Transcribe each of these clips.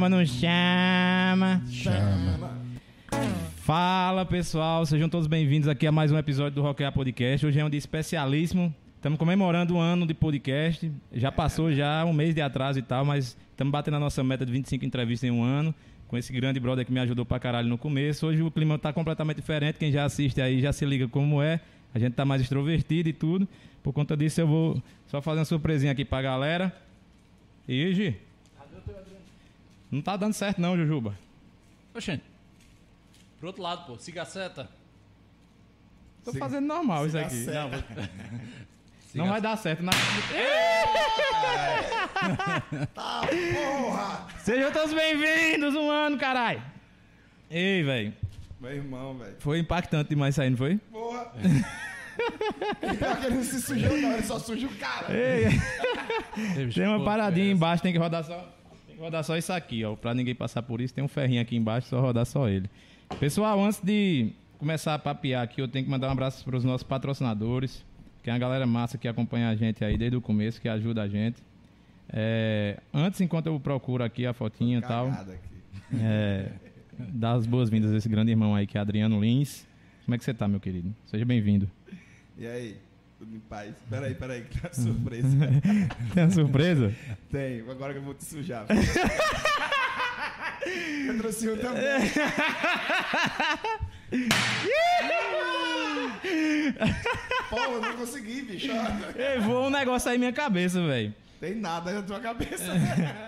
Chama não chama. Chama. Fala pessoal, sejam todos bem-vindos aqui a mais um episódio do Rockear Podcast. Hoje é um dia especialíssimo. Estamos comemorando um ano de podcast. Já passou já um mês de atraso e tal, mas estamos batendo a nossa meta de 25 entrevistas em um ano. Com esse grande brother que me ajudou pra caralho no começo. Hoje o clima tá completamente diferente. Quem já assiste aí já se liga como é. A gente tá mais extrovertido e tudo. Por conta disso eu vou só fazer uma surpresinha aqui pra galera. E Gi? Não tá dando certo não, Jujuba. Oxente. Pro outro lado, pô. Siga a seta. Tô fazendo normal isso Siga aqui. seta. Não, Siga não a vai dar certo. Na... Tá, porra! Sejam todos bem-vindos, um ano, caralho. Ei, velho. Meu irmão, velho. Foi impactante demais isso aí, não foi? Porra! Pior que ele não se sujou, não, ele só suja o cara. Tem uma paradinha é, embaixo, tem que rodar só. Rodar só isso aqui, ó. Pra ninguém passar por isso, tem um ferrinho aqui embaixo, só rodar só ele. Pessoal, antes de começar a papear aqui, eu tenho que mandar um abraço pros nossos patrocinadores, que é uma galera massa que acompanha a gente aí desde o começo, que ajuda a gente. É, antes, enquanto eu procuro aqui a fotinha e tal. Aqui. É, dar as boas-vindas a esse grande irmão aí, que é Adriano Lins. Como é que você tá, meu querido? Seja bem-vindo. E aí? Tudo em paz? Peraí, peraí, que tem uma surpresa. Tem uma surpresa? tem, agora que eu vou te sujar. eu trouxe um também. Pô, eu não consegui, bicho. Ei, voou um negócio aí na minha cabeça, velho. Tem nada na tua cabeça.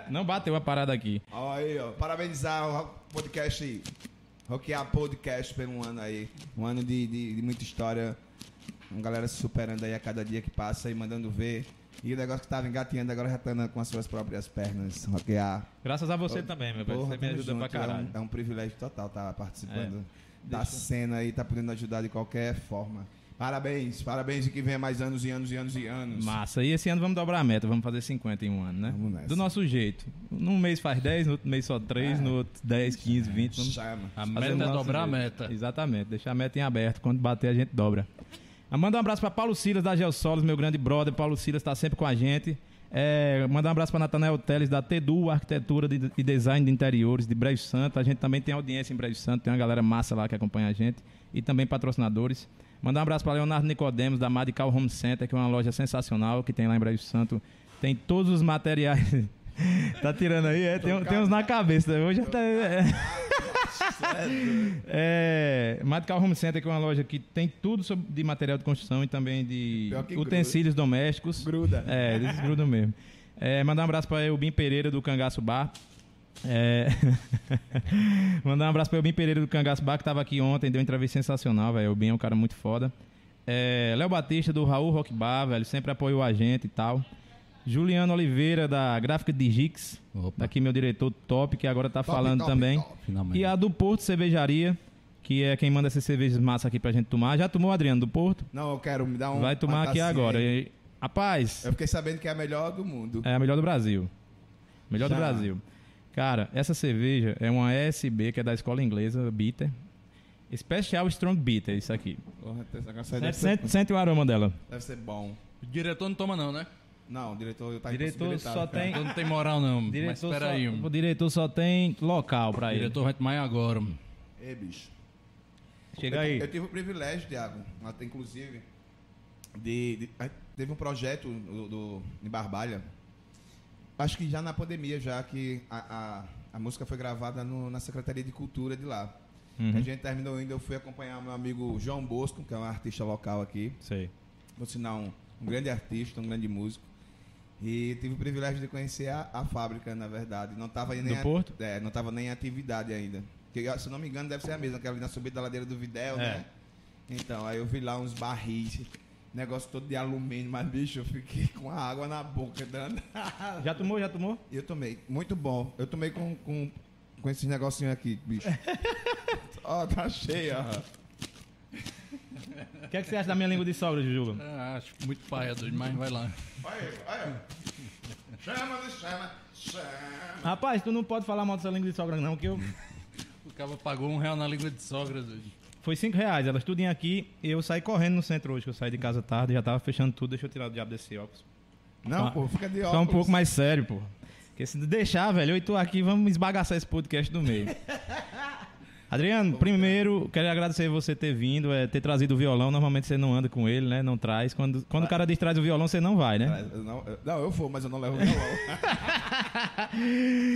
Não bateu a parada aqui. Ó aí, ó. Parabenizar o podcast Rockear Podcast pelo um ano aí. Um ano de, de, de muita história. Uma galera se superando aí a cada dia que passa e mandando ver. E o negócio que tava engatinhando agora já tá andando com as suas próprias pernas. Rockear. Graças a você também, meu. Porra, Você me ajuda pra junto. É caralho. um, é um privilégio total estar participando da Deixa- cena aí, tá podendo ajudar de qualquer forma. Parabéns, parabéns e que venha mais anos e anos e anos e anos. Massa. E esse ano vamos dobrar a meta, vamos fazer 50 em um ano, né? Vamos nessa. Do nosso jeito. Num mês faz 10, no outro mês só 3, É. no outro 10, 15, 20. Vamos Chama. A meta é dobrar a jeito. meta. Exatamente, deixar a meta em aberto. Quando bater, a gente dobra. Ah, Manda um abraço pra Paulo Silas da Geossolos, meu grande brother. Paulo Silas tá sempre com a gente. É, um abraço pra Natanael Teles da Tedu Arquitetura de- e Design de Interiores de Brejo Santo. A gente também tem audiência em Brejo Santo, tem uma galera massa lá que acompanha a gente e também patrocinadores. Mandar um abraço pra Leonardo Nicodemos da Madical Home Center, que é uma loja sensacional que tem lá em Brejo Santo. Tem todos os materiais. tá tirando aí? É, tem, tem uns na cabeça. Hoje já tá. é. É, Madical Home Center, que é uma loja que tem tudo sobre, de material de construção e também de utensílios domésticos. Gruda. É, eles grudam mesmo. É, mandar um abraço para Elbim Pereira do Cangaço Bar. É... mandar um abraço para Elbim Pereira do Cangaço Bar, que estava aqui ontem, deu uma entrevista sensacional, velho. Elbim é um cara muito foda. É, Léo Batista do Raul Rock Bar, velho, sempre apoiou a gente e tal. Juliano Oliveira da Gráfica Digix, Opa. daqui meu diretor top, que agora tá Top, falando top, também. top. E a do Porto Cervejaria, que é quem manda essas cervejas massa aqui pra gente tomar. Já tomou, Adriano, do Porto? Não, eu quero me dar um. Vai tomar aqui agora. E, rapaz, Eu fiquei sabendo que é a melhor do mundo. é a melhor do Brasil. Melhor do Já. Brasil. Cara, essa cerveja é uma ESB, que é da escola inglesa, Bitter. Special Strong Bitter, isso aqui. Porra, sente- sente o aroma dela. deve ser bom. O diretor não toma, não, né? Não, o diretor tá Diretor só tem- Então não tem moral, não. Mas Diretor espera só, aí. O diretor só tem local pra ele. diretor vai tomar agora. Ei, bicho. Chega eu, aí. Eu tive o privilégio, Thiago, até inclusive, de, de- teve um projeto do, do, em Barbalha, acho que já na pandemia, já que a, a, a música foi gravada no- na Secretaria de Cultura de lá. Uhum. A gente terminou indo, eu fui acompanhar meu amigo João Bosco, que é um artista local aqui, Sei. vou sinal um, um grande artista, um grande músico. E tive o privilégio de conhecer a, a fábrica, na verdade. Não estava nem a- Porto? É, não estava nem em atividade ainda. Que, se não me engano, deve ser a mesma, aquela ali na subida da ladeira do Videl, É. né? Então, aí eu vi lá uns barris, negócio todo de alumínio, mas bicho, eu fiquei com a água na boca dando. Já tomou, já tomou? Eu tomei, muito bom. Eu tomei com, com, com esses negocinhos aqui, bicho. Ó, tá cheio, ó. O que, é que você acha da minha língua de sogra, Jujuba? Ah, acho muito paia, doido, mas vai lá. Olha, olha. Chama, chama, chama. Rapaz, tu não pode falar mal dessa língua de sogra, não, que eu. O cara pagou um real na língua de sogra, doido. Foi cinco reais, elas tudinho aqui. E eu saí correndo no centro hoje, que eu saí de casa tarde, já tava fechando tudo. Deixa eu tirar o diabo desse óculos. Não, Ah. pô, fica de óculos. um pouco mais sério, pô. Porque se deixar, velho, eu e tu aqui vamos esbagaçar esse podcast do meio. Adriano, primeiro, quero agradecer você ter vindo, é, ter trazido o violão. Normalmente você não anda com ele, né? Não traz. Quando, quando o cara diz traz o violão, você não vai, né? Eu Não, eu- não, eu vou, mas eu não levo o violão.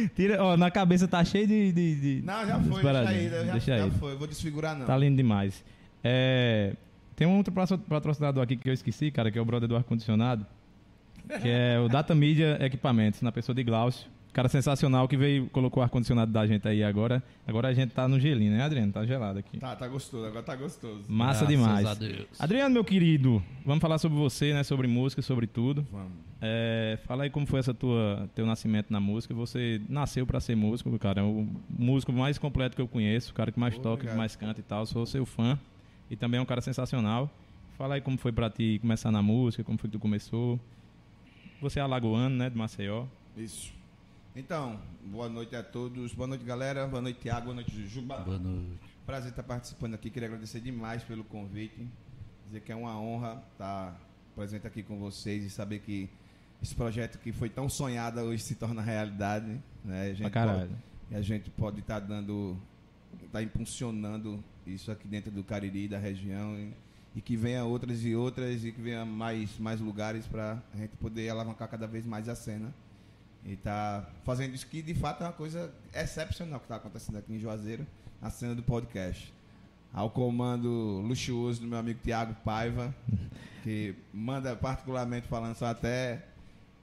Tira, ó, na cabeça tá cheio de. de, de Não, já foi, deixa aí, já, Deixa já foi. Eu vou desfigurar, não. Tá lindo demais. É, tem um outro patro- patrocinador aqui que eu esqueci, cara, que é o brother do ar-condicionado. Que é o Data Media Equipamentos, na pessoa de Glaucio. Cara sensacional que veio, colocou o ar-condicionado da gente aí agora. Agora a gente tá no gelinho, né, Adriano? Tá gelado aqui. Tá, tá gostoso, agora tá gostoso. Massa Graças demais. a Deus. Adriano, meu querido, vamos falar sobre você, né? Sobre música, sobre tudo. Vamos. É, fala aí como foi essa tua teu nascimento na música. Você nasceu pra ser músico, cara. É o músico mais completo que eu conheço, o cara que mais toca, Obrigado. que mais canta e tal. Sou seu fã e também é um cara sensacional. Fala aí como foi pra ti começar na música, como foi que tu começou. Você é alagoano, né, de Maceió. Isso. Então, boa noite a todos. Boa noite, galera. Boa noite, Tiago. Boa noite, Jujuba. Boa noite. Prazer estar participando aqui. Queria agradecer demais pelo convite. Dizer que é uma honra estar presente aqui com vocês e saber que esse projeto que foi tão sonhado hoje se torna realidade. Né? A gente caralho. pode- e a gente pode estar dando, estar impulsionando isso aqui dentro do Cariri, da região, e, e que venha outras e outras e que venha mais, mais lugares para a gente poder alavancar cada vez mais a cena. E tá fazendo isso que de fato é uma coisa excepcional que está acontecendo aqui em Juazeiro, a cena do podcast. Ao comando luxuoso do meu amigo Tiago Paiva, que manda particularmente falando só até.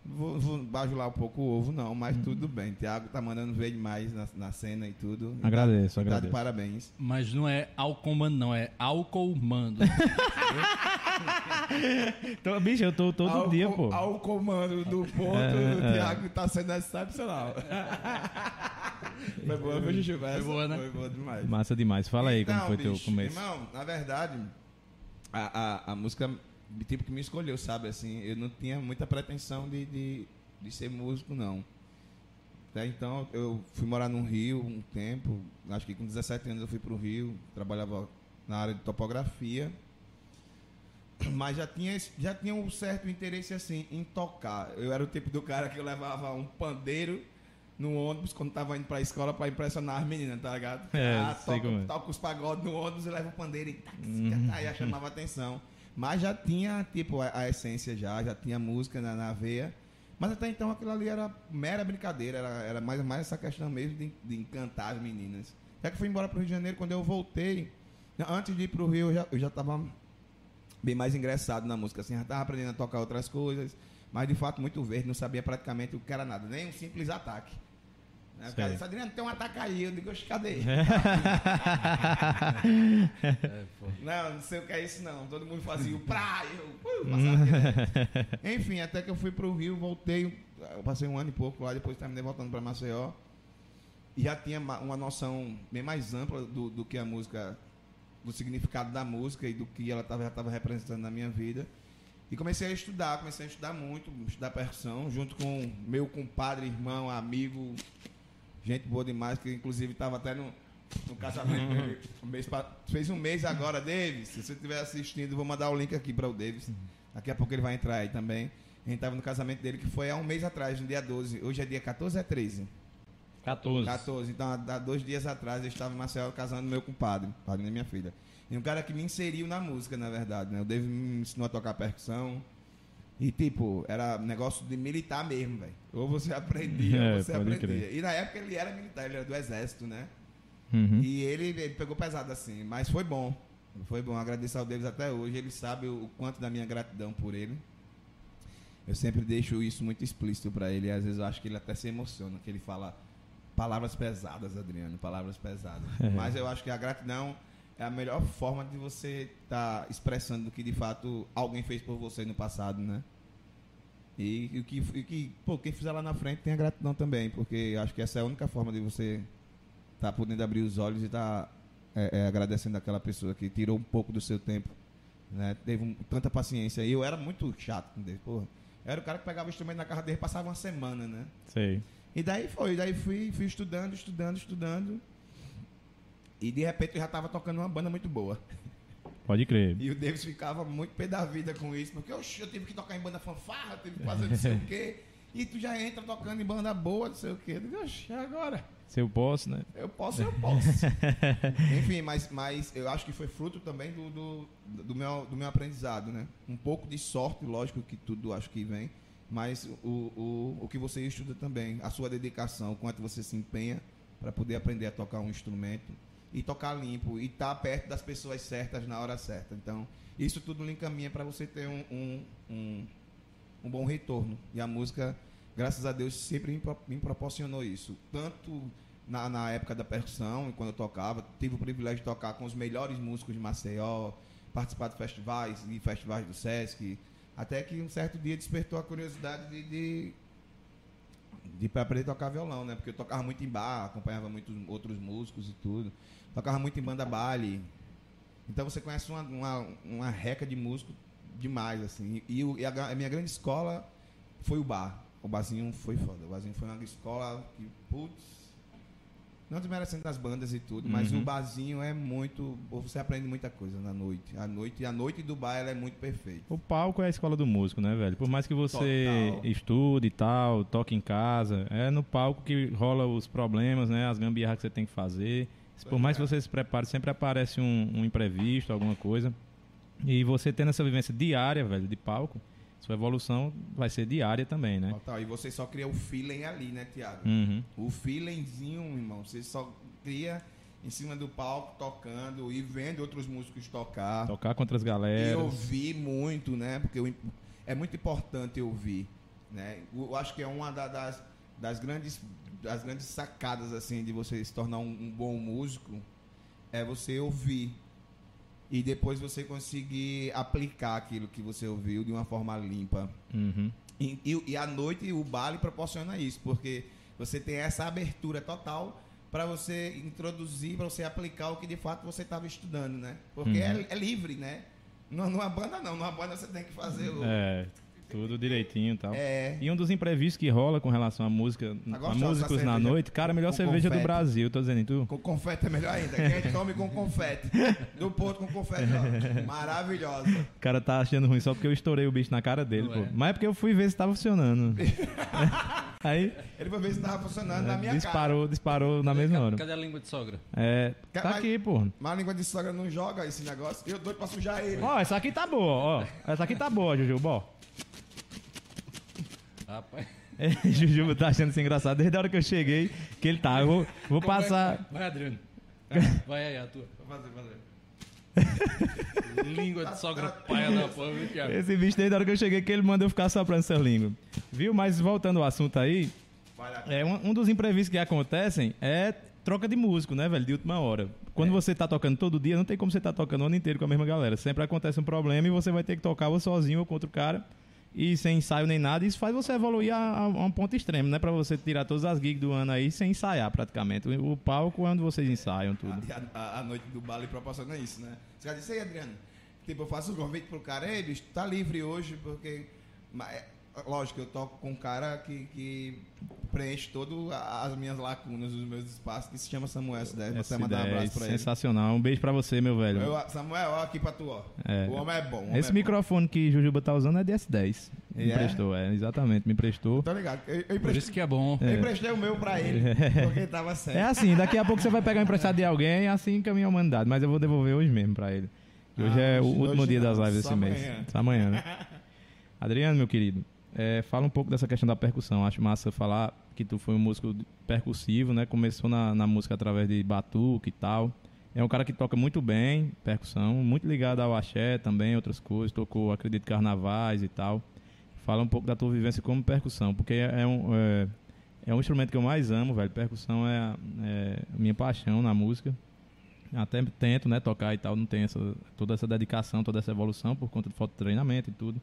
Vou, vou bajular um pouco o ovo, não, mas tudo bem. Tiago tá mandando ver demais na, na cena e tudo. Agradeço, tá, e tá de agradeço. parabéns. Mas não é ao comando, não, é álcool mando. Então, bicho, eu tô todo ao, dia, pô. Ao comando do ponto, É, o é. Tiago tá sendo excepcional. foi boa, foi Juju, Foi boa, né? Foi boa demais. Massa demais. Fala aí como Então, foi teu bicho, começo. Irmão, na verdade, a, a, a música tipo que me escolheu, sabe? Assim, eu não tinha muita pretensão de, de, de ser músico, não. Até então, eu fui morar no Rio um tempo, acho que com 17 anos eu fui pro Rio, trabalhava na área de topografia, mas já tinha, já tinha um certo interesse assim em tocar. Eu era o tipo do cara que eu levava um pandeiro no ônibus quando tava indo pra escola pra impressionar as meninas, tá ligado? É, ah, toca, é. toca os pagodes no ônibus e leva o pandeiro e tac, Uhum. aí já chamava atenção. Mas já tinha, tipo, a, a essência já, já tinha música na, na veia. Mas até então aquilo ali era mera brincadeira, era, era mais, mais essa questão mesmo de, de encantar as meninas. Já que fui embora pro Rio de Janeiro, quando eu voltei, antes de ir pro Rio, eu já, eu já bem mais ingressado na música, assim, já tava aprendendo a tocar outras coisas, mas de fato muito verde, não sabia praticamente o que era nada, nem um simples ataque. Né? O cara disse, Adriano, tem um ataque aí, eu digo, "Oxe, cadê? É. Não, não sei o que é isso não. Todo mundo fazia o praia, eu uh. Enfim, até que eu fui pro Rio, voltei, eu passei um ano e pouco lá, depois terminei voltando para Maceió. E já tinha ma- uma noção bem mais ampla do, do que a música, do significado da música e do que ela tava, já estava representando na minha vida. E comecei a estudar, comecei a estudar muito, estudar percussão, junto com meu compadre, irmão, amigo, gente boa demais, que inclusive estava até no, no casamento dele. Um mês pa- fez um mês agora, Davis. Se você estiver assistindo, vou mandar o link aqui para o Davis. Daqui a pouco ele vai entrar aí também. A gente estava no casamento dele, que foi há um mês atrás, no dia 12. Hoje é dia 14 ou é 13? 14. 14. Então, há há dois dias atrás, eu estava em Marcelo casando meu compadre, padre da minha filha. E um cara que me inseriu na música, na verdade, né? O David me ensinou a tocar percussão. E, tipo, era negócio de militar mesmo, velho. Ou você aprendia, É, ou você aprendia. crer. E na época ele era militar, ele era do exército, né? Uhum. E ele, ele pegou pesado assim, mas foi bom. Foi bom, agradeço ao Deus até hoje. Ele sabe o, o quanto da minha gratidão por ele. Eu sempre deixo isso muito explícito para ele. E às vezes eu acho que ele até se emociona, que ele fala palavras pesadas, Adriano, palavras pesadas. É. Mas eu acho que a gratidão é a melhor forma de você estar expressando o que de fato alguém fez por você no passado, né? E, o que, e que, pô, quem fizer lá na frente tem a gratidão também, porque acho que essa é a única forma de você tá podendo abrir os olhos e tá é, é, agradecendo aquela pessoa que tirou um pouco do seu tempo, né? Teve um- tanta paciência. E eu era muito chato com ele, porra. Eu era o cara que pegava o instrumento na casa dele passava uma semana, né? Sei. E daí foi, daí fui, fui estudando, estudando, estudando. E de repente eu já tava tocando uma banda muito boa. Pode crer. E o Davis ficava muito pé da vida com isso, porque oxe, eu tive que tocar em banda fanfarra, tive que fazer não sei o quê. E tu já entra tocando em banda boa, não sei o quê. Eu digo, oxe, agora? Se eu posso, né? Eu posso, eu posso. Enfim, mas, mas eu acho que foi fruto também do, do, do meu, do meu aprendizado, né? Um pouco de sorte, lógico que tudo acho que vem, mas o, o, o que você estuda também, a sua dedicação, quanto você se empenha para poder aprender a tocar um instrumento e tocar limpo e estar perto das pessoas certas na hora certa. Então, isso tudo lhe encaminha para você ter um, um, um, um bom retorno. E a música, graças a Deus, sempre me, pro- me proporcionou isso. Tanto na, na época da percussão, quando eu tocava, tive o privilégio de tocar com os melhores músicos de Maceió, participar de festivais e festivais do Sesc, até que um certo dia despertou a curiosidade de, de, de aprender a tocar violão, né? Porque eu tocava muito em bar, acompanhava muitos outros músicos e tudo. Tocava muito em banda baile. Então você conhece uma, uma, uma reca de músicos demais, assim. E, e a, a minha grande escola foi o bar. O barzinho foi foda. O barzinho foi uma escola que, putz, não desmerecendo as bandas e tudo, mas Uhum. o barzinho é muito. Você aprende muita coisa na noite. A noite, a noite do bar ela é muito perfeita. O palco é a escola do músico, né, velho? Por mais que você Total. estude e tal, toque em casa, é no palco que rola os problemas, né? As gambiarras que você tem que fazer. Por mais que você se prepare, sempre aparece um, um imprevisto, alguma coisa. E você tendo essa vivência diária, velho, de palco, sua evolução vai ser diária também, né? Total. E você só cria o feeling ali, né, Tiago? Uhum. O feelingzinho, irmão, você só cria em cima do palco, tocando e vendo outros músicos tocar. Tocar contra as E galeras. ouvir muito, né? Porque imp- é muito importante ouvir, né? Eu acho que é uma da- das, das grandes das grandes sacadas assim de você se tornar um, um bom músico é você ouvir e depois você conseguir aplicar aquilo que você ouviu de uma forma limpa. Uhum. E, e, e à noite o baile proporciona isso, porque você tem essa abertura total para você introduzir, para você aplicar o que de fato você estava estudando, né? Porque Uhum. é, é livre, né? Numa, numa banda não, numa banda você tem que fazer o. É, tudo direitinho e tal. É. E um dos imprevistos que rola com relação à música, Tá a músicos na noite, cara, a melhor cerveja do confete. Brasil, tô dizendo, tu? Com confete é melhor ainda. Quem tome com confete. Do Porto com confete, ó. Maravilhosa. O cara tá achando ruim só porque eu estourei o bicho na cara dele, Não pô. é. Mas é porque eu fui ver se tava funcionando. Aí Ele foi ver se estava funcionando na minha disparou, disparou na mesma hora. Cadê a língua de sogra? É, tá Mas- aqui, pô. cara. Mas a língua de sogra não joga esse negócio. Eu doido pra sujar ele. Ó, essa aqui tá boa, ó. Essa aqui tá boa, Jujuba, ó. Rapaz. É, Jujuba tá achando isso engraçado desde a hora que eu cheguei, que ele tá. Eu vou, vou Como é passar. vai? Vai, Adriano. Vai aí, a tua. Vou fazer, fazer. Língua de sogra paia da porra, viu, Thiago? Esse bicho desde a hora que eu cheguei que ele manda eu ficar soprando seu língua. Viu? Mas voltando ao assunto aí, Vai. É, um, um dos imprevistos que acontecem é troca de músico, né, velho? De última hora. Quando você tá tocando todo dia, não tem como você tá tocando o ano inteiro com a mesma galera. Sempre acontece um problema e você vai ter que tocar ou sozinho ou com outro cara. E sem ensaio nem nada. Isso faz você evoluir a, a- um ponto extremo, né? Pra você tirar todas as gigs do ano aí sem ensaiar praticamente. O, palco é onde vocês ensaiam tudo. A, a- a noite do baile proporciona isso, né? Você vai dizer, aí, Adriano, tipo, eu faço um convite pro cara, ei, bicho, tá livre hoje, porque. É, lógico, eu toco com um cara que, que preenche todas as minhas lacunas, os meus espaços, que se chama Samuel S10. Você mandar um é abraço pra ele. sensacional. Um beijo pra você, meu velho. Eu, Samuel, ó, aqui pra tu, ó. É. O homem é bom. o homem Esse é microfone que Jujuba tá usando é de S10. Me E é? emprestou, é, exatamente, me emprestou. Bom. Tá ligado? Eu, eu Por emprestei, isso que é bom. eu emprestei o meu pra ele, porque ele tava certo. É assim, daqui a pouco você vai pegar emprestado de alguém e assim caminha a humanidade. Mas eu vou devolver hoje mesmo pra ele. Hoje Ah, é o hoje- último hoje dia não, das lives desse mês. amanhã, né? Adriano, meu querido, é, fala um pouco dessa questão da percussão. Acho massa falar que tu foi um músico percussivo, né? Começou na, na música através de batuque e tal. É um cara que toca muito bem percussão, muito ligado ao axé também, outras coisas. Tocou, acredito, carnavais e tal. Fala um pouco da tua vivência como percussão, porque é, é um, é, é um instrumento que eu mais amo, velho. Percussão é, é minha paixão na música. Até tento, né, tocar e tal, não tenho essa, toda essa dedicação, toda essa evolução por conta de falta de treinamento e tudo.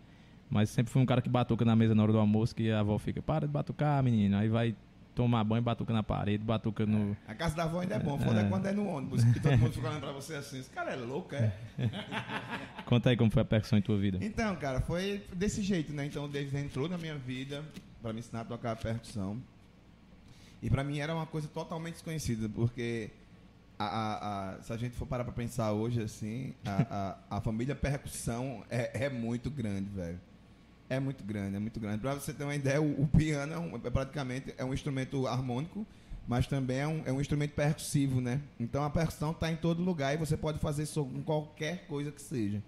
Mas sempre fui um cara que batuca na mesa na hora do almoço, que a avó fica, para de batucar, menino. Aí vai tomar banho, batuca na parede, batuca no. A casa da avó ainda é bom, foda é quando é no ônibus, que todo mundo fica olhando pra você assim, esse cara é louco, é? Conta aí como foi a percussão em tua vida. Então, cara, foi desse jeito, né? Então o David entrou na minha vida pra me ensinar a tocar percussão. E pra mim era uma coisa totalmente desconhecida, porque a, a- a- se a gente for parar pra pensar hoje, assim, a, a, a família percussão é, é muito grande, velho. É muito grande, é muito grande. Pra você ter uma ideia, o, o piano é, um- é praticamente é um instrumento harmônico, mas também é um, é um instrumento percussivo, né? Então a percussão está em todo lugar e você pode fazer isso com qualquer coisa que seja.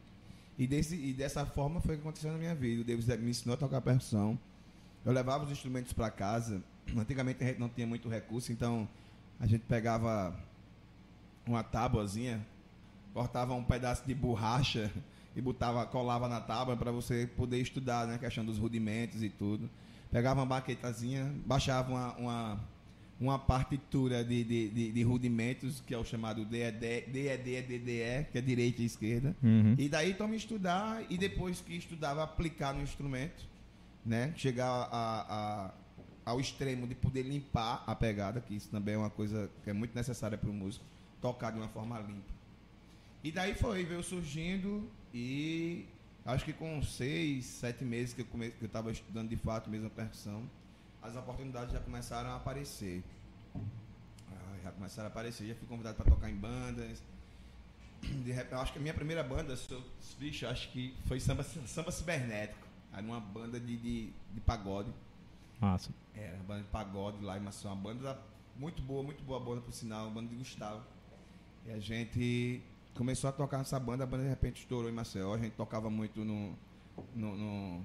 E, desse, e dessa forma foi o que aconteceu na minha vida. O Davis me ensinou a tocar percussão. Eu levava os instrumentos para casa. Antigamente a gente não tinha muito recurso, então a gente pegava uma tábuazinha, cortava um pedaço de borracha e botava, colava na tábua para você poder estudar, né? Questão dos rudimentos e tudo. Pegava uma baquetazinha, baixava uma, uma, uma partitura de, de, de, de rudimentos, que é o chamado DED, DED, DDE, que é direita e esquerda. Uhum. E daí toma estudar e depois que estudava aplicar no instrumento, né? Chegar a, a- ao extremo de poder limpar a pegada, que isso também é uma coisa que é muito necessária para o músico, tocar de uma forma limpa. E daí foi, veio surgindo e acho que com seis, sete meses que eu que eu estava estudando de fato mesmo a percussão, as oportunidades já começaram a aparecer. Ah, já começaram a aparecer, já fui convidado para tocar em bandas, de repente, acho que a minha primeira banda, se eu, bicho, acho que foi samba, samba cibernético. Era uma banda de, de, de pagode. Massa. Era uma banda de pagode lá em Maceió. Uma banda muito boa, muito boa banda, por sinal. Uma banda de Gustavo. E a gente começou a tocar nessa banda, a banda de repente estourou em Maceió. A gente tocava muito no... no, no-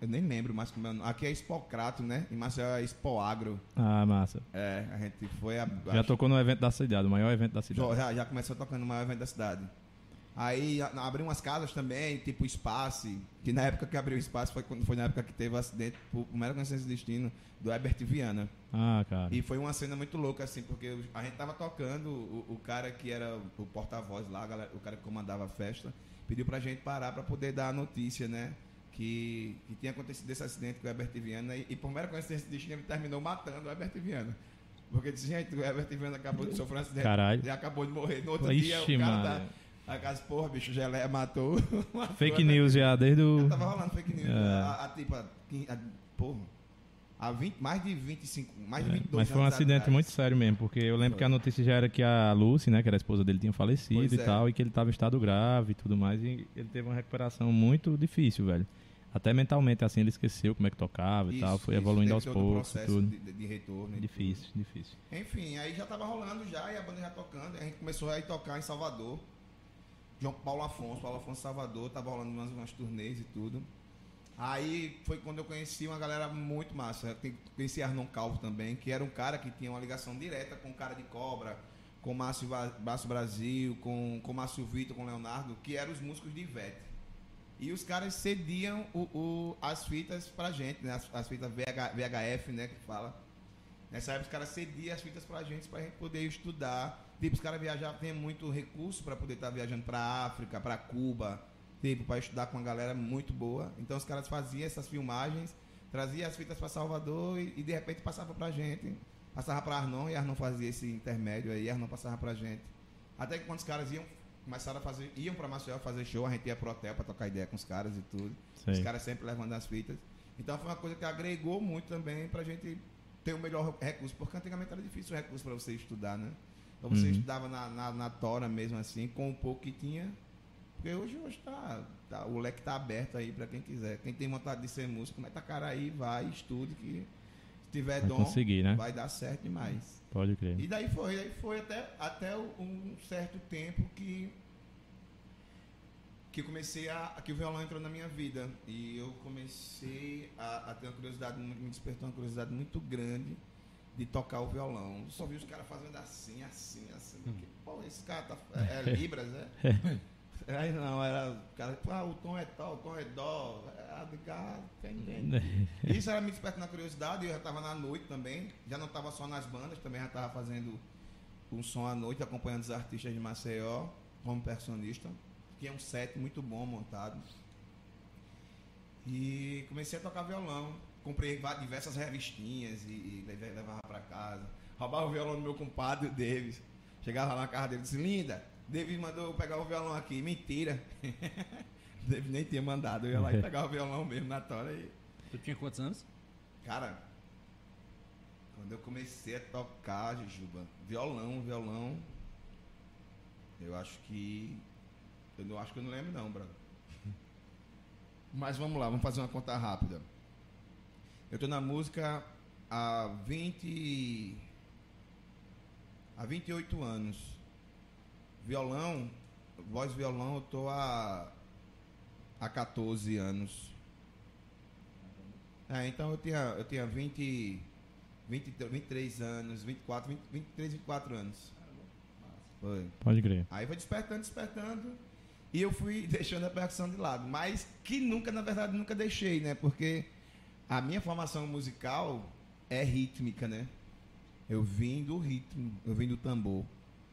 eu nem lembro mais como é. Aqui é Expocrato, né? Em Maceió é Expoagro. Ah, massa. É, a gente foi... A, Já acho- tocou no evento da cidade, o maior evento da cidade. já, já começou tocando no maior evento da cidade. Aí abriu umas casas também, tipo Espace, que na época que abriu o Espace foi, quando, foi na época que teve o acidente, por mera coincidência do destino, do Herbert Viana. Ah, cara. E foi uma cena muito louca, assim, porque a gente tava tocando, o, o cara que era o porta-voz lá, galera- o cara que comandava a festa, pediu pra gente parar pra poder dar a notícia, né? Que, que tinha acontecido esse acidente com o Herbert Viana e, e por mera coincidência do destino ele terminou matando o Herbert Viana. Porque disse, gente, o Herbert Viana acabou de sofrer um acidente Caralho. e acabou de morrer. No outro Ixi, dia o cara mano. tá. A casa, porra, bicho, Geleia matou. matou Fake news já desde o. Já tava rolando fake news. É. A, a, tipo, a, a- porra. Há 20, mais de 25, mais de 22 É, Mas foi um acidente atrás. muito sério mesmo, porque eu lembro Foi. que a notícia já era que a Lucy, né, que era a esposa dele, tinha falecido Pois e é. tal, e que ele estava em estado grave e tudo mais, e ele teve uma recuperação muito difícil, velho. Até mentalmente, assim, ele esqueceu como é que tocava e Isso, tal, foi isso, evoluindo aos poucos e processo tudo. De, de- retorno. e Difícil, difícil. Enfim, aí já tava rolando já, e a banda já tocando, e a gente começou a ir tocar em Salvador. João Paulo Afonso, Paulo Afonso Salvador, tava rolando umas, umas turnês e tudo. Aí foi quando eu conheci uma galera muito massa. Eu conheci Arnon Calvo também, que era um cara que tinha uma ligação direta com o cara de cobra, com Márcio Baço Brasil, com, com Márcio Vitor, com Leonardo, que eram os músicos de Ivete. E os caras cediam o, o- as fitas pra gente, né? As, as fitas VH, VHF, né? Que fala. Nessa época os caras cediam as fitas pra gente pra gente poder estudar. Tipo, os caras viajavam, tinha muito recurso pra poder estar viajando pra África, pra Cuba, tipo, pra estudar com uma galera muito boa. Então os caras faziam essas filmagens, traziam as fitas pra Salvador e, e de repente passava pra gente. Passava pra Arnon e Arnon fazia esse intermédio aí, Arnon passava pra gente. Até que quando os caras iam, começaram a fazer, iam pra Maceió fazer show, a gente ia pro hotel pra trocar ideia com os caras e tudo. Os Sei. caras sempre levando as fitas. Então foi uma coisa que agregou muito também pra gente ter o melhor recurso, porque antigamente era difícil o recurso para você estudar, né? Então você Uhum. estudava na, na, na tora mesmo assim, com o pouco que tinha. Porque hoje, hoje tá, tá- o leque tá aberto aí para quem quiser. Quem tem vontade de ser músico, mete a cara aí, vai, estude, que se tiver Vai dom, conseguir, né? vai dar certo demais. Pode crer. E daí foi, daí foi até, até um certo tempo que que comecei a que o violão entrou na minha vida e eu comecei a, a ter uma curiosidade me despertou uma curiosidade muito grande de tocar o violão. Eu só vi os caras fazendo assim, assim, assim. Que, pô, esse cara tá é, é libras, é? Aí não, era o cara, ah, o tom é tal, o tom é dó. Ah, cara, quem entende? Isso era me despertando na curiosidade, eu já estava na noite também, já não estava só nas bandas, também já estava fazendo um som à noite, acompanhando os artistas de Maceió, como percussionista, que é um set muito bom montado. E comecei a tocar violão. comprei diversas revistinhas e, e levava pra casa. Roubava o violão do meu compadre, o Davis. Chegava lá na casa dele e disse, linda, Davis mandou eu pegar o violão aqui. Mentira. Davis nem tinha mandado. Eu ia lá e pegava o violão mesmo na tora e. Tu tinha quantos anos? Cara, quando eu comecei a tocar, Jujuba, violão, violão, eu acho que. Eu não acho que eu não lembro não, brother. Mas vamos lá, vamos fazer uma conta rápida. Eu tô na música há 20. há 28 anos. Violão, voz e violão, eu tô há. há 14 anos. É, então eu tinha, eu tinha 20, 20, 23 anos, 24, 20, 23, 24 anos. Foi. Pode crer. Aí foi despertando, despertando. E eu fui deixando a percussão de lado. Mas que nunca, na verdade, nunca deixei, né? Porque a minha formação musical é rítmica, né? Eu vim do ritmo, eu vim do tambor.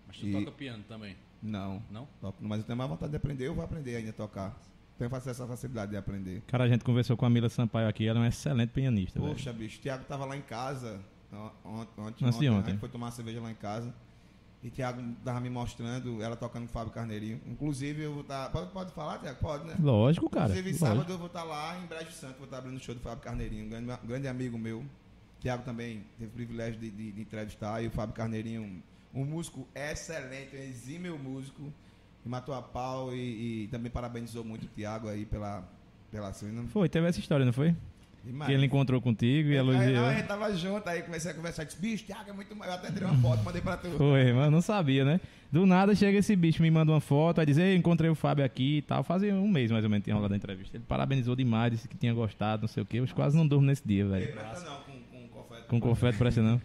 Mas tu E- toca piano também, Não, não? toco- mas eu tenho mais vontade de aprender, eu vou aprender ainda a tocar. Tenho essa facilidade de aprender. Cara, a gente conversou com a Mila Sampaio aqui, ela é uma excelente pianista, velho. Poxa, bicho, o Thiago tava lá em casa ontem, ontem, ontem. a gente foi tomar uma cerveja lá em casa. E Thiago tava me mostrando, ela tocando com o Fábio Carneirinho. Inclusive, eu vou estar. pode, pode falar, Thiago? Pode, né? Lógico, cara. Inclusive, lógico. sábado eu vou estar lá em Brejo Santo, vou estar abrindo o show do Fábio Carneirinho, um grande, grande amigo meu. Thiago também teve o privilégio de, de- de entrevistar. E o Fábio Carneirinho, um, um músico excelente, um exímio músico, que matou a pau e, e também parabenizou muito o Thiago aí pela, pela cena. Foi, teve essa história, não foi? Demais. Que ele encontrou contigo e Aí, elogiou. não, a gente tava junto, aí comecei a conversar, disse, bicho, Thiago é muito maior, eu até tirei uma foto, mandei pra tu. Foi, mas não sabia, né? Do nada chega esse bicho, me manda uma foto, aí diz, Ei, encontrei o Fábio aqui e tal. Fazia um mês mais ou menos tinha rolado a entrevista. Ele parabenizou demais, disse que tinha gostado, não sei o quê. Eu quase não durmo nesse dia, velho. não, com, com confete. Com confete parece não.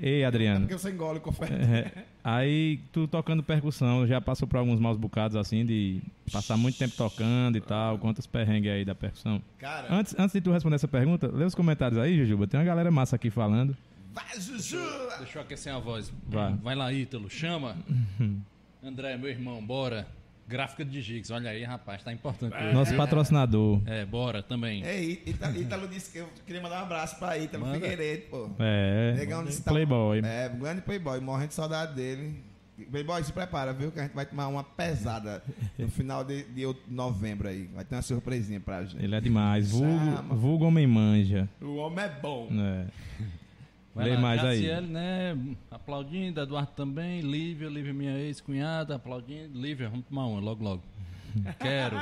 Ei, É Adriano. porque você engole o confete. É, aí tu tocando percussão, já passou por alguns maus bocados assim, de passar muito tempo tocando e tal. Quantos perrengues aí da percussão? Cara, Antes, antes de tu responder essa pergunta, lê os comentários aí, Jujuba. Tem uma galera massa aqui falando. vai, Juju! Deixa eu aquecer a voz. Vai. Vai lá, Ítalo, chama. André, meu irmão, bora. Gráfica de Gigs, olha aí, rapaz, tá importante. hoje, Nosso patrocinador. É, bora também. Ei, Ita- Ítalo disse que eu queria mandar um abraço pra Ítalo Manda. Figueiredo, pô. É, Negão disse que tá- Playboy. É, grande playboy, morrendo de saudade dele. Playboy, se prepara, viu? Que a gente vai tomar uma pesada no final de, de novembro aí. Vai ter uma surpresinha pra gente. Ele é demais. Vulgo, vulgo homem manja. O homem é bom. É. Lê lá, mais aí. Jaciele, né? Aplaudindo, Eduardo também, Lívia, Lívia minha ex-cunhada, aplaudindo. Lívia, vamos tomar uma logo, logo. Quero.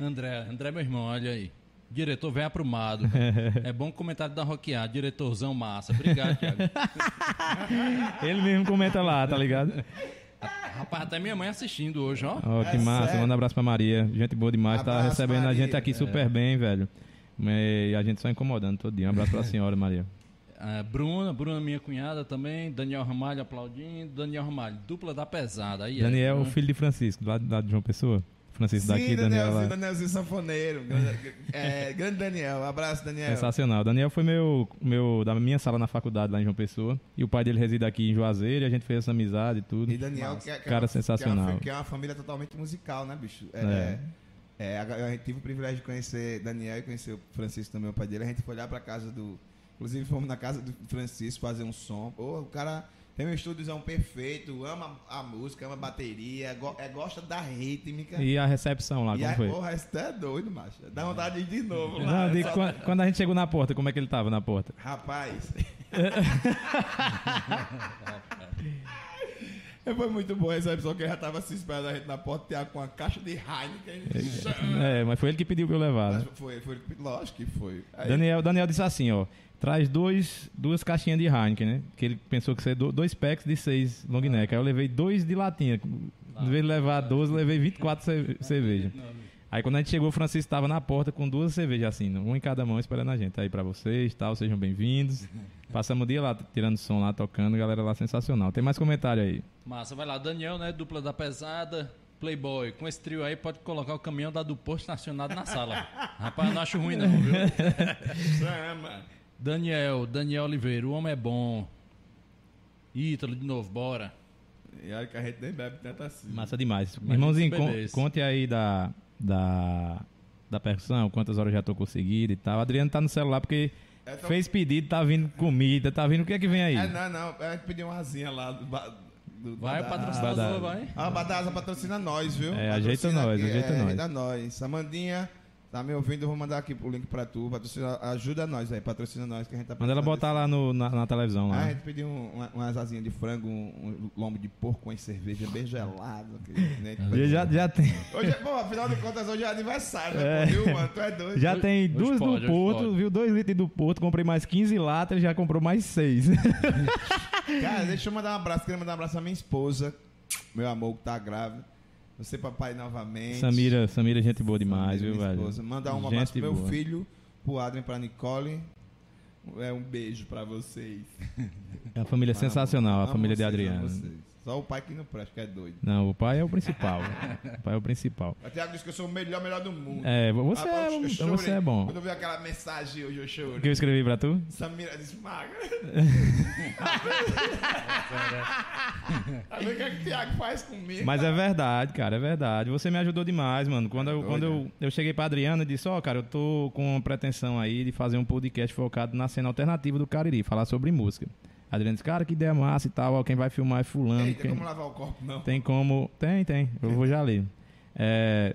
André, André, meu irmão, olha aí. Diretor, vem aprumado. É bom comentário da Rockear, diretorzão massa. Obrigado, Thiago. Ele mesmo comenta lá, tá ligado? Rapaz, até minha mãe assistindo hoje, ó. Ó, que É massa. sério? Manda um abraço pra Maria. Gente boa demais. tá Abraço, recebendo a Maria. gente aqui super bem, velho. E a gente só incomodando todo dia. Um abraço pra senhora, Maria. Ah, Bruna, Bruna, minha cunhada também. Daniel Ramalho aplaudindo. Daniel Ramalho, dupla da pesada. Aí é. Daniel, filho de Francisco, lá, lá de João Pessoa. Francisco daqui, Daniel Danielzinho, lá. Danielzinho Sanfoneiro. Grande, é, grande Daniel. Abraço, Daniel. Sensacional. Daniel foi meu, meu da minha sala na faculdade lá em João Pessoa. E o pai dele reside aqui em Juazeiro e a gente fez essa amizade e tudo. E Daniel, que é, que é Cara uma- sensacional. Que é, uma, que é uma família totalmente musical, né, bicho? É. É. é, a, a gente tive o privilégio de conhecer Daniel e conhecer o Francisco também, o pai dele. A gente foi lá pra casa do. Inclusive, fomos na casa do Francisco fazer um som. Pô, o cara tem um estúdiozão perfeito, ama a música, ama a bateria, go- é, gosta da rítmica. E a recepção lá, E como aí, foi? porra, isso é doido, macho. Dá vontade de ir de novo. Não, lá. digo, Só- quan- quando a gente chegou na porta, como é que ele tava na porta? Rapaz. Foi muito boa essa episódio que já tava se esperando a gente na porta, Thiago com uma caixa de Heineken. É, mas foi ele que pediu pra eu levar, né? Foi, foi, lógico que foi. Aí, Daniel, Daniel disse assim, ó. Traz dois, duas caixinhas de Heineken, né? Que ele pensou que ia ser do- dois packs de seis long neck. Aí eu levei dois de latinha. Em vez de levar 12, eu levei 24 ce- cerveja. Aí quando a gente chegou, o Francisco estava na porta com duas cervejas assim, uma em cada mão, esperando a gente. Aí pra vocês, tal, sejam bem-vindos. Passamos o dia lá, tirando som lá, tocando, galera lá sensacional. Tem mais comentário aí. Massa, vai lá, Daniel, né? Dupla da pesada. Playboy, com esse trio aí pode colocar o caminhão da do posto estacionado na sala. Rapaz, não acho ruim não, viu? chama. Daniel, Daniel Oliveira, o homem é bom. Ítalo de novo, bora. E olha que a gente nem bebe tanto assim. Massa demais. Imagina Irmãozinho, con- conte aí da, da, da percussão, quantas horas já tô conseguido e tal. Adriano tá no celular porque É tão- Fez pedido, tá vindo comida, tá vindo. O que é que vem aí? É, não, não. Gente pediu uma asinha lá do. do Vai, o Badasa. patrocinador, vai. Ah, a Badasa patrocina nós, viu? É, ajeita nós, aqui, ajeita é, nós. Ajuda nós. Amandinha, tá me ouvindo? Eu vou mandar aqui o link pra tu. Patrocina, ajuda nós aí, patrocina nós que a gente tá Manda ela botar lá no- na, na televisão Ah, a lá. gente pediu um, uma, umas asinhas de frango, um, um lombo de porco com cerveja bem gelado. que, né? Já, já tem, Hoje, é- pô, afinal de contas, hoje é aniversário, né? É. Viu, mano? Tu é doido. já Hoje- tem hoje duas pode, do Porto, pode. viu? Dois litros do Porto, comprei mais 15 latas, já comprou mais seis. Cara, deixa eu mandar um abraço. Queria mandar um abraço à minha esposa, meu amor, que tá grávida. Você, papai, novamente. Samira, Samira, gente boa demais, Samira, viu, velho? esposa. Mandar um abraço pro meu boa. filho, pro Adrien, pra Nicole. É um beijo pra vocês. É uma família sensacional, a família de vocês, Adriano. Só o pai que não presta, que é doido. Não, o pai é o principal. o pai é o principal. O Thiago disse que eu sou o melhor, melhor do mundo. É, você, Ah, é, você é bom. Quando eu vi aquela mensagem hoje, eu O chorei. que eu escrevi pra tu? Samira disse, magra. A ver o que, é que o Thiago faz comigo. Mas é verdade, cara, é verdade. Você me ajudou demais, mano. Quando eu, Doido, quando eu, né? eu cheguei pra Adriana e disse, ó, cara, eu tô com uma pretensão aí de fazer um podcast focado na cena alternativa do Cariri, falar sobre música. A Adriana disse, cara, que ideia massa e tal, ó, quem vai filmar é fulano. Eita, quem- como lavar o corpo, não. Tem como. Tem, tem. Eu vou já ler. É,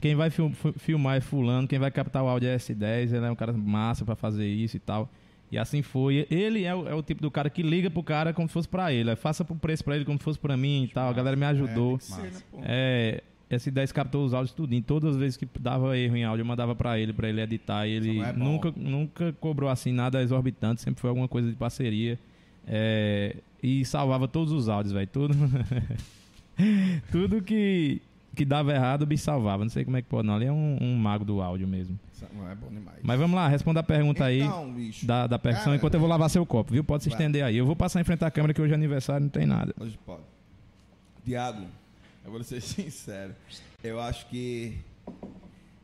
quem vai fil- fi- filmar é fulano, quem vai captar o áudio é S10, ele é um cara massa pra fazer isso e tal. E assim foi. Ele é o, é o tipo do cara que liga pro cara como se fosse pra ele. Faça pro preço pra ele como se fosse pra mim e tal. A galera me ajudou. É, tem ser, né? É, S10 captou os áudios tudinho. Todas as vezes que dava erro em áudio, eu mandava pra ele, pra ele editar. E ele é nunca, nunca cobrou assim nada exorbitante, sempre foi alguma coisa de parceria. É, e salvava todos os áudios, velho. Tudo, tudo que, que dava errado, o bicho salvava. Não sei como é que pode, não. Ali é um, um mago do áudio mesmo. Não é bom demais. Mas vamos lá, responda a pergunta aí Então, bicho. da, da percussão Cara, enquanto eu vou lavar seu copo, viu? Pode se Vai. estender aí. Eu vou passar em frente à câmera que hoje é aniversário, não tem nada. Hoje pode. Tiago, eu vou ser sincero. Eu acho que.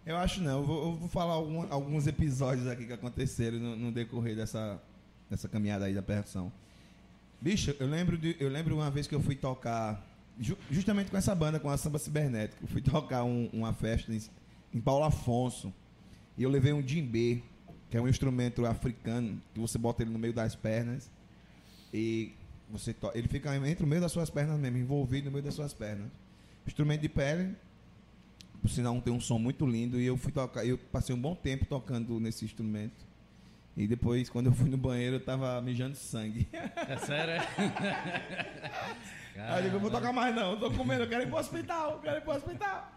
Eu acho não. Eu vou, eu vou falar algum- alguns episódios aqui que aconteceram no, no decorrer dessa, dessa caminhada aí da percussão. Bicho, eu lembro, de, eu lembro uma vez que eu fui tocar, ju- justamente com essa banda, com a Samba Cibernética. Eu fui tocar um- uma festa em, em Paulo Afonso. E eu levei um djembe, que é um instrumento africano, que você bota ele no meio das pernas. E você to- ele fica entre o meio das suas pernas mesmo, envolvido no meio das suas pernas. Instrumento de pele, por sinal tem um som muito lindo. E eu fui tocar, eu passei um bom tempo tocando nesse instrumento. E depois, quando eu fui no banheiro, eu tava mijando sangue. É sério, é? Aí eu digo, eu vou tocar mais não, eu tô comendo, eu quero ir pro hospital, eu quero ir pro hospital.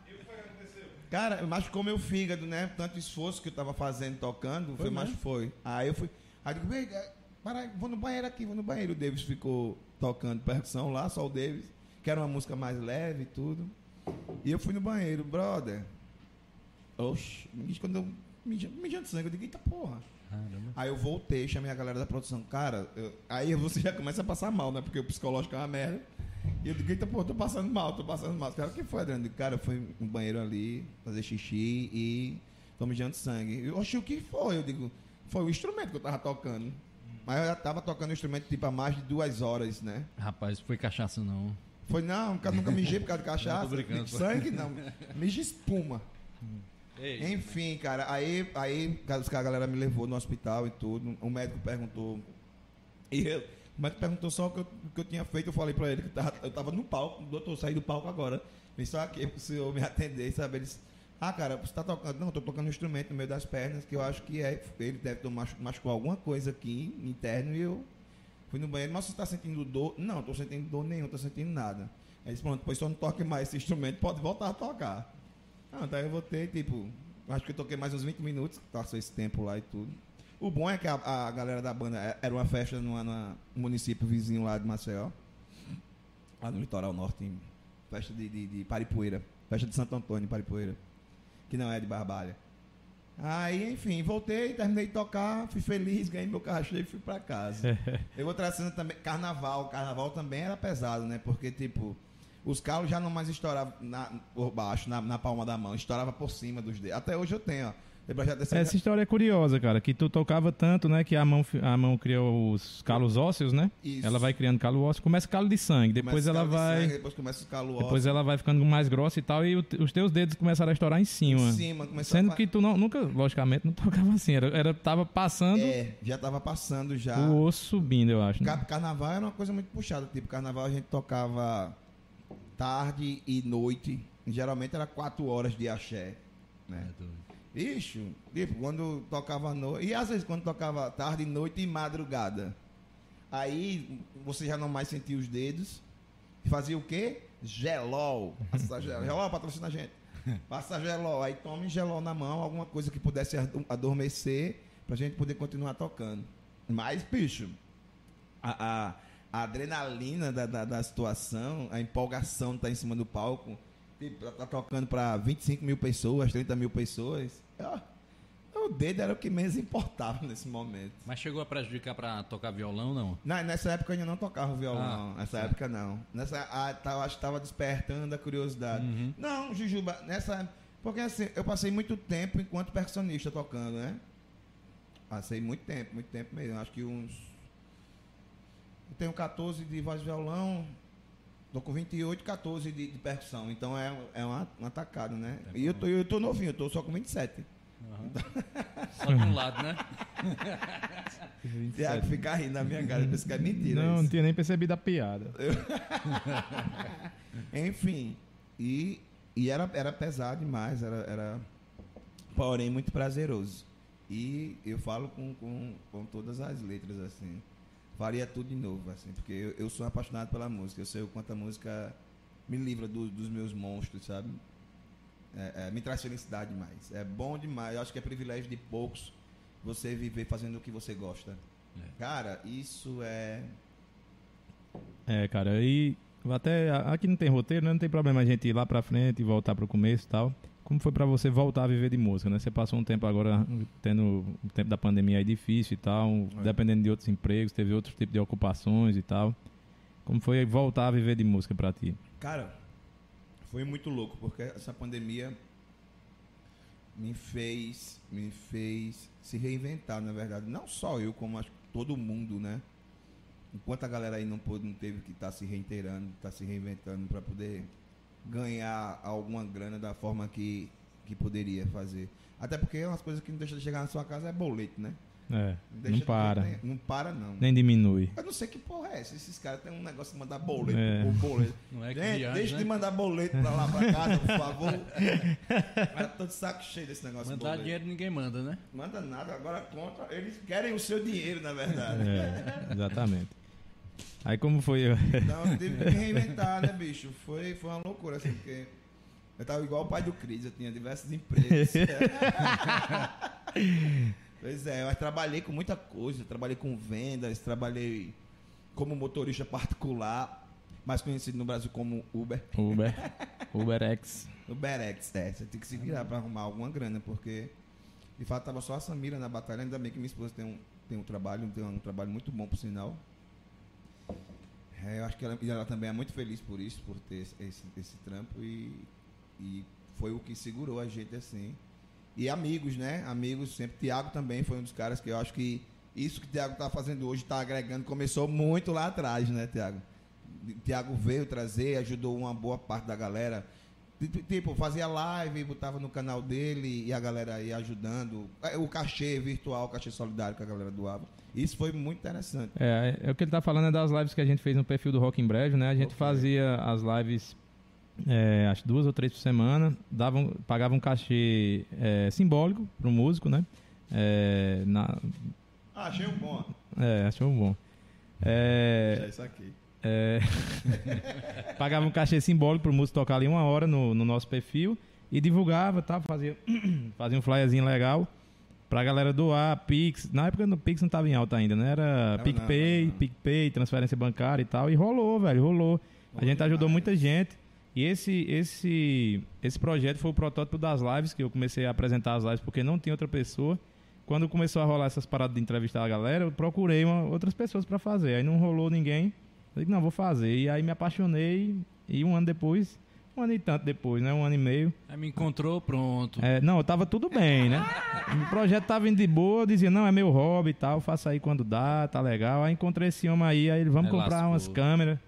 Cara, machucou meu fígado, né? Tanto esforço que eu tava fazendo tocando, foi, machu- foi. Aí eu fui. Aí eu digo, "Ei, eh, para aí, vou no banheiro aqui, vou no banheiro. O Davis ficou tocando percussão lá, só o Davis, que era uma música mais leve e tudo. E eu fui no banheiro, brother. Oxi, quando eu mijando, mijando sangue, eu digo, eita porra. Caramba. Aí eu voltei, chamei a galera da produção. Cara, eu- aí você já começa a passar mal, né? Porque o psicológico é uma merda. E eu digo, eita, pô, tô passando mal, tô passando mal. Os caras, o que foi, Adriano? Cara, eu fui no banheiro ali, fazer xixi e tô mijando sangue. Eu, Oxi, o que foi? Eu digo, foi o instrumento que eu tava tocando. Mas eu já tava tocando o instrumento tipo há mais de duas horas, né? Rapaz, foi cachaça não. Foi, não, nunca, mijei por causa de cachaça. Não, tô brincando, sangue, não. Mija espuma. Enfim, cara, aí, aí a galera me levou no hospital e tudo. O médico perguntou. E eu, o médico perguntou só o que eu, o que eu tinha feito. Eu falei pra ele que eu tava, eu tava no palco. Doutor, saí do palco agora. Vem só aqui pro senhor me atender, sabe? Ele disse, ah, cara, você tá tocando. Não, eu tô tocando um instrumento no meio das pernas, que eu acho que é. Ele deve ter machu- machucou alguma coisa aqui interno e eu fui no banheiro. Mas você tá sentindo dor? Não tô sentindo dor nenhuma, tô sentindo nada. Aí ele disse, pronto, pois só não toque mais esse instrumento, pode voltar a tocar. Ah, daí eu voltei, tipo, acho que eu toquei mais uns 20 minutos, passou esse tempo lá e tudo. O bom é que a, a galera da banda é- era uma festa numa- num município vizinho lá de Maceió, lá no litoral norte, em festa de, de, de Paripoeira, festa de Santo Antônio, Paripoeira, que não é de Barbalha. Aí, enfim, voltei, terminei de tocar, fui feliz, ganhei meu carro cheio e fui pra casa. Eu vou trazendo também carnaval. Carnaval também era pesado, né? Porque, tipo, os calos já não mais estouravam na- por baixo, na, na palma da mão, estourava por cima dos dedos. Até hoje eu tenho, ó. Essa história é curiosa, cara, que tu tocava tanto, né, que a mão, a mão criou os calos ósseos, né? Isso. Ela vai criando calo ósseo, começa calo de sangue, depois Começa ela calo vai, sangue, depois começa os calos depois ela vai ficando mais grossa e tal, e o os teus dedos começaram a estourar em cima. em cima. Começou Sendo a... que tu não, nunca, logicamente, não tocava assim, era, era tava passando É, já tava passando já. o osso subindo, eu acho. né? Car- Carnaval era uma coisa muito puxada. Tipo, carnaval a gente tocava tarde e noite. Geralmente era quatro horas de axé. Né? É doido. Ixi, tipo, quando tocava noite. E às vezes quando tocava tarde, noite e madrugada. Aí você já não mais sentia os dedos. Fazia o quê? Gelol. Passa gelol. Gelol patrocina a gente. Passa gelol. Aí tome gelol na mão, alguma coisa que pudesse ado- adormecer pra gente poder continuar tocando. Mas, bicho, a, a- a adrenalina da, da, da situação, a empolgação de estar em cima do palco, tipo, tá, tá tocando para 25 mil pessoas, 30 mil pessoas. ó, o dedo era o que menos importava nesse momento. Mas chegou a prejudicar pra tocar violão, não? Na- nessa época eu ainda não tocava violão, Ah, nessa época não. Nessa, ah, tá, acho que estava despertando a curiosidade. Uhum. Não, Jujuba, nessa. Porque assim, eu passei muito tempo enquanto percussionista tocando, né? Passei muito tempo, muito tempo mesmo. Acho que uns. Eu tenho 14 de voz e violão, tô com 28, 14 de, de percussão. Então é, é uma, uma tacada, né? E eu tô, eu tô novinho, eu tô só com 27. Só de um lado, né? Tiago fica rindo na minha cara, pensa que é mentira. Não, isso. não tinha nem percebido a piada. Enfim, e, e era, era pesado demais, era, era porém muito prazeroso. E eu falo com, com, com todas as letras, assim. Faria tudo de novo, assim, porque eu, eu sou apaixonado pela música. Eu sei o quanto a música me livra do- dos meus monstros, sabe? É, é, me traz felicidade demais. É bom demais. Eu acho que é privilégio de poucos você viver fazendo o que você gosta. É. Cara, isso é. É, cara, e até aqui não tem roteiro, né? Não tem problema a gente ir lá pra frente e voltar pro começo e tal. Como foi pra você voltar a viver de música, né? Você passou um tempo agora tendo o tempo da pandemia aí difícil e tal, É. dependendo de outros empregos, teve outros tipos de ocupações e tal. Como foi voltar a viver de música pra ti? Cara, foi muito louco, porque essa pandemia me fez, me fez se reinventar, na verdade. Não só eu, como acho todo mundo, né? Enquanto a galera aí não, pôde, não teve que estar se reiterando, estar se reinventando para poder ganhar alguma grana da forma que, que poderia fazer. Até porque umas coisas que não deixa de chegar na sua casa é boleto, né? É, deixa não de- para, nem- não para, não. nem diminui. Eu não sei que porra é essa. Esses caras têm um negócio de mandar boleto. É. por boleto. Não é que Gente, viagem, deixa né? de mandar boleto pra lá pra casa, por favor. Eu tô de saco cheio desse negócio de Mandar boleto. dinheiro ninguém manda, né? Manda nada, agora contra. Eles querem o seu dinheiro, na verdade. É, exatamente. Aí como foi? Então eu tive que me reinventar, né, bicho? Foi, foi uma loucura, assim, porque eu tava igual o pai do Cris, eu tinha diversos empregos. pois é, eu trabalhei com muita coisa, trabalhei com vendas, trabalhei como motorista particular, mais conhecido no Brasil como Uber. Uber, UberX. UberX, é, você tem que se virar pra arrumar alguma grana, porque de fato tava só a Samira na batalha, ainda bem que minha esposa tem um, tem um trabalho, tem um trabalho muito bom por sinal. É, eu acho que ela, ela também é muito feliz por isso, por ter esse, esse, trampo e, e foi o que segurou a gente assim. E amigos, né? Amigos sempre. Tiago também foi um dos caras que eu acho que isso que o Tiago tá fazendo hoje, tá agregando, começou muito lá atrás, né, Tiago? Tiago veio trazer, ajudou uma boa parte da galera. Ti- Tipo, fazia live, botava no canal dele e a galera ia ajudando. É, O cachê virtual, o cachê solidário que a galera doava. Isso foi muito interessante. É, é o que ele tá falando é das lives que a gente fez no perfil do Rock em Breve, né? A gente Ok. fazia as lives é, acho duas ou três por semana, davam, pagava um cachê é, simbólico pro músico, né? É, na, Ah, achei um bom. é, achou bom. É, isso aqui. É, pagava um cachê simbólico pro músico tocar ali uma hora no, no nosso perfil e divulgava, tá? Fazia, fazia um flyerzinho legal pra galera doar, Pix. Na época no Pix não tava em alta ainda, né? Era Não, PicPay, não, não. PicPay, transferência bancária e tal. E rolou, velho, rolou. A gente ajudou demais. muita gente. E esse, esse, esse projeto foi o protótipo das lives, que eu comecei a apresentar as lives porque não tinha outra pessoa. Quando começou a rolar essas paradas de entrevistar a galera, eu procurei uma- outras pessoas pra fazer. Aí não rolou ninguém. Eu disse, não, vou fazer. E aí me apaixonei e um ano depois, um ano e tanto depois, né? Um ano e meio. Aí me encontrou, pronto. É, não, tava tudo bem, né? O projeto tava indo de boa, eu dizia, não, é meu hobby e tal, faça aí quando dá, tá legal. Aí encontrei esse homem aí, aí ele, vamos Aí comprar lascou. umas câmeras,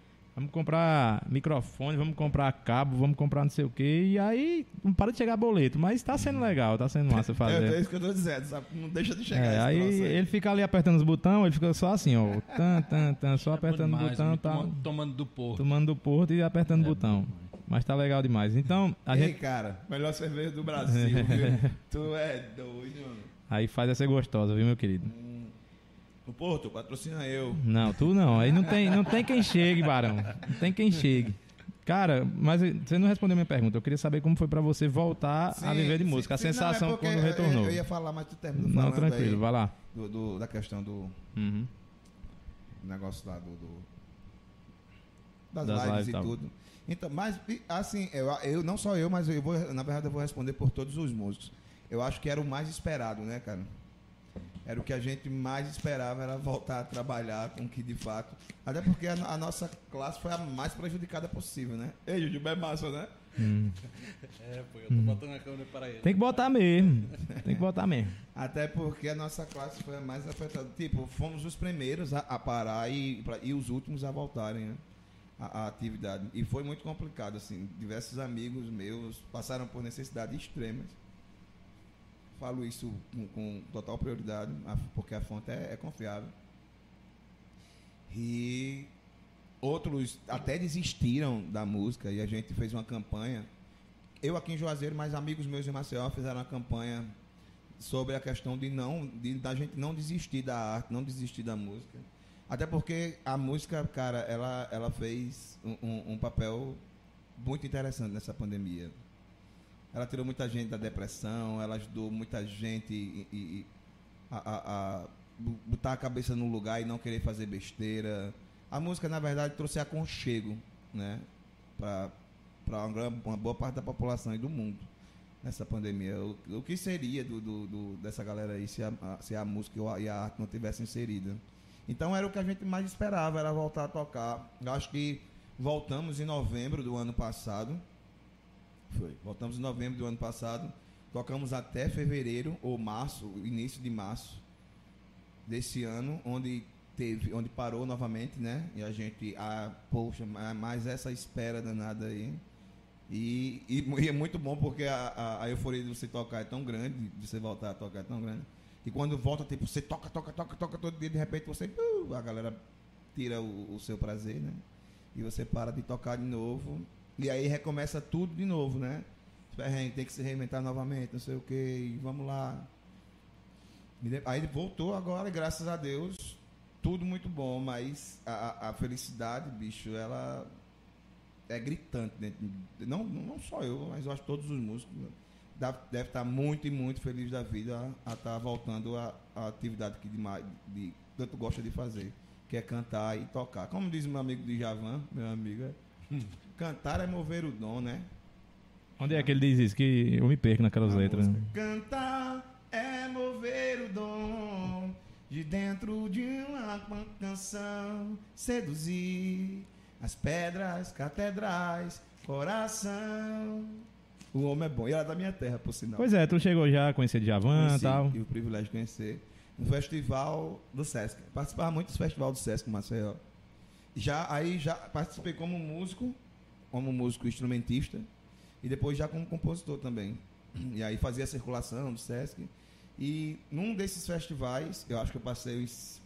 vamos comprar microfone, vamos comprar cabo, vamos comprar não sei o quê. E aí não para de chegar boleto, mas tá sendo legal, tá sendo massa É, é fazer. isso que eu tô dizendo, sabe? Não deixa de chegar É, esse aí troço ele fica ali apertando os botões, ele fica só assim, ó, tan, tan, tan, só É apertando o botão, tá tomando, tomando do porto. tomando do porto e apertando o É botão. Mas tá legal demais. Então, a Ei, gente cara, melhor cerveja do Brasil, viu? tu é doido, mano. aí faz essa gostosa, viu, meu querido? O Porto, patrocina eu. Não, tu não. Aí não tem, não tem quem chegue, Barão. Não tem quem chegue. Cara, mas você não respondeu minha pergunta. Eu queria saber como foi pra você voltar a Sim, viver de música. sim, a sensação não, é quando retornou. Eu, eu ia falar, mas tu terminou Não, tranquilo, vai lá. do, do- da questão do Uhum. negócio lá do... do- das, Das lives, lives e tal. tudo. Então, mas, assim, eu, eu, não só eu, mas eu vou, na verdade eu vou responder por todos os músicos. Eu acho que era o mais esperado, né, cara? Era o que a gente mais esperava, era voltar a trabalhar com o que de fato. Até porque a, a nossa classe foi a mais prejudicada possível, né? Ei, Jujuba é massa, né? É, pô, eu tô botando a câmera para ele. Tem que botar mesmo. Tem que botar mesmo. Até porque a nossa classe foi a mais afetada. Tipo, fomos os primeiros a, a parar e, pra- e os últimos a voltarem né? à, à atividade. E foi muito complicado, assim. Diversos amigos meus passaram por necessidades extremas. Falo isso com, com total prioridade, porque a fonte é, é confiável. E outros até desistiram da música e a gente fez uma campanha. Eu aqui em Juazeiro, mas amigos meus em Maceió fizeram uma campanha sobre a questão de não de, da gente não desistir da arte, não desistir da música. Até porque a música, cara, ela, ela fez um, um- um papel muito interessante nessa pandemia. Ela tirou muita gente da depressão, ela ajudou muita gente e, e- a, a- a botar a cabeça no lugar e não querer fazer besteira. A música, na verdade, trouxe aconchego, né? Para uma, uma boa parte da população e do mundo nessa pandemia. O, o que seria do, do- do- dessa galera aí se a, se a música e a arte não tivessem inserida? Então era o que a gente mais esperava, era voltar a tocar. Eu acho que voltamos em novembro do ano passado. Foi. Voltamos em novembro do ano passado. Tocamos até fevereiro ou março, início de março desse ano, onde teve, onde parou novamente, né? E a gente, ah, poxa, ma- mas essa espera danada aí. E, e, e é muito bom porque a, a, a euforia de você tocar é tão grande, de você voltar a tocar é tão grande. E quando volta, tipo, você toca, toca, toca, toca todo dia, de repente você, uh, a galera tira o, o seu prazer, né? E você para de tocar de novo. E aí recomeça tudo de novo, né? Tem que se reinventar novamente, não sei o que, vamos lá. Aí voltou agora, graças a Deus, tudo muito bom, mas a, a- felicidade, bicho, ela é gritante. Não, não só eu, mas eu acho que todos os músicos né? Deve estar muito e muito feliz da vida a estar voltando à atividade que de, tanto gosta de fazer, que é cantar e tocar. Como diz meu amigo de Javan, meu amigo, é, cantar é mover o dom, né? Onde é que ele diz isso? Que eu me perco naquelas A letras. música. Cantar é mover o dom de dentro de uma canção, seduzir as pedras, catedrais, coração. O homem é bom. E ela é da minha terra, por sinal. Pois é, tu chegou já a conhecer Djavan e tal. Tive o privilégio de conhecer um festival do Sesc. Participava muito dos festivais do Sesc Maceió. Já, aí já participei como músico, como músico instrumentista, e depois já como compositor também. E aí fazia a circulação do Sesc. E num desses festivais, eu acho que eu passei uns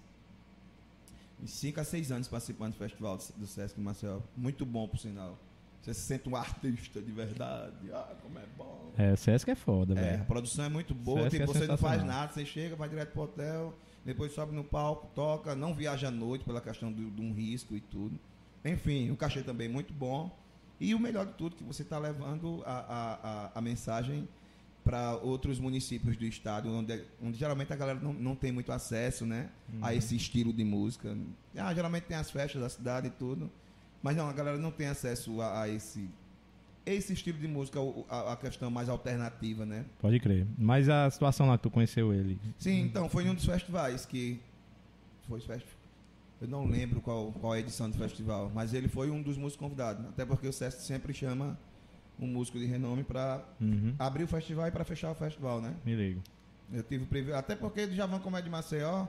5 a 6 anos participando do festival do- Sesc Maceió. Muito bom, por sinal. Você se sente um artista de verdade. Ah, como é bom. É, o Sesc é foda, É, a velho. produção é muito boa, Sesc tipo, é você não faz nada, você chega, vai direto pro hotel, depois sobe no palco, toca, não viaja à noite pela questão de um risco e tudo. Enfim, o cachê também é muito bom. E o melhor de tudo, que você está levando a, a, a, mensagem para outros municípios do estado, onde, onde geralmente a galera não, não tem muito acesso né, a esse estilo de música. Ah, geralmente tem as festas da cidade e tudo, mas não, a galera não tem acesso a, a esse, esse estilo de música, a, a questão mais alternativa, né? Pode crer. Mas a situação lá que tu conheceu ele. Sim, então, foi em um dos festivais que. Foi Eu não lembro qual, qual é a edição do festival, mas ele foi um dos músicos convidados. Até porque o SESC sempre chama um músico de renome para Uhum. abrir o festival e para fechar o festival, né? Me ligo. Eu tive o privilégio, até porque do Javan, como é de Maceió,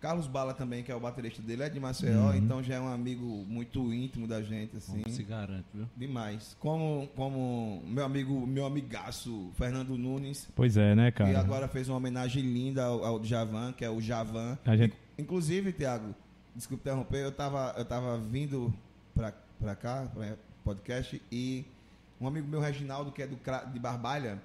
Carlos Bala também, que é o baterista dele, é de Maceió, Uhum. então já é um amigo muito íntimo da gente, assim. Como se garante, viu? Demais. Como, como meu amigo, meu amigaço Fernando Nunes, Pois é, né, que cara? agora fez uma homenagem linda ao, ao Javan, que é o Javan. A gente... Inclusive, Tiago, desculpa interromper, eu tava, eu tava vindo pra, pra cá, pra podcast, e um amigo meu, Reginaldo, que é do, de Barbalha,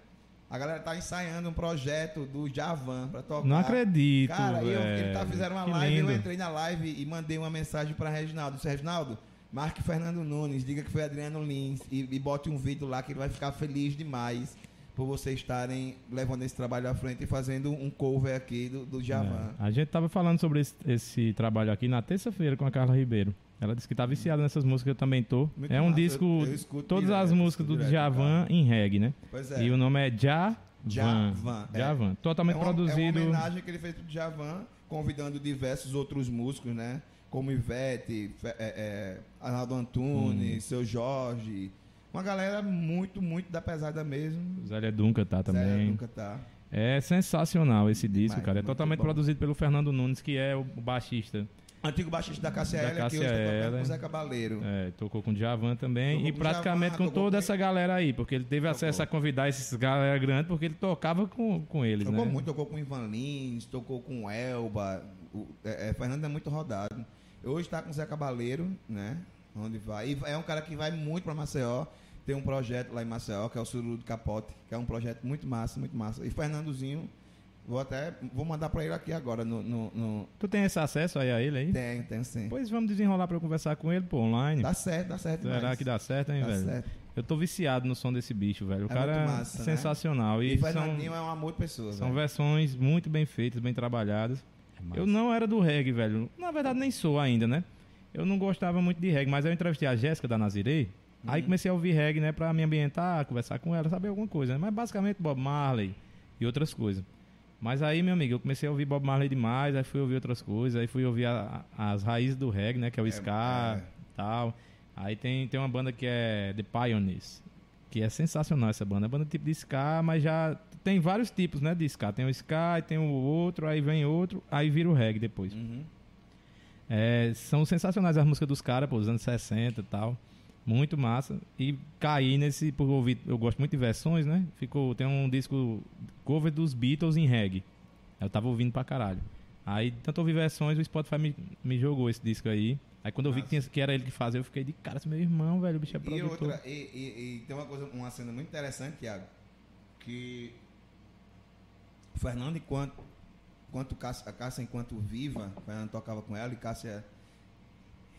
a galera tá ensaiando um projeto do Javan pra tocar. Não acredito, Cara, eu, ele tá, fizeram uma Que live, lindo. eu entrei na live e mandei uma mensagem pra Reginaldo. Disse, Reginaldo, marque Fernando Nunes, diga que foi Adriano Lins e, e bote um vídeo lá que ele vai ficar feliz demais por vocês estarem levando esse trabalho à frente e fazendo um cover aqui do, do Javan. É. A gente tava falando sobre esse, esse trabalho aqui na terça-feira com a Carla Ribeiro. Ela disse que tá viciada nessas músicas, eu também tô. Muito é um massa, disco, eu- todas direto, as músicas do direto, Djavan em reggae, né? Pois é. E o nome é Javan. Javan, é. Javan. Totalmente é uma, produzido. É uma homenagem que ele fez pro Djavan, convidando diversos outros músicos, né? Como Ivete, é, é, Arnaldo Hum. Antunes, Seu Jorge. Uma galera muito, muito da pesada mesmo. Zélia Duncan tá Zé também. nunca tá. É sensacional esse disco, Demais, cara. É totalmente bom. produzido pelo Fernando Nunes, que é o baixista. Antigo baixista da Eller, que hoje tá tocando com o Zé Cabaleiro. É, tocou com o Djavan também. Tocou e com praticamente Djavan, com tocou toda essa galera aí, porque ele teve acesso a convidar esses galera grande, porque ele tocava com, com eles, Tocou né? muito, tocou com o Ivan Lins, tocou com o Elba. O, é, é, Fernando é muito rodado. Hoje está com o Zé Cabaleiro, né? Onde vai. E é um cara que vai muito para Maceió. Tem um projeto lá em Maceió, que é o Sururu do Capote, que é um projeto muito massa, muito massa. E Fernandozinho, vou até. Vou mandar para ele aqui agora. No, no, no- Tu tem esse acesso aí a ele aí? Tem, tem sim. Pois vamos desenrolar pra eu conversar com ele, pô, online. Dá certo, dá certo. Será demais. que dá certo, hein, Dá velho? certo. Eu tô viciado no som desse bicho, velho. O É cara muito é massa, né? sensacional. E, E, são, Fernandinho é um amor de pessoa. são velho. versões muito bem feitas, bem trabalhadas. É massa. Eu não era do reggae, velho. Na verdade, nem sou ainda, né? Eu não gostava muito de reggae, mas eu entrevistei a Jéssica da Nazirei. Aí Uhum. comecei a ouvir reggae, né? Pra me ambientar, conversar com ela, saber alguma coisa, né? Mas basicamente Bob Marley e outras coisas. Mas aí, meu amigo, eu comecei a ouvir Bob Marley demais, aí fui ouvir outras coisas, aí fui ouvir a- a- as raízes do reggae, né? Que é o É, ska é. tal. Aí tem, tem uma banda que é The Pioneers, que é sensacional essa banda. É banda tipo de ska, mas já tem vários tipos, né? De ska. Tem o ska, tem o outro, aí vem outro, aí vira o reggae depois. Uhum. É, são sensacionais as músicas dos caras, pô, dos anos 60 e tal. Muito massa. E caí nesse, por ouvir, eu gosto muito de versões, né? Ficou, tem um disco cover dos Beatles em reggae. Eu tava ouvindo pra caralho. Aí, tanto ouvi versões, o Spotify me, me jogou esse disco aí. Aí quando eu vi que, tinha, que era ele que fazia, eu fiquei de cara, esse meu irmão, velho, o bicho é E produtor. outra, e, e- e tem uma coisa, uma cena muito interessante, Thiago, que o Fernando, enquanto, enquanto Cássia, a Cássia, enquanto viva, o Fernando tocava com ela e Cássia.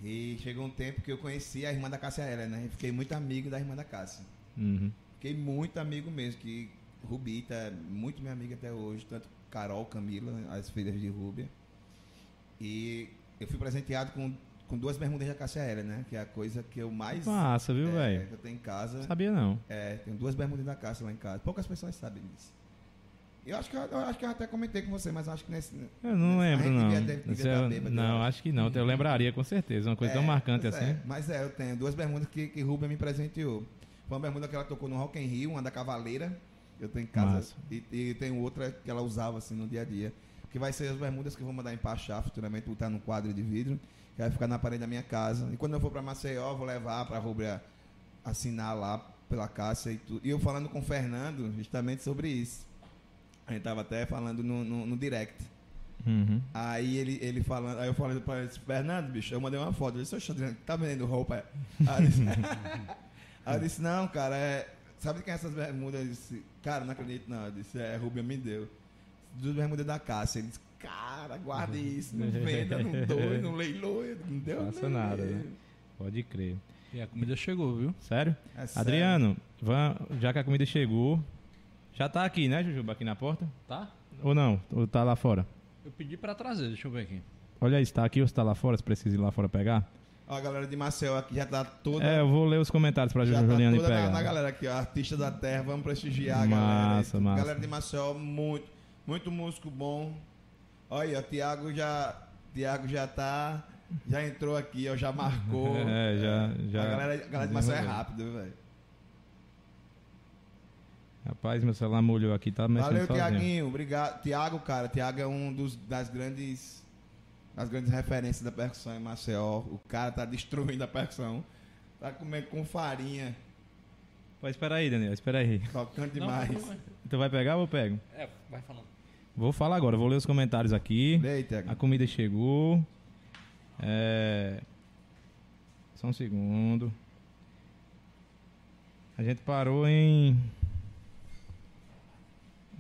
E chegou um tempo que eu conheci a irmã da Cássia Ela, né? Fiquei muito amigo da irmã da Cássia. Uhum. Fiquei muito amigo mesmo, que Rubita é muito minha amiga até hoje, tanto Carol, Camila, as filhas de Rúbia. E eu fui presenteado com, com duas bermudas da Cássia Ela, né? Que é a coisa que eu mais. Massa, viu, é, velho? que eu tenho em casa. Sabia não. É, tenho duas bermudas da Cássia lá em casa. Poucas pessoas sabem disso. Eu acho que eu, eu acho que eu até comentei com você, mas acho que nesse. Eu não nesse- lembro, não. devia- devia- estar eu- bêbado, não, acho. que não. Eu lembraria com certeza. Uma coisa tão É, marcante pois assim. é. Mas é, eu tenho duas bermudas que, que Rubia me presenteou. Foi uma bermuda que ela tocou no Rock in Rio, uma da Cavaleira. Eu tenho em casa. E, e tem outra que ela usava assim no dia a dia. Que vai ser as bermudas que eu vou mandar empachar futuramente, botar num quadro de vidro. Que vai ficar na parede da minha casa. E quando eu for para Maceió, eu vou levar para Rubia assinar lá pela Cássia e tudo. E eu falando com o Fernando justamente sobre isso. A gente tava até falando no, no, no direct. Uhum. Aí ele, ele falando, aí eu falei pra ele, Fernando, bicho, eu mandei uma foto, ele disse, "Oxe, Adriano, tá vendendo roupa? Aí eu disse, aí eu disse, não, cara, é. Sabe quem é essas bermudas? Eu disse, cara, não acredito não. Eu disse, é, Rubia me deu. Duas bermudas da Cássia. Ele disse, cara, guarde isso, não venda, não doe, não leiloe, não deu Faça nem- nada, né? Pode crer. E a comida chegou, viu? Sério? É sério. Adriano, van- já que a comida chegou, já tá aqui, né, Jujuba, aqui na porta? Tá? Ou não? Ou tá lá fora? Eu pedi pra trazer, deixa eu ver aqui. Olha aí, se tá aqui ou se tá lá fora, se precisa ir lá fora pegar. Ó, a galera de Maceió aqui já tá toda. É, eu vou ler os comentários pra Já Juju tá Juliana e toda na, pegar. na galera aqui, ó, artista da terra, vamos prestigiar a Massa, galera. aí. massa. Galera de Maceió, muito, muito músico bom. Olha, o Thiago já, Thiago já tá, já entrou aqui, ó, já marcou. É, já- já A galera, a galera de Maceió é rápido, velho. Rapaz, meu celular molhou aqui, tá mexendo Valeu, sozinho. Tiaguinho. Obrigado. Tiago, cara. Tiago é um dos das grandes das grandes referências da percussão em Maceió. O cara tá destruindo a percussão. Tá comendo com farinha, Pô, espera aí, Daniel, espera aí. tocando Não, demais. não, Tu vai pegar ou eu pego? É, vai falando. Vou falar agora, vou ler os comentários aqui. Tiago. A comida chegou. É... Só um segundo. A gente parou em.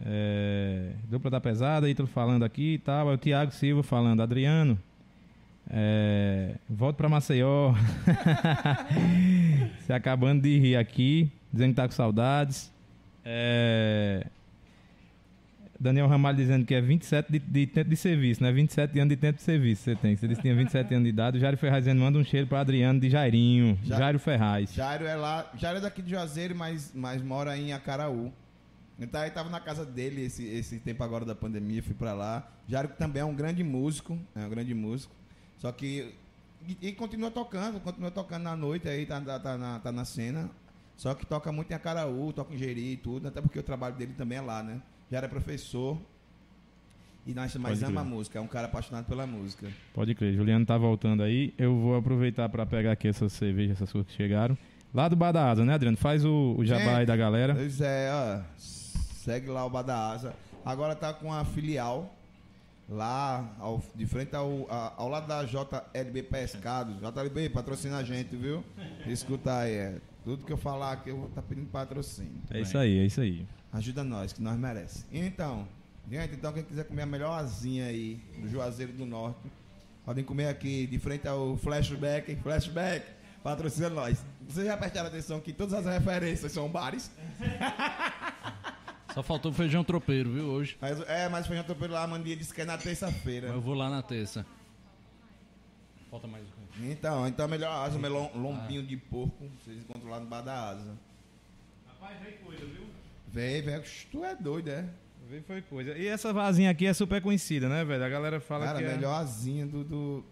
É... Dupla da pesada, Ítalo falando aqui e tal. Aí o Thiago Silva falando, Adriano. É... Volto pra Maceió. Se acabando de rir aqui, dizendo que tá com saudades. É... Daniel Ramalho dizendo que é 27 de, de tempo de serviço, né? 27 anos de tempo de serviço você tem. Você disse que tinha 27 anos de idade. O Jairo Ferraz dizendo, manda um cheiro para Adriano de Jairinho. Ja- Jairo Ferraz. Jairo é lá. Jairo é daqui de Juazeiro, mas, mas mora em Acaraú. Então aí tava na casa dele esse, esse tempo agora da pandemia, fui pra lá. Que também é um grande músico, é um grande músico. Só que. E, e continua tocando, continua tocando na noite aí, tá, tá, tá na, tá na cena. Só que toca muito em Acaraú, toca em Jeri e tudo, até porque o trabalho dele também é lá, né? Jairo é professor. E nós Pode ama a música, é um cara apaixonado pela música. Pode crer, Juliano tá voltando aí. Eu vou aproveitar para pegar aqui essas cervejas, essas coisas que chegaram. Lá do Bar da Asa, né, Adriano? Faz o, o jabá Gente, aí da galera. Pois é, ó. Segue lá o Badaasa. Agora tá com a filial lá ao- de frente ao, a- ao lado da JLB Pescado. JLB, patrocina a gente, viu? Escuta aí, é. Tudo que eu falar aqui eu vou estar pedindo patrocínio. É isso aí, é isso aí. Ajuda nós, que nós merece. Então, gente, então quem quiser comer a melhor asinha aí do Juazeiro do Norte, podem comer aqui de frente ao Flashback. Flashback, patrocina nós. Vocês já prestaram atenção que todas as referências são bares? Só faltou o feijão tropeiro, viu, hoje. Mas, é, mas o feijão tropeiro lá, a Mandia disse que é na terça-feira. Eu vou lá na terça. Falta mais um. Então, então melhor asa, melhor lombinho de porco, vocês encontram lá no bar da asa. Rapaz, veio coisa, viu? Véi, velho, tu é doido, é? Veio foi coisa. E essa vasinha aqui é super conhecida, né, velho? A galera fala Cara, que é... melhor asinha do, do-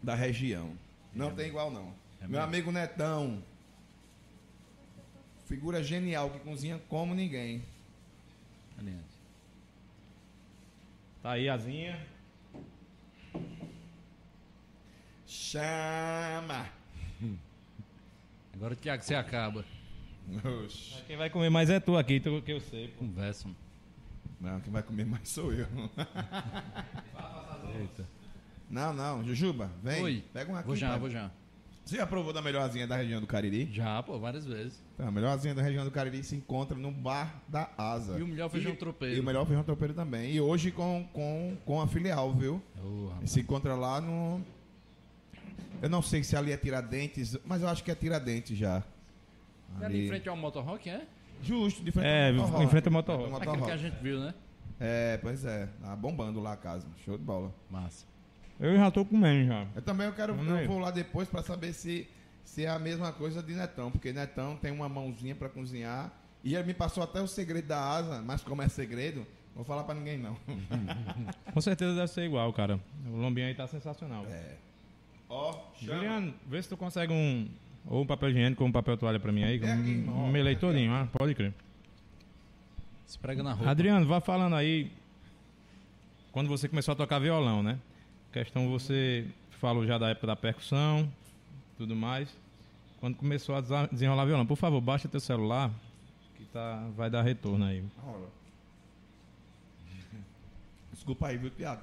da região. Não tem igual, não. É Meu mesmo. amigo Netão, figura genial que cozinha como ninguém. Aliás. Tá aí a asinha. Chama! Agora o Thiago se acaba. Oxi. Quem vai comer mais é tu aqui, tu, que eu sei. pô. Conversa. Não, quem vai comer mais sou eu. Eita. Não, não, Jujuba, vem. Oi. Pega um aqui. Vou já, pai. vou já. Você já provou da melhorzinha da região do Cariri? Já, pô, várias vezes. Então, a melhorzinha da região do Cariri se encontra no bar da Asa. E o melhor feijão E- tropeiro. E o melhor feijão tropeiro também. E hoje com, com, com a filial, viu? Rapaz. Se encontra lá no. Eu não sei se ali é Tiradentes, mas eu acho que é Tiradentes já. É ali em frente ao Motorrock, é? Justo, de frente É, ao Motorrock. em frente ao Motorrock. Aquele que a gente viu, né? É, pois é. Tá bombando lá a casa. Show de bola. Massa. Eu já tô comendo já. Eu também eu quero. Vamos aí. Eu vou lá depois pra saber se, se é a mesma coisa de Netão, porque Netão tem uma mãozinha pra cozinhar. E ele me passou até o segredo da asa, mas como é segredo, não vou falar pra ninguém não. Com certeza deve ser igual, cara. O lombinho aí tá sensacional. É. Ó, chama. Juliano, vê se tu consegue um. Ou um papel higiênico ou um papel toalha pra mim aí. É aqui, um, um melei todinho, ah, pode crer. Esprega na roupa. Adriano, vá falando aí. Quando você começou a tocar violão, né? Questão você falou já da época da percussão, tudo mais. Quando começou a desenrolar violão, por favor, baixa teu celular, que tá, vai dar retorno aí. Rola. Desculpa aí, viu, Thiago?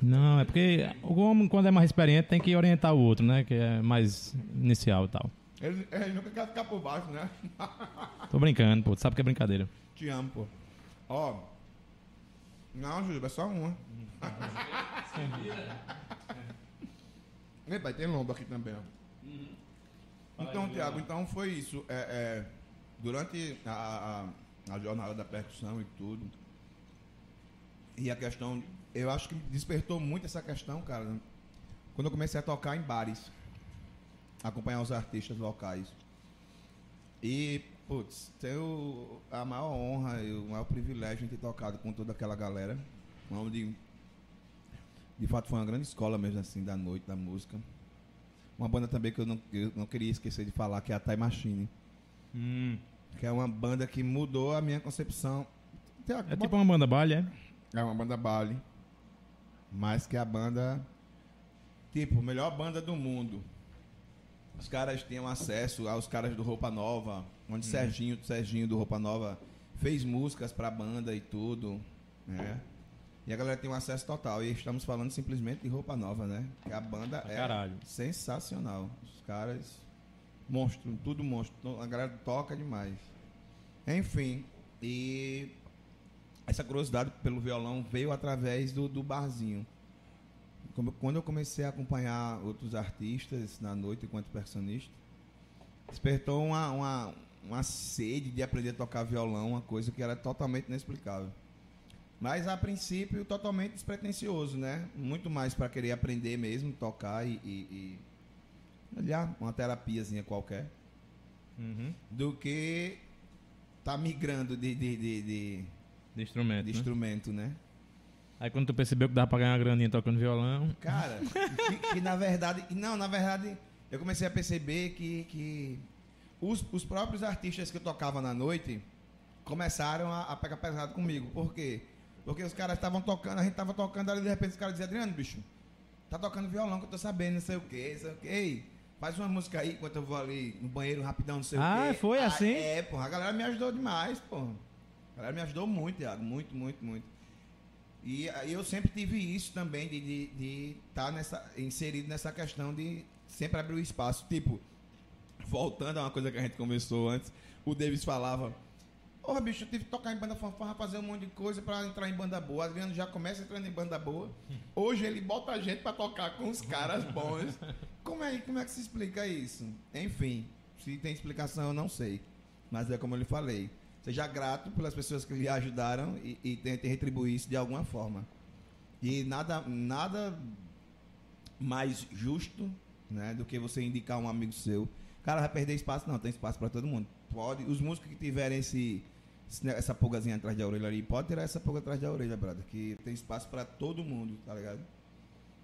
Não, é porque o homem, quando é mais experiente, tem que orientar o outro, né? Que é mais inicial e tal. Ele, ele nunca quer ficar por baixo, né? Tô brincando, pô. Tu sabe que é brincadeira. Te amo, pô. Ó. Não, Júlio, é só uma. Ei, pai, tem lombo aqui também, ó. Então, Tiago, então foi isso. É, é, durante a, a, a jornada da percussão e tudo, e a questão, eu acho que despertou muito essa questão, cara, quando eu comecei a tocar em bares, acompanhar os artistas locais. E, putz, tenho a maior honra e o maior privilégio de ter tocado com toda aquela galera. Onde, de fato, foi uma grande escola mesmo, assim, da noite, da música. Uma banda também que eu não, eu não queria esquecer de falar, que é a Time Machine. Hum. que é uma banda que mudou a minha concepção. Uma- É tipo uma banda baile, é? É uma banda Bali. Mais que a banda. Tipo, melhor banda do mundo. Os caras tinham acesso aos caras do Roupa Nova. Onde Serginho, Serginho do Roupa Nova fez músicas pra banda e tudo. Né? E a galera tem um acesso total. E estamos falando simplesmente de Roupa Nova, né? Que a banda Pra é caralho. sensacional. Os caras. Monstro, tudo monstro. A galera toca demais. Enfim. E essa curiosidade pelo violão veio através do, do barzinho. Quando eu comecei a acompanhar outros artistas na noite enquanto percussionista, despertou uma, uma, uma sede de aprender a tocar violão, uma coisa que era totalmente inexplicável. Mas a princípio totalmente despretensioso, né? Muito mais para querer aprender mesmo, tocar e, e, e olhar uma terapiazinha qualquer Uhum. do que tá migrando de, de, de, de- De instrumento. de né? instrumento, né? Aí quando tu percebeu que dava pra ganhar uma graninha tocando violão. Cara, que, que na verdade. Não, na verdade, eu comecei a perceber que, que os, os próprios artistas que eu tocava na noite começaram a, a pegar pesado comigo. Por quê? Porque os caras estavam tocando, a gente tava tocando ali, de repente os caras diziam, Adriano, bicho, tá tocando violão que eu tô sabendo, não sei o quê, não sei o quê. Ei, faz uma música aí enquanto eu vou ali no banheiro rapidão, não sei Ah, o quê. foi assim? É, porra, a galera me ajudou demais, porra. A galera me ajudou muito, muito, muito, muito. E aí eu sempre tive isso também, de estar nessa, inserido nessa questão de sempre abrir o espaço. Tipo, voltando a uma coisa que a gente conversou antes, o Davis falava, Porra, bicho, eu tive que tocar em banda fanfarra, fazer um monte de coisa pra entrar em banda boa. Adriano já começa entrando em banda boa. Hoje ele bota a gente pra tocar com os caras bons. Como é, como é que se explica isso? Enfim, se tem explicação eu não sei. Mas é como eu lhe falei. Seja grato pelas pessoas que lhe ajudaram e, e tente retribuir isso de alguma forma. E nada, nada mais justo né, do que você indicar um amigo seu. Cara, vai perder espaço? Não, tem espaço para todo mundo. Pode, os músicos que tiverem esse, essa pulgazinha atrás da orelha ali, pode tirar essa pulga atrás da orelha, brother, que tem espaço para todo mundo, tá ligado?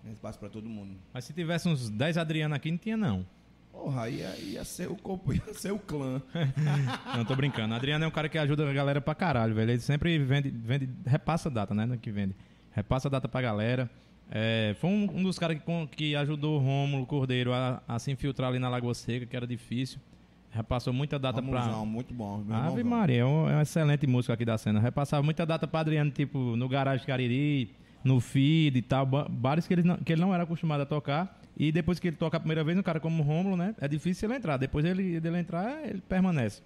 Tem espaço para todo mundo. Mas se tivesse uns 10 Adriano aqui, não tinha não. Porra, aí ia, ia ser o corpo, ia ser o clã. Não, tô brincando. Adriano é um cara que ajuda a galera pra caralho, velho. Ele sempre vende, vende repassa data, né? Que vende. Repassa data pra galera. É, foi um, um dos caras que, que ajudou o Rômulo Cordeiro a, a se infiltrar ali na Lagoa Seca, que era difícil. Repassou muita data pra. Romulzão, muito bom. meu Ave irmãozão. Maria, é um, é um excelente músico aqui da cena. Repassava muita data pra Adriano, tipo, no Garagem Cariri, no feed e tal, ba- bares que ele, não, que ele não era acostumado a tocar. E depois que ele toca a primeira vez, um cara como o Rômulo, né? É difícil ele entrar. Depois ele, dele entrar, ele permanece.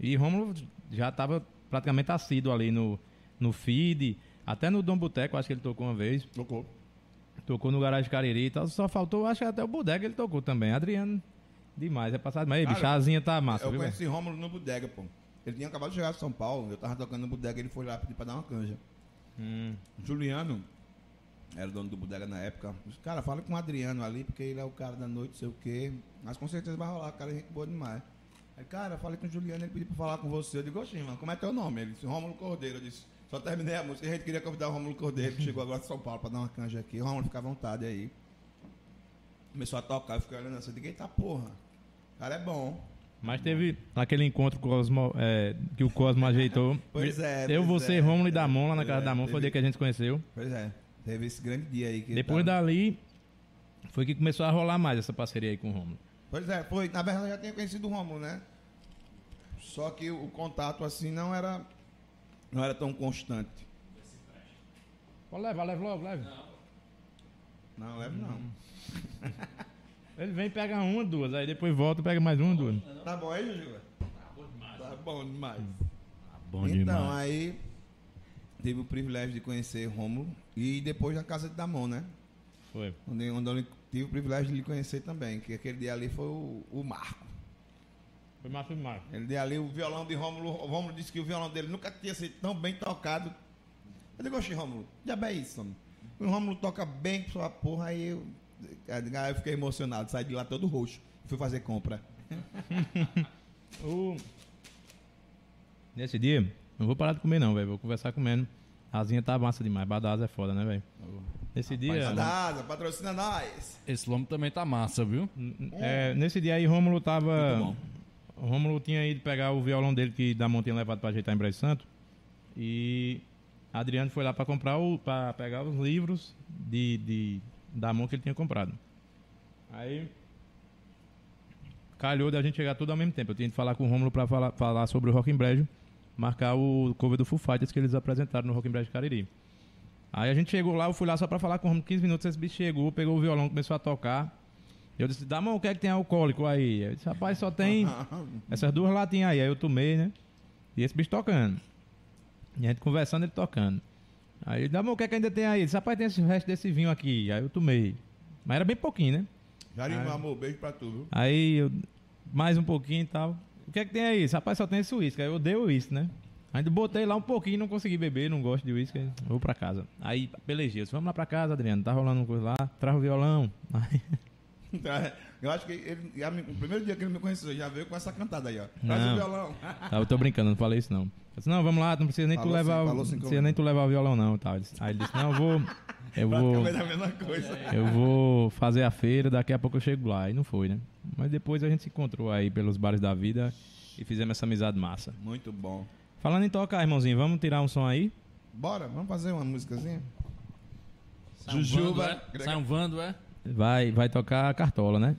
E Rômulo já estava praticamente assíduo ali no, no feed. Até no Dom Boteco, acho que ele tocou uma vez. Tocou. Tocou no Garagem Cariri e tal. Só faltou, acho que até o Bodega ele tocou também. Adriano, demais. É passado. Mas, Cara, bicho, a asinha tá massa, eu viu? velho? conheci Rômulo no Bodega, pô. Ele tinha acabado de chegar de São Paulo, eu tava tocando no Bodega, ele foi lá pedir pra dar uma canja. Hum. Juliano era o dono do bodega na época. Disse, Cara, fala com o Adriano ali, porque ele é o cara da noite, sei o quê. Mas com certeza vai rolar, cara, é gente boa demais. Aí, cara, falei com o Juliano, ele pediu pra falar com você. Eu digo, oxi, mano, como é teu nome? Ele disse, Rômulo Cordeiro. Eu disse, só terminei a música. A gente queria convidar o Rômulo Cordeiro, que chegou agora de São Paulo, pra dar uma canja aqui. Rômulo, fica à vontade aí. Começou a tocar, eu fiquei olhando assim, eu digo, eita porra, o cara é bom. Mas teve aquele encontro Cosmo, é, que o Cosmo ajeitou. Pois é, Eu, pois você, é. Rômulo e Damon lá na casa é, da Damon, foi o dia que a gente se conheceu. Pois é, teve esse grande dia aí. Depois tava- dali, foi que começou a rolar mais essa parceria aí com o Rômulo. Pois é, foi. Na verdade, eu já tinha conhecido o Romulo, né? Só que o contato assim não era não era tão constante. Pode levar, leva logo, leve. Não, leve não. Ele vem e pega uma, duas, aí depois volta e pega mais uma, duas. Tá bom aí, Juju? Tá bom demais. Bom então, aí tive o privilégio de conhecer Romulo e depois na casa de Damon, né? Foi. Onde, onde eu tive o privilégio de lhe conhecer também, que aquele dia ali foi o, o marco. Foi massa demais. Ele deu ali o violão de Rômulo. O Rômulo disse que o violão dele nunca tinha sido tão bem tocado. Eu digo, oxe, Rômulo, já é isso, homem. O Rômulo toca bem sua porra, aí eu, eu fiquei emocionado, saí de lá todo roxo. Fui fazer compra. O... Nesse dia, não vou parar de comer não, velho. Vou conversar comendo. A asinha tá massa demais. Badasa é foda, né, velho? Nesse dia... Nada, patrocina nós. Esse lombo também tá massa, viu? é, nesse dia aí, Rômulo tava... Muito o Rômulo tinha ido pegar o violão dele que Damon tinha levado pra ajeitar em Brejo Santo. E Adriano foi lá pra comprar o. para pegar os livros de, de Damon que ele tinha comprado. Aí. Calhou da gente chegar tudo ao mesmo tempo. Eu tinha que falar com o Rômulo pra falar, falar sobre o Rock in Brejo, marcar o cover do Foo Fighters que eles apresentaram no Rock in Brejo Cariri. Aí a gente chegou lá, eu fui lá só pra falar com o Rômulo 15 minutos, esse bicho chegou, pegou o violão, começou a tocar. Eu disse, dá mão, o que é que tem alcoólico aí? Eu disse, rapaz, só tem essas duas latinhas aí. Aí eu tomei, né? E esse bicho tocando. E a gente conversando, ele tocando. Aí ele, dá o que é que ainda tem aí? Ele disse, rapaz, tem esse resto desse vinho aqui. Aí eu tomei. Mas era bem pouquinho, né? Jarim, meu amor, beijo pra tu, viu? Aí eu, mais um pouquinho e tal. O que é que tem aí? Esse rapaz só tem esse uísque. Aí eu dei o uísque, né? Ainda botei lá um pouquinho, não consegui beber, não gosto de uísque. Vou pra casa. Aí pelejei. Eu disse, vamos lá pra casa, Adriano. Tá rolando uma coisa lá. Traz o violão. Aí, Eu acho que ele, já me- o primeiro dia que ele me conheceu, já veio com essa cantada aí, ó. Traz Não. o violão. Tá, eu tô brincando, não falei isso não. Eu disse, não, vamos lá, não precisa nem tu Falou levar, sim, não precisa nem tu levar o violão não, tal. Disse- Aí ele disse, não, eu vou, eu vou, a mesma coisa. eu vou fazer a feira, daqui a pouco eu chego lá. E não foi, né? Mas depois a gente se encontrou aí pelos bares da vida e fizemos essa amizade massa. Muito bom. Falando em tocar, irmãozinho, vamos tirar um som aí? Bora, vamos fazer uma músicazinha? Jujuba. vando, é? Sai um vando, é? Vai, vai tocar a cartola, né?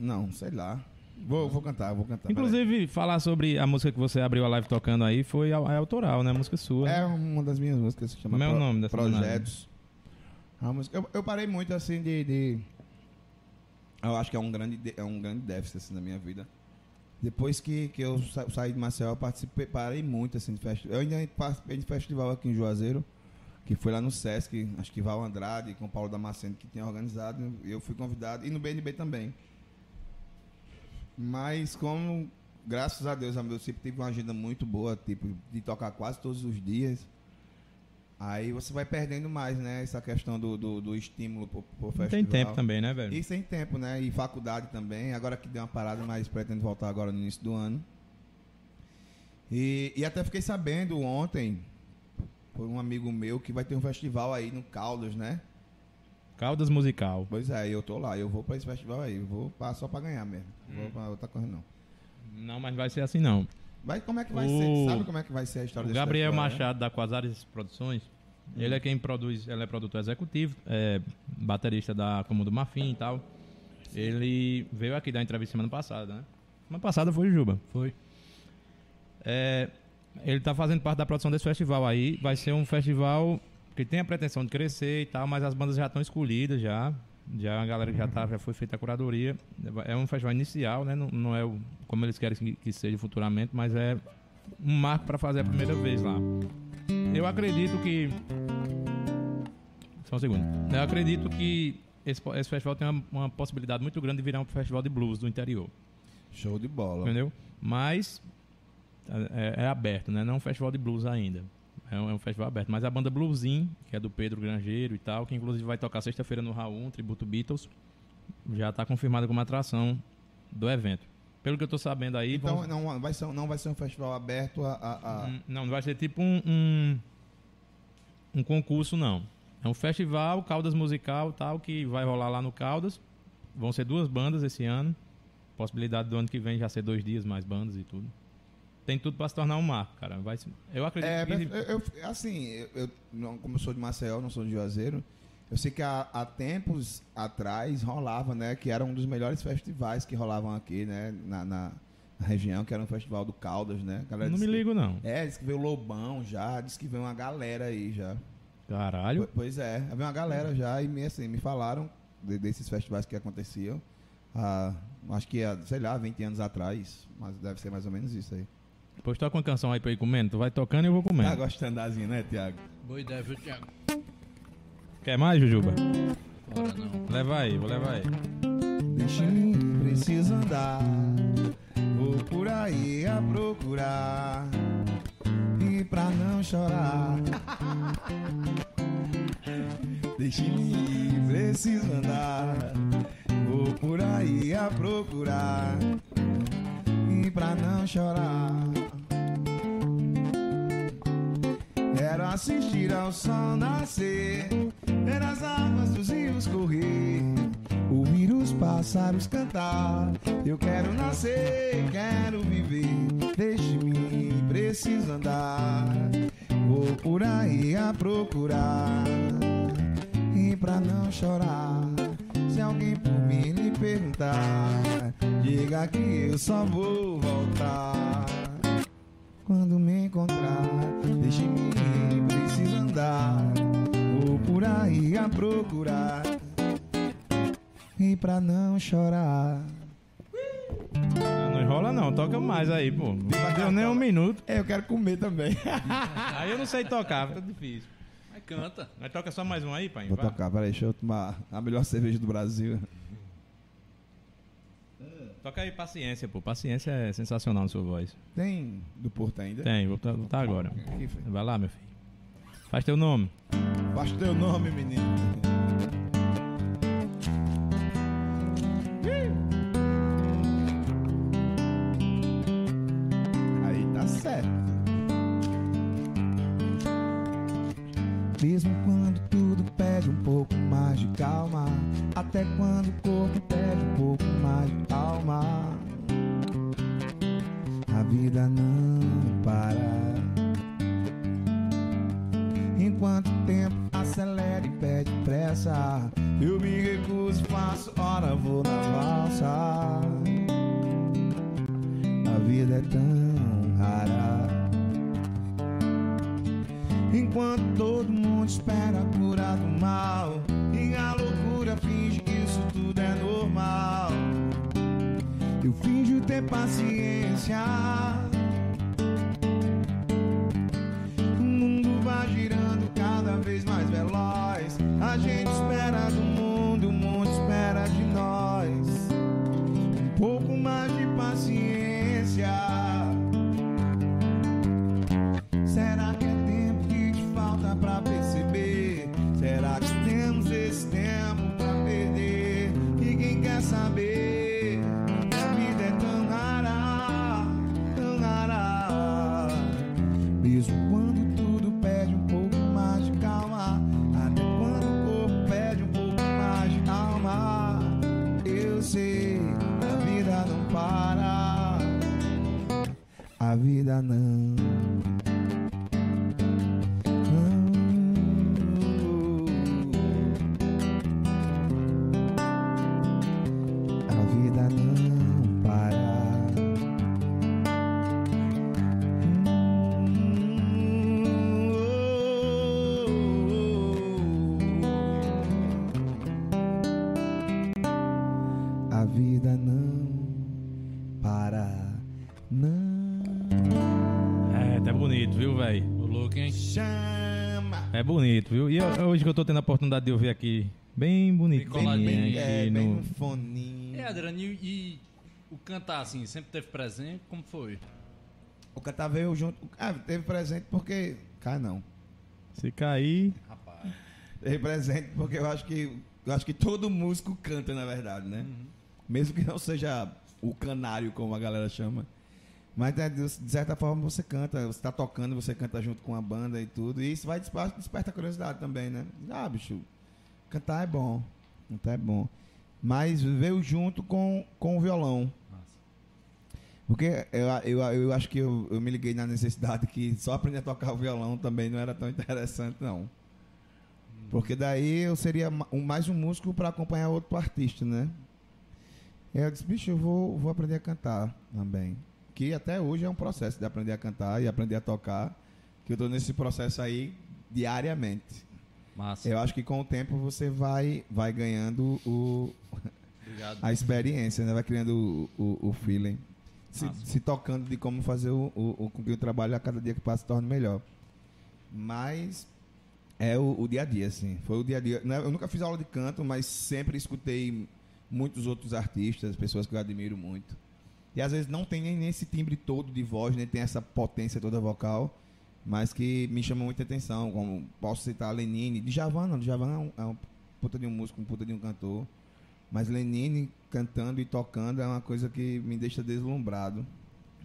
Não, sei lá. Vou, vou cantar, vou cantar. Inclusive, falar sobre a música que você abriu a live tocando aí foi a, a autoral, né? A música sua. peraí. É uma das minhas músicas, se chama Como é o nome dessa Projetos. A música, eu, eu parei muito assim de, de- Eu acho que é um grande, de- é um grande déficit assim, na minha vida. Depois que, que eu sa- saí de Maceió, eu participei, parei muito assim de festival. Eu ainda participei de festival aqui em Juazeiro, que foi lá no Sesc, acho que Val Andrade com o Paulo Damasceno que tinha organizado. Eu fui convidado, e no BNB também. Mas como, graças a Deus, eu sempre tive uma agenda muito boa, tipo, de tocar quase todos os dias. Aí você vai perdendo mais, né? Essa questão do, do, do estímulo pro, pro festival. tem tempo também, né, velho? E sem tempo, né? E faculdade também. Agora que deu uma parada, mas pretendo voltar agora no início do ano. E, e até fiquei sabendo ontem, por um amigo meu, que vai ter um festival aí no Caldas, né? Caldas Musical. Pois é, eu tô lá. Eu vou pra esse festival aí. Eu vou pra- só pra ganhar mesmo. Não Hum. Vou pra outra coisa, não. Não, mas vai ser assim não. Vai, como é que vai O- ser? Sabe como é que vai ser a história O desse Gabriel festival, né? Machado da Quasares Produções, ele é quem produz, ele é produtor executivo, é baterista da Comundo Marfim e tal. Ele veio aqui dar entrevista semana passada, né? Semana passada foi o Juba. Foi. É, ele tá fazendo parte da produção desse festival aí. Vai ser um festival que tem a pretensão de crescer e tal, mas as bandas já estão escolhidas já. Já a galera que já, tá, já foi feita a curadoria. É um festival inicial, né? Não, não é o, como eles querem que, que seja futuramente, mas é um marco para fazer a primeira vez lá. Eu acredito que. Só um segundo. Eu acredito que esse, esse festival tem uma, uma possibilidade muito grande de virar um festival de blues do interior. Show de bola. Entendeu? Mas é, é aberto, né? Não é um festival de blues ainda. É um, é um festival aberto. Mas a banda Bluesin, que é do Pedro Grangeiro e tal, que inclusive vai tocar sexta-feira no Raul, um tributo Beatles, já está confirmada como atração do evento. Pelo que eu tô sabendo aí. Então vão- não vai, ser, não vai ser um festival aberto a. a- a- Hum, Não, não vai ser tipo um, um, um concurso, não. É um festival, Caldas Musical tal, que vai rolar lá no Caldas. Vão ser duas bandas esse ano. Possibilidade do ano que vem já ser dois dias mais bandas e tudo. Tem tudo para se tornar um marco, cara. Vai, eu acredito É, que. eu, eu- assim, eu, não, como eu sou de Maceió, não sou de Juazeiro, eu sei que há, há tempos atrás rolava, né, que era um dos melhores festivais que rolavam aqui, né, na, na- região, que era um festival do Caldas, né? Galera não me que- ligo, não. É, disse que veio o Lobão já, disse que veio uma galera aí já. Caralho. Po- Pois é, veio uma galera já e me, assim, me falaram de- desses festivais que aconteciam. há, acho que sei lá, 20 anos atrás, mas deve ser mais ou menos isso aí. Depois toca uma canção aí pra ir comendo. Tu vai tocando e eu vou comendo. Tá gostando dazinha, né, Tiago? Boa ideia, viu, Thiago? Quer mais, Jujuba? Bora não. Leva aí, vou levar aí. Deixe-me, preciso andar. Vou por aí a procurar. E pra não chorar. Deixe-me ir, preciso andar. Vou por aí a procurar. E pra não chorar. Quero assistir ao sol nascer, ver as águas dos rios correr, ouvir os pássaros cantar. Eu quero nascer, quero viver. Deixe-me preciso andar. Vou por aí a procurar. E pra não chorar, se alguém por mim lhe perguntar, diga que eu só vou voltar. Quando me encontrar, deixe-me ir, preciso andar. Vou por aí a procurar. E pra não chorar. Não, não enrola não, toca mais aí, pô. Não deu nem um minuto. É, eu quero comer também. Aí eu não sei tocar, fica difícil. Mas canta. Mas toca só mais um aí, pai. Vou Vai. tocar, peraí, deixa eu tomar a melhor cerveja do Brasil. Toca aí Paciência, pô. Paciência é sensacional na sua voz. Tem do Porto ainda? Tem, vou botar- botar agora. Aqui, filho. Vai lá, meu filho. Faz teu nome. Baixa teu nome, menino. Eu- hoje que eu tô tendo a oportunidade de ouvir aqui, bem bonitinho coladinho, aqui É, bem no... no foninho. É, Adriano, e, e o cantar assim, sempre teve presente? Como foi? O cantar veio junto. Ah, teve presente porque. Cara, não. Se cair... Rapaz. Teve presente porque eu acho que. Eu acho que todo músico canta, na verdade, né? Mesmo que não seja o canário, como a galera chama. Mas né, de certa forma você canta, você tá tocando, você canta junto com a banda e tudo. E isso vai despertar, desperta curiosidade também, né? Ah, bicho, cantar é bom. Cantar é bom. Mas veio junto com, com o violão. Porque eu, eu, eu acho que eu, eu me liguei na necessidade que só aprender a tocar o violão também não era tão interessante, não. Porque daí eu seria ma- mais um músico para acompanhar outro artista, né? Aí eu disse, bicho, eu vou, vou aprender a cantar também. Que até hoje é um processo de aprender a cantar e aprender a tocar. Que eu estou nesse processo aí diariamente. Massa. Eu acho que com o tempo você vai, vai ganhando o, Obrigado. a experiência, né? Vai criando o, o, o feeling. Se, se tocando de como fazer o, o, com que o trabalho a cada dia que passa se torne melhor. Mas é o, o dia a dia, assim. Foi o dia a dia. né? Eu nunca fiz aula de canto, mas sempre escutei muitos outros artistas, pessoas que eu admiro muito. E às vezes não tem nem esse timbre todo de voz, nem tem essa potência toda vocal, mas que me chamam muita atenção. Como posso citar Lenine, Djavan não, Djavan é um, é um puta de um músico, um puta de um cantor. Mas Lenine cantando e tocando é uma coisa que me deixa deslumbrado.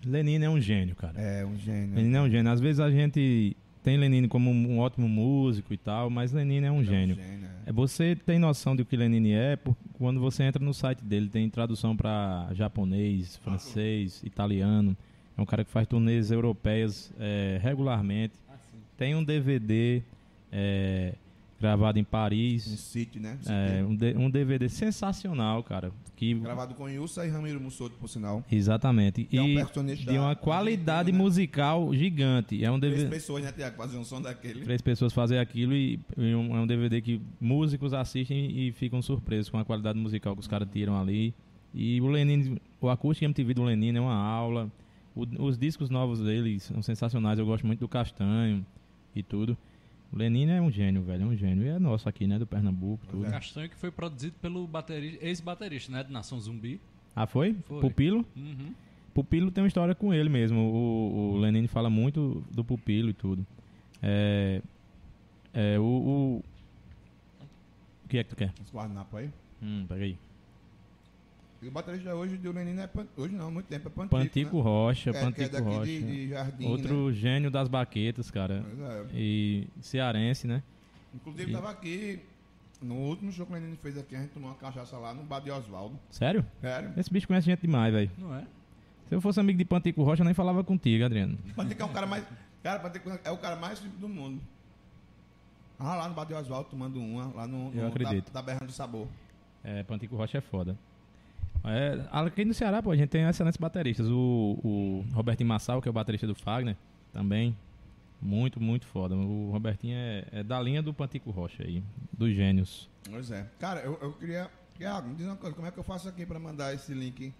Lenine é um gênio, cara. É um gênio. Lenine é um gênio. Às vezes a gente tem Lenine como um ótimo músico e tal, mas Lenine é um É gênio. é. É você tem noção do que Lenine é quando você entra no site dele, tem tradução para japonês, francês, italiano. É um cara que faz turnês europeias é, regularmente. Tem um DVD é, gravado em Paris. City, né? É, um, D- um DVD sensacional, cara. Que, Gravado com Ilsa e Ramiro Mussoto, por sinal. exatamente. Que é um E personagem de uma da qualidade né? musical gigante. É um Três DVD. pessoas, né, Tiago? Fazer um som daquele. Três pessoas fazem aquilo e, e um- é um DVD que músicos assistem e ficam surpresos com a qualidade musical que os caras tiram ali. E o Lenin, o acústico MTV do Lenin é uma aula. O- os discos novos dele são sensacionais. Eu gosto muito do Castanho e tudo. O Lenin é um gênio, velho. É um gênio. E é nosso aqui, né? Do Pernambuco, tudo. Castanho que foi produzido pelo bateri- ex-baterista, né? De Nação Zumbi. Ah, foi? Foi. Pupilo? Uhum. Pupilo tem uma história com ele mesmo. O, o Lenin fala muito do Pupilo e tudo. É, é o, o. O que é que tu quer? Esse guardanapo aí. Hum, peraí. E o baterista hoje do Lenin é pan... hoje não, muito tempo é Pantico, Pantico né? Rocha, Que é- que é Pantico daqui Rocha. De, de Jardim, Outro gênio das baquetas, cara. né? Pois é. E cearense, né? Inclusive, E- tava aqui no último show que o Lenin fez aqui, a gente tomou uma cachaça lá no bar de Oswaldo. Sério? Sério. Esse bicho conhece gente demais, velho. Não é? Se eu fosse amigo de Pantico Rocha, eu nem falava contigo, Adriano. Pantico é um cara mais. Cara, Pantico é o cara mais simples do mundo. Ah, lá no bar de Oswaldo tomando uma, lá no, Eu no acredito. Da, da Berra do Sabor. É, Pantico Rocha é foda. É, aqui no Ceará, pô, a gente tem excelentes bateristas. O, o Robertinho Massal, que é o baterista do Fagner, também. Muito, muito foda. O Robertinho é, é da linha do Pantico Rocha aí, dos gênios. Pois é. Cara, eu, eu queria. Tiago, me diz uma coisa, como é que eu faço aqui pra mandar esse link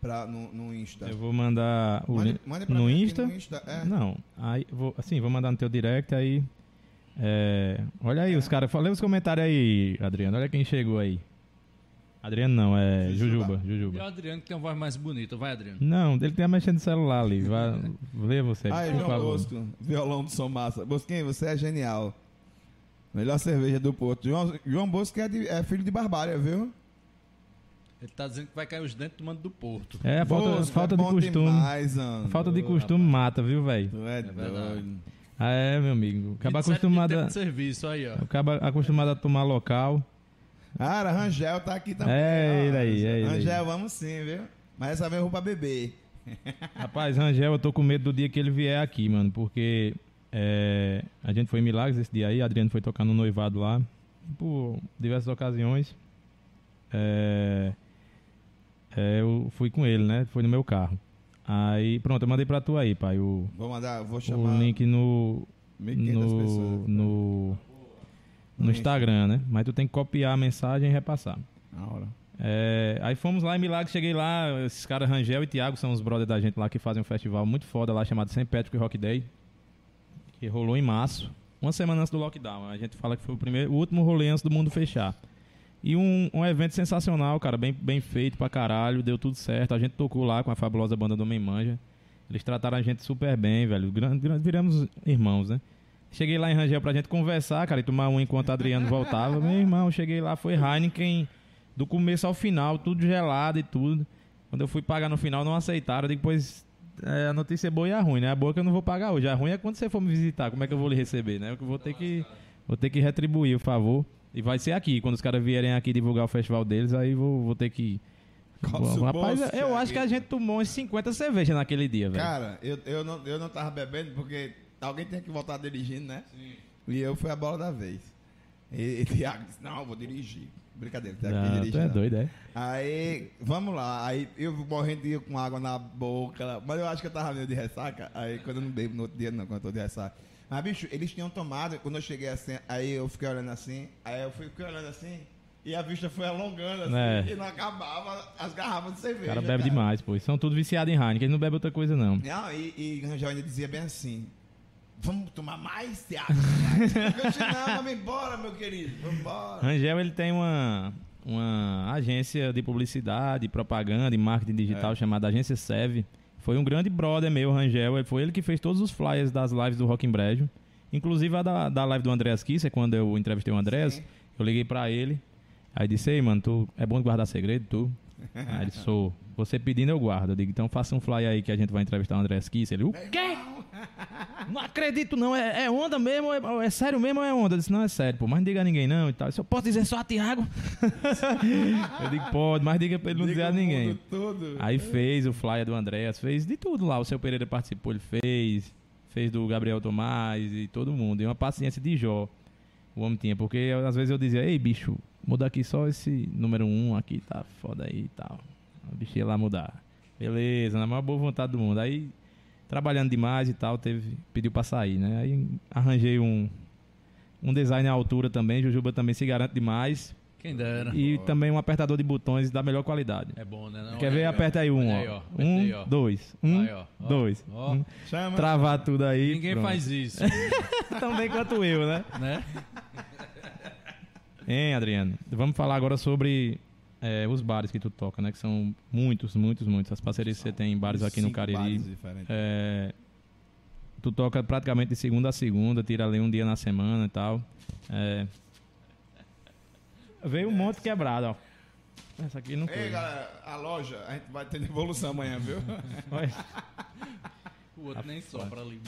pra, no, no Insta? Eu vou mandar o Mande- link mande pra no Insta. no Insta, é. Não, aí vou, assim, vou mandar no teu direct aí. é, olha aí os caras, falei os comentários aí, Adriano. Olha quem chegou aí. Adriano não, é Jujuba. Jujuba, E o. Adriano que tem uma voz mais bonita. Vai, Adriano. Não, ele tem a mexendo no celular ali. Vai, lê você, Aí, por João favor. Bosco, violão do som massa. Bosquinho, você é genial. Melhor cerveja do Porto. João, João Bosco é, de- é filho de Barbária, viu? Ele tá dizendo que vai cair os dentes tomando do porto. É, a falta, Bosco, falta é de bom costume. Demais, mano. Falta de costume mata, viu, velho? Tu é, verdade. doido. Ah, é, meu amigo. Acaba 27 de tempo de serviço aí, ó. acaba acostumado a tomar local. Cara, Rangel tá aqui também. É ele aí, é ele aí. Rangel, vamos sim, viu? Mas essa vez eu vou pra beber. Rapaz, Rangel, eu tô com medo do dia que ele vier aqui, mano, porque é, a gente foi em Milagres esse dia aí, Adriano foi tocar no noivado lá, por diversas ocasiões. É, é, eu fui com ele, né? Foi no meu carro. Aí, pronto, eu mandei pra tu aí, pai, o, Vou mandar, vou o chamar link no, 1.500 no, pessoas. no, no Instagram, né? Mas tu tem que copiar a mensagem e repassar. Na hora. É, aí fomos lá em Milagre, cheguei lá, esses caras Rangel e Thiago são os brothers da gente lá que fazem um festival muito foda lá chamado St. Patrick Rock Day, que rolou em março, uma semana antes do lockdown. A gente fala que foi o primeiro, o último rolê antes do mundo fechar. E um, um evento sensacional, cara, bem, bem feito pra caralho, deu tudo certo. A gente tocou lá com a fabulosa banda do Homem Manja. Eles trataram a gente super bem, velho. Gran- gran- viramos irmãos, né? Cheguei lá em Rangel pra gente conversar, cara, e tomar um enquanto Adriano voltava. Meu irmão, cheguei lá, foi Heineken do começo ao final, tudo gelado e tudo. Quando eu fui pagar no final, não aceitaram. Depois, é, a notícia é boa e a ruim, né? A boa é que eu não vou pagar hoje. A ruim é quando você for me visitar. Como é que eu vou lhe receber, né? Eu vou ter que, vou ter que retribuir o favor. E vai ser aqui. Quando os caras vierem aqui divulgar o festival deles, aí vou, vou ter que. O Rapaz, bolso, eu acho que a gente tomou uns 50 cervejas naquele dia, velho. Cara, eu, eu, não, eu não tava bebendo porque alguém tinha que voltar dirigindo, né? E eu fui a bola da vez. E, e Thiago disse, não, eu vou dirigir. Brincadeira, dirige tu é não. doido, é? Aí, vamos lá. Aí eu morrendo de com água na boca. Mas eu acho que eu tava meio de ressaca. Aí quando eu não bebo no outro dia, não, quando eu tô de ressaca. Mas, bicho, eles tinham tomado, quando eu cheguei assim, aí eu fiquei olhando assim, aí eu fui- fiquei olhando assim, e a vista foi alongando assim, É. e não acabava as garrafas de cerveja. O cara bebe demais, pô. São tudo viciados em Heineken. Eles não bebem outra coisa, não. Não, e, e Rangel ainda dizia bem assim: Vamos tomar mais, Thiago? Não, vamos embora, meu querido, vamos embora. Rangel ele tem uma, uma agência de publicidade, propaganda e marketing digital É. chamada Agência Sev. Foi um grande brother meu, Rangel. Foi ele que fez todos os flyers das lives do Rock em Brejo. Inclusive a da, da live do Andréas Kisser, quando eu entrevistei o Andréas, eu liguei pra ele. Aí disse, ei, mano, tu é bom guardar segredo, tu? Aí ele, sou. Você pedindo, eu guardo. Eu digo, então faça um fly aí que a gente vai entrevistar o André Esquice. Ele, o quê? Não acredito, não. É, é onda mesmo? É, é sério mesmo ou é onda? Eu disse, não, é sério, pô. Mas não diga a ninguém, não e tal. Eu disse, eu posso dizer só a Tiago? eu digo, pode, mas diga pra ele não dizer a ninguém. Todo. Aí fez o flyer do Andréas, fez de tudo lá. O seu Pereira participou, ele fez. Fez do Gabriel Tomás e todo mundo. E uma paciência de Jó. O homem tinha, porque às vezes eu dizia, ei, bicho, muda aqui só esse número um aqui, tá foda aí e tal. O bicho ia lá mudar. Beleza, na maior boa vontade do mundo. Aí, trabalhando demais e tal, teve, pediu pra sair, né? Aí arranjei um, um design à altura também. Jujuba também se garante demais. Quem dera. E também um apertador de botões da melhor qualidade. É bom, né? Não, Quer é, ver? é. Aperta aí um, aí, ó. Um, aí, ó. dois. Um, Aí, ó. Ó, dois. ó. Um. Chama. Travar tudo aí. Ninguém pronto. faz isso, Tão bem quanto eu, né? né? Hein, Adriano? Vamos falar agora sobre é, os bares que tu toca, né? Que são muitos, muitos, muitos. As parcerias que você tem em bares aqui no Cariri. bares diferentes. É, tu toca praticamente de segunda a segunda, tira ali um dia na semana e tal. É, veio um monte quebrado, ó. Essa aqui não Ei, foi. galera, a loja, a gente vai ter devolução amanhã, viu? O outro nem sopra ali.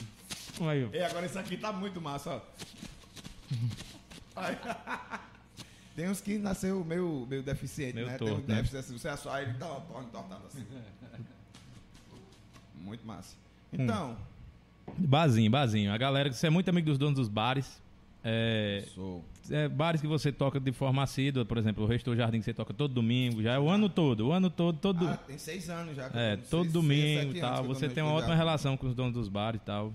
olha, Ei, agora esse aqui tá muito massa, ó. Tem uns que nasceu meio, meio deficiente, Meio né? torto, Tem um né? déficit assim, você assar ele dá uma entortada assim. Muito massa. Então, Barzinho, barzinho. A galera, você é muito amigo dos donos dos bares. É, sou. é, bares que você toca de forma assídua, por exemplo, o Restor Jardim que você toca todo domingo, já é o ano todo, o ano todo, todo. Ah, tem seis anos já. é, todo seis- domingo e tal. Você tem uma ótima relação com os donos dos bares e tal.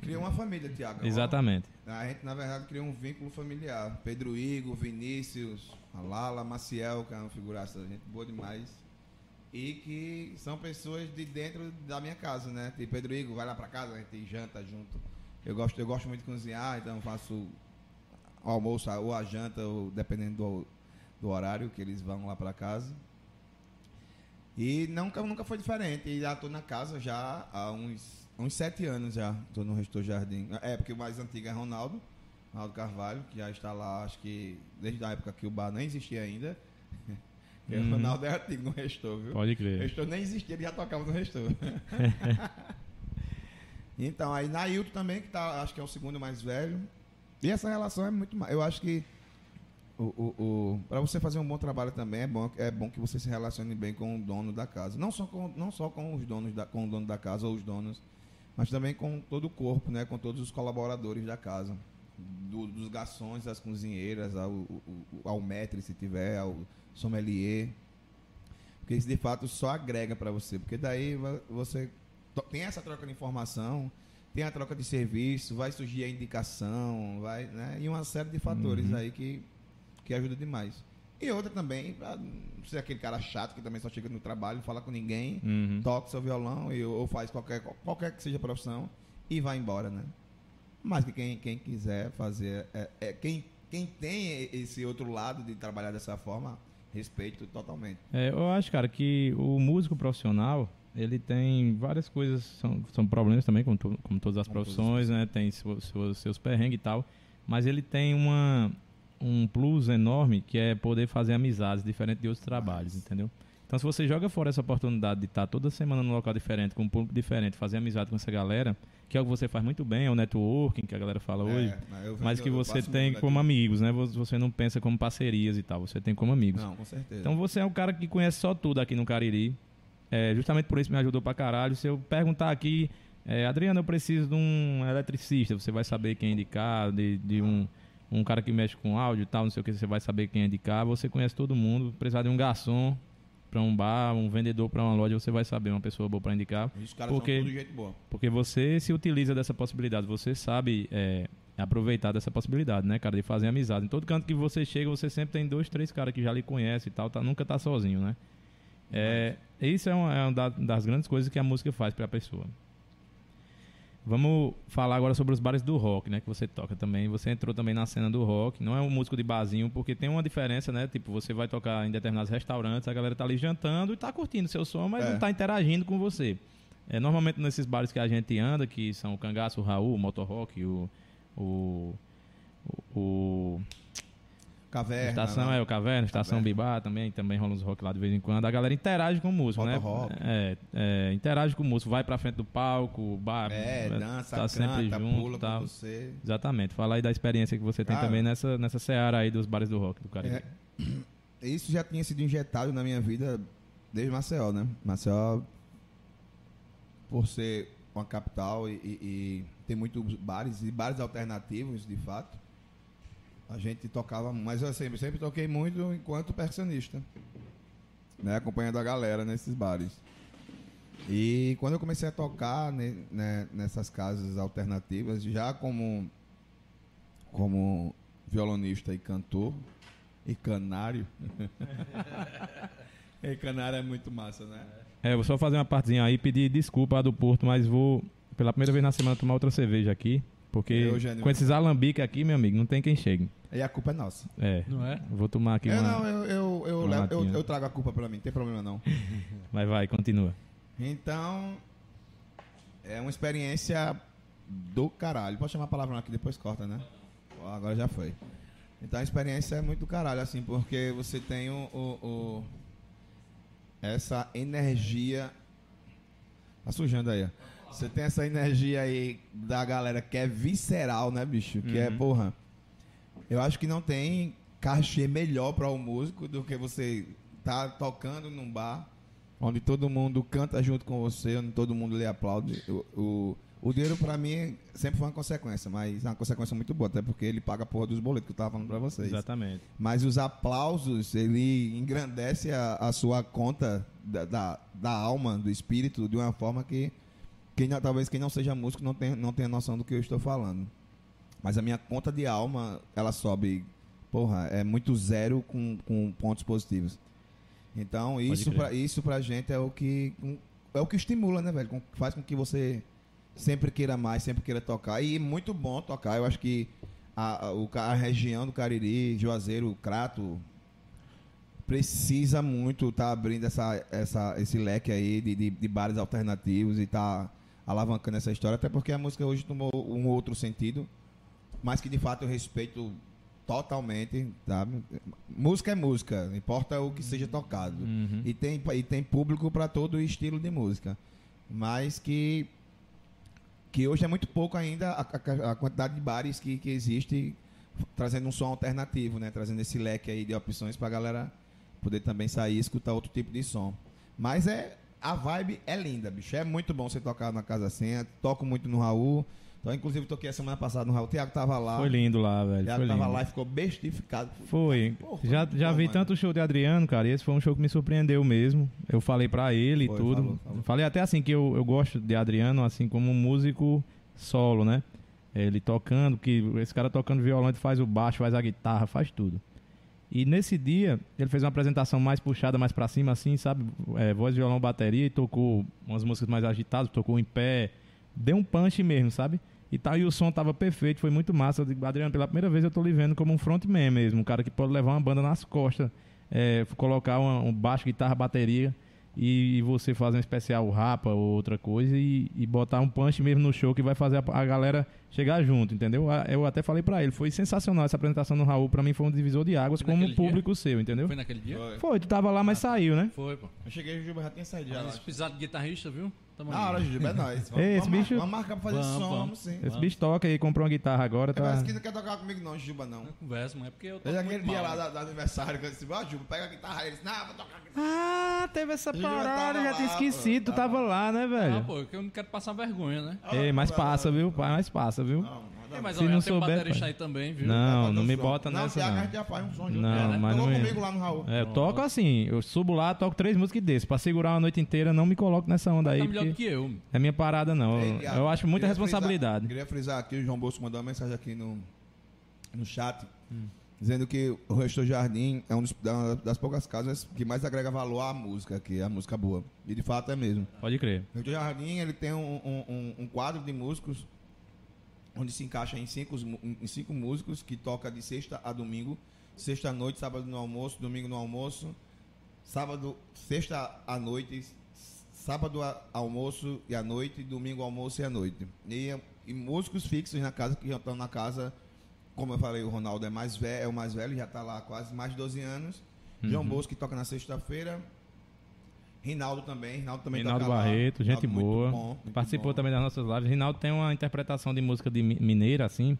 Criou uma família, Tiago. Exatamente. A gente, na verdade, criou um vínculo familiar. Pedro Igor, Vinícius, a Lala, Maciel, que é uma figuraça, gente boa demais. E que são pessoas de dentro da minha casa, né? Tem Pedro Igor, vai lá pra casa, a gente janta junto. Eu gosto, eu gosto muito de cozinhar, então faço o almoço ou a janta, ou dependendo do, do horário que eles vão lá pra casa. E nunca, nunca foi diferente. E já tô na casa já há uns, uns sete anos já. Tô no Restor Jardim. É, porque o mais antigo é Ronaldo, Ronaldo Carvalho, que já está lá, acho que desde a época que o bar não existia ainda. Porque Uhum. O Ronaldo é antigo no Restor, viu? Pode O crer. Restor nem existia, ele já tocava no Restor. então, aí Nailton também, que tá, acho que é o segundo mais velho. E essa relação é muito mais. Eu acho que o, o, o, para você fazer um bom trabalho também é bom, é bom que você se relacione bem com o dono da casa. Não só com, não só com os donos da, com o dono da casa ou os donos, mas também com todo o corpo, né? Com todos os colaboradores da casa. Do- dos garçons, das cozinheiras, ao, o- o- ao maître, se tiver, ao sommelier. Porque isso de fato só agrega para você. Porque daí você tem essa troca de informação, tem a troca de serviço, vai surgir a indicação, vai, né? E uma série de fatores Uhum. aí que, que ajuda demais. E outra também, pra não ser aquele cara chato que também só chega no trabalho, não fala com ninguém, Uhum. toca seu violão e, ou faz qualquer, qualquer que seja a profissão e vai embora, né? Mas que quem, quem quiser fazer, é, é- quem, quem tem esse outro lado de trabalhar dessa forma, respeito totalmente. É, eu acho, cara, que o músico profissional, ele tem várias coisas, são, são problemas também, como, como todas as Como todas profissões, né? Tem seu- seu- seus perrengues e tal. Mas ele tem uma, um plus enorme que é poder fazer amizades diferente de outros trabalhos, entendeu? Então, se você joga fora essa oportunidade de estar toda semana num local diferente, com um público diferente, fazer amizade com essa galera, que é o que você faz muito bem, é o networking que a galera fala hoje, É, eu- mas que eu você tem como amigos, né? Vo- Você não pensa como parcerias e tal, você tem como amigos. Não, com certeza. Então você é um cara que conhece só tudo aqui no Cariri. É, justamente por isso me ajudou pra caralho. Se eu perguntar aqui, é, Adriano, eu preciso de um eletricista, você vai saber quem indicar, de, de um, um cara que mexe com áudio e tal, não sei o que, você vai saber quem indicar. Você conhece todo mundo. Precisar de um garçom pra um bar, um vendedor pra uma loja, você vai saber uma pessoa boa pra indicar. Os caras porque- são tudo de jeito boa. Porque você se utiliza dessa possibilidade, você sabe é, aproveitar dessa possibilidade, né, cara, de fazer amizade. Em todo canto que você chega, você sempre tem dois, três caras que já lhe conhecem e tal, tá, nunca tá sozinho, né? É, isso é uma, é uma da- das grandes coisas que a música faz pra pessoa. Vamos falar agora sobre os bares do rock, né? Que você toca também. Você entrou também na cena do rock. Não é um músico de barzinho, porque tem uma diferença, né? Tipo, você vai tocar em determinados restaurantes, a galera tá ali jantando e tá curtindo seu som, mas É. não tá interagindo com você. É, normalmente nesses bares que a gente anda, que são o Cangaço, o Raul, o Motor Rock, o. o, o, o Caverna. Estação né? é o Caverna, Estação Caverna. Bibá também, também rola uns rock lá de vez em quando. A galera interage com o músico, né? Rock. É, é, interage com o músico, vai pra frente do palco, bar, É, dança, tá sempre canta, junto, pula tal. com você. Exatamente. Fala aí da experiência que você tem Cara, também nessa, nessa seara aí dos bares do rock do Caribe. É, isso já tinha sido injetado na minha vida desde Maceió, né? Maceió, por ser uma capital e, e- e ter muitos bares e bares alternativos, de fato, a gente tocava, mas eu sempre, sempre toquei muito enquanto percussionista, né? Acompanhando a galera nesses bares. E quando eu comecei a tocar né, nessas casas alternativas, já como como violonista e cantor e canário. e canário é muito massa, né? É, vou só fazer uma partezinha aí, pedir desculpa do Porto, mas vou pela primeira vez na semana tomar outra cerveja aqui. Porque Eu, Eugênio. com esses alambiques aqui, meu amigo, não tem quem chegue. E a culpa é nossa. É, Não é? vou tomar aqui Eu uma... não, eu, eu, eu, uma levo- eu- eu trago a culpa pra mim, não tem problema não. Vai, vai, continua. Então, é uma experiência do caralho. Pode chamar a palavra aqui, depois corta, né? Agora já foi. Então a experiência é muito do caralho, assim, porque você tem o, o- o- essa energia. Tá sujando aí, ó. Você tem essa energia aí da galera que é visceral, né, bicho? Que é, Uhum. porra. Eu acho que não tem cachê melhor para o músico do que você tá tocando num bar onde todo mundo canta junto com você, onde todo mundo lhe aplaude. O, o, o dinheiro para mim sempre foi uma consequência, mas é uma consequência muito boa, até porque ele paga a porra dos boletos que eu tava falando para vocês. Exatamente. Mas os aplausos, ele engrandece a, a sua conta da, da, da alma, do espírito, de uma forma que quem talvez quem não seja músico não tenha, não tenha noção do que eu estou falando. Mas a minha conta de alma, ela sobe, porra, é muito zero com, com pontos positivos. Então, isso pra, isso pra gente é o que é o que estimula, né, velho? Faz com que você sempre queira mais, sempre queira tocar. E é muito bom tocar. Eu acho que a, a, a região do Cariri, Juazeiro, Crato, precisa muito estar abrindo essa, essa, esse leque aí de, de, de bares alternativos e tá alavancando essa história, até porque a música hoje tomou um outro sentido, mas que de fato eu respeito totalmente, sabe? Música é música, importa o que seja tocado. Uhum. E tem, e tem público para todo estilo de música. Mas que, que hoje é muito pouco ainda a, a- a quantidade de bares que, que existe trazendo um som alternativo, né? Trazendo esse leque aí de opções pra galera poder também sair e escutar outro tipo de som. Mas é a vibe é linda, bicho. É muito bom você tocar na Casa Senha. Toco muito no Raul. Então, inclusive, toquei a semana passada no Raul. O Thiago tava lá. Foi lindo lá, O velho. Thiago Foi tava lindo. lá e ficou bestificado. Foi. Porra, já já bom, vi mano. tanto show de Adriano, cara, e esse foi um show que me surpreendeu mesmo. Eu falei pra ele e tudo. falou, falou. Falei até assim que eu, eu gosto de Adriano, assim, como um músico solo, né? Ele tocando, que esse cara tocando violão, ele faz o baixo, faz a guitarra, faz tudo. E nesse dia, ele fez uma apresentação mais puxada, mais pra cima, assim, sabe? É, voz, violão, bateria, e tocou umas músicas mais agitadas, tocou em pé, deu um punch mesmo, sabe? E tal, e o som tava perfeito, foi muito massa. Eu digo, Adriano, pela primeira vez eu tô lhe vendo como um frontman mesmo, um cara que pode levar uma banda nas costas, é, colocar uma- um baixo, guitarra, bateria, e, você fazer um especial rapa ou outra coisa, e, e botar um punch mesmo no show que vai fazer a, a galera chegar junto, entendeu? A- Eu até falei pra ele, foi sensacional essa apresentação no Raul, pra mim foi um divisor de águas Foi como público seu, entendeu? Foi naquele dia? Foi. Foi, tu tava lá, mas saiu, né? Foi, pô. Eu cheguei, o Juba já tinha saído já. Mas precisar de guitarrista, viu? Tamo Na aí. hora, Juba, é nóis. Ei, esse vamos, bicho- vamos marcar pra fazer Vamos, som, vamos. vamos sim. Esse bicho toca aí, comprou uma guitarra agora, tá... Parece que não quer tocar comigo não, Juba, não. Não conversa, mas é porque eu tô Desde aquele muito dia mal, lá né? da- do aniversário, que eu disse, ó, Juba, pega a guitarra. Ele disse, não, vou tocar a guitarra. Ah, teve essa Eu já parada, tava já tinha lá, esquecido, pô, tu tava lá, né, Ah, velho? pô, que eu não quero passar vergonha, né? Ei, mas passa, viu? pai? Mas passa, viu? Não, não, não. mas Se não tem um souber, baterista pai. aí também, viu? Não, não fazer me bota não, nessa, não. a gente já faz um som junto. Não, né? mas Tocou não é- comigo lá no Raul. É, eu toco assim, eu subo lá, toco três músicas desses. Pra segurar uma noite inteira, não me coloco nessa onda aí, Tá melhor que eu. é minha parada, não. Ei, Eu, eu acho muita queria frisar- responsabilidade. queria frisar aqui, o João Bosco mandou uma mensagem aqui no, no chat, Hum. dizendo que o Restor Jardim é um dos- da- das poucas casas que mais agrega valor à música, que é a música boa. E de fato é mesmo. Pode crer. O Restor Jardim ele tem um- um- um quadro de músicos onde se encaixa em cinco, em cinco músicos que toca de sexta a domingo, sexta à noite, sábado no almoço, domingo no almoço, sábado, sexta à noite, sábado a, almoço e à noite, domingo almoço e à noite. E, e músicos fixos na casa que já estão na casa como eu falei, o Ronaldo é mais velho, é o mais velho, já tá lá há quase mais de 12 anos. Uhum. João Bosco que toca na sexta-feira. Rinaldo também, Rinaldo também toca lá. Barreto, gente Rinaldo muito boa. bom, muito Participou bom. também das nossas lives. Rinaldo tem uma interpretação de música de mi- mineira, assim.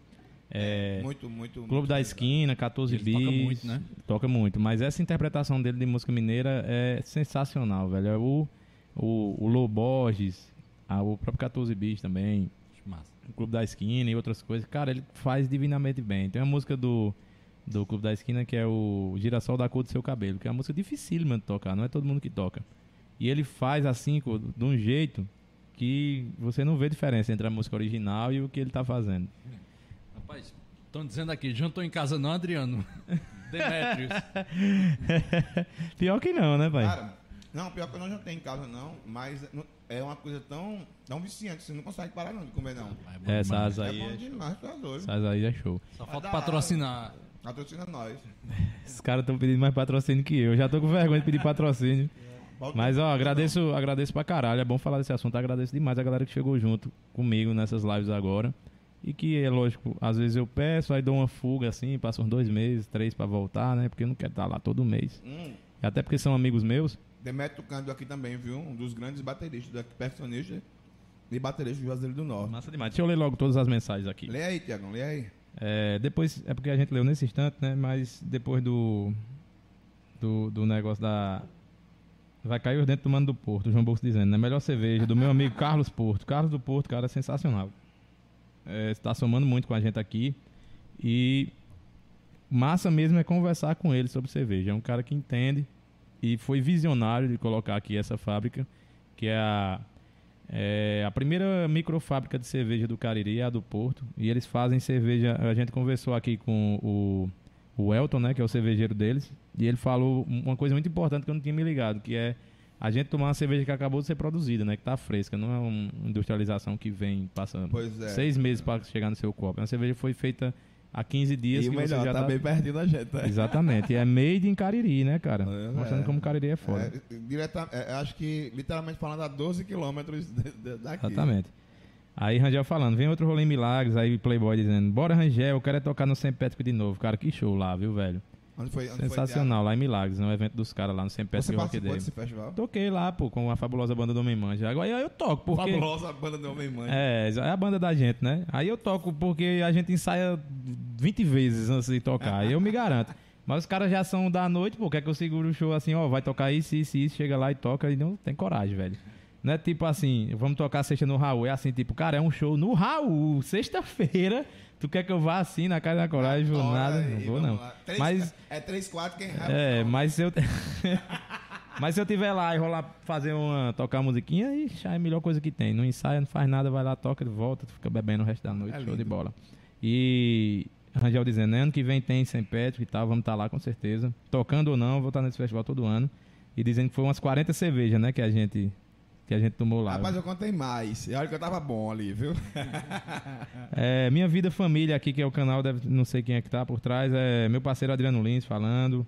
É, Muito, muito. Clube muito da. Esquina, 14 Ele bis. toca muito, né? Toca muito. Mas essa interpretação dele de música mineira é sensacional, velho. É o, o, o Lô Borges, ah, o próprio 14 bis também. Massa. o Clube da Esquina e outras coisas. Cara, ele faz divinamente bem. Tem uma música do, do Clube da Esquina que é o Girassol da Cor do Seu Cabelo, que é uma música dificílima de tocar, não é todo mundo que toca. E ele faz assim, de um jeito que você não vê diferença entre a música original e o que ele tá fazendo. Rapaz, estão dizendo aqui, jantou em casa não, Adriano? Demetrius. Pior que não, né, pai? Cara, não, pior que eu não jantei em casa, não, mas é uma coisa tão, tão viciante, você não consegue parar não de comer, não. É bom Essa asa É aí, bom é, demais, tá doido. essa asa aí é show. Só falta patrocinar. Patrocina nós. Esses caras estão pedindo mais patrocínio que eu. Eu já tô com vergonha de pedir patrocínio. Mas, ó, agradeço, agradeço pra caralho. É bom falar desse assunto. Agradeço demais a galera que chegou junto comigo nessas lives agora. E que, é lógico, às vezes eu peço, aí dou uma fuga assim, passo uns dois meses, três pra voltar, né? Porque eu não quero estar lá todo mês. Hum, E até porque são amigos meus. Demetrio Cândido aqui também, viu? Um dos grandes bateristas, daqui, percussionista e baterista do Juazeiro do Norte. Massa demais. Deixa eu ler logo todas as mensagens aqui. Lê aí, Tiagão, lê aí. É, depois, é porque a gente leu nesse instante, né? Mas depois do. Do, do negócio da. Vai cair os dentes do mano do Porto, João Bolso dizendo, né? Melhor cerveja, do meu amigo Carlos Porto. Carlos do Porto, cara, é sensacional. É, está somando muito com a gente aqui. E massa mesmo é conversar com ele sobre cerveja. É um cara que entende e foi visionário de colocar aqui essa fábrica, que é a, é a primeira microfábrica de cerveja do Cariri, é a do Porto. E eles fazem cerveja. A gente conversou aqui com o, o Elton, né, que é o cervejeiro deles, e ele falou uma coisa muito importante que eu não tinha me ligado, que é a gente tomar uma cerveja que acabou de ser produzida, né, que tá fresca, não é uma industrialização que vem passando é. seis meses para chegar no seu copo. Uma cerveja foi feita há 15 dias E que você melhor, já tá tá... bem pertinho da gente, né? Exatamente. E é made in Cariri, né, cara? É, Mostrando é. como Cariri é foda. É, direta, é, acho que, literalmente falando, a 12 quilômetros daqui. Exatamente. Aí Rangel falando, vem outro rolê em Milagres, aí Playboy dizendo, bora Rangel, eu quero é tocar no Sempétrico de novo. Cara, que show lá, viu, velho? Onde foi? Onde Sensacional, lá em Milagres, no evento dos caras lá no Foi? Sempétrico Rock Day. desse festival? Toquei lá, pô, com a fabulosa banda do Homem Manja. Agora eu toco, porque... Fabulosa banda do Homem Mãe. É, é a banda da gente, né? Aí eu toco porque a gente ensaia 20 vezes antes de tocar. Aí eu me garanto. Mas os caras já são da noite, pô, quer que eu segure o show assim, ó, vai tocar isso, isso, isso, chega lá e toca e não tem coragem, velho. Não é tipo assim, vamos tocar sexta no Raul. É assim, tipo, cara, é um show no Raul, sexta-feira. Tu quer que eu vá assim na casa da coragem? Vou nada, aí, não vou não. Três- Mas É 3, 4, quem rapa. é, não. mas se eu. mas se eu tiver lá e rolar fazer uma. tocar uma musiquinha, ixi, é a melhor coisa que tem. Não ensaia, não faz nada, vai lá, toca, volta, fica bebendo o resto da noite, É show de bola. E Rangel dizendo, né, ano que vem tem St. Patrick e tal, vamos estar lá com certeza. Tocando ou não, vou estar nesse festival todo ano. E dizendo que foi umas 40 cervejas, né, que a gente. Que a gente tomou lá. Rapaz, eu contei mais. E olha que eu tava bom ali, viu? É, minha vida família aqui, que é o canal, deve, não sei quem é que tá por trás, é meu parceiro Adriano Lins falando.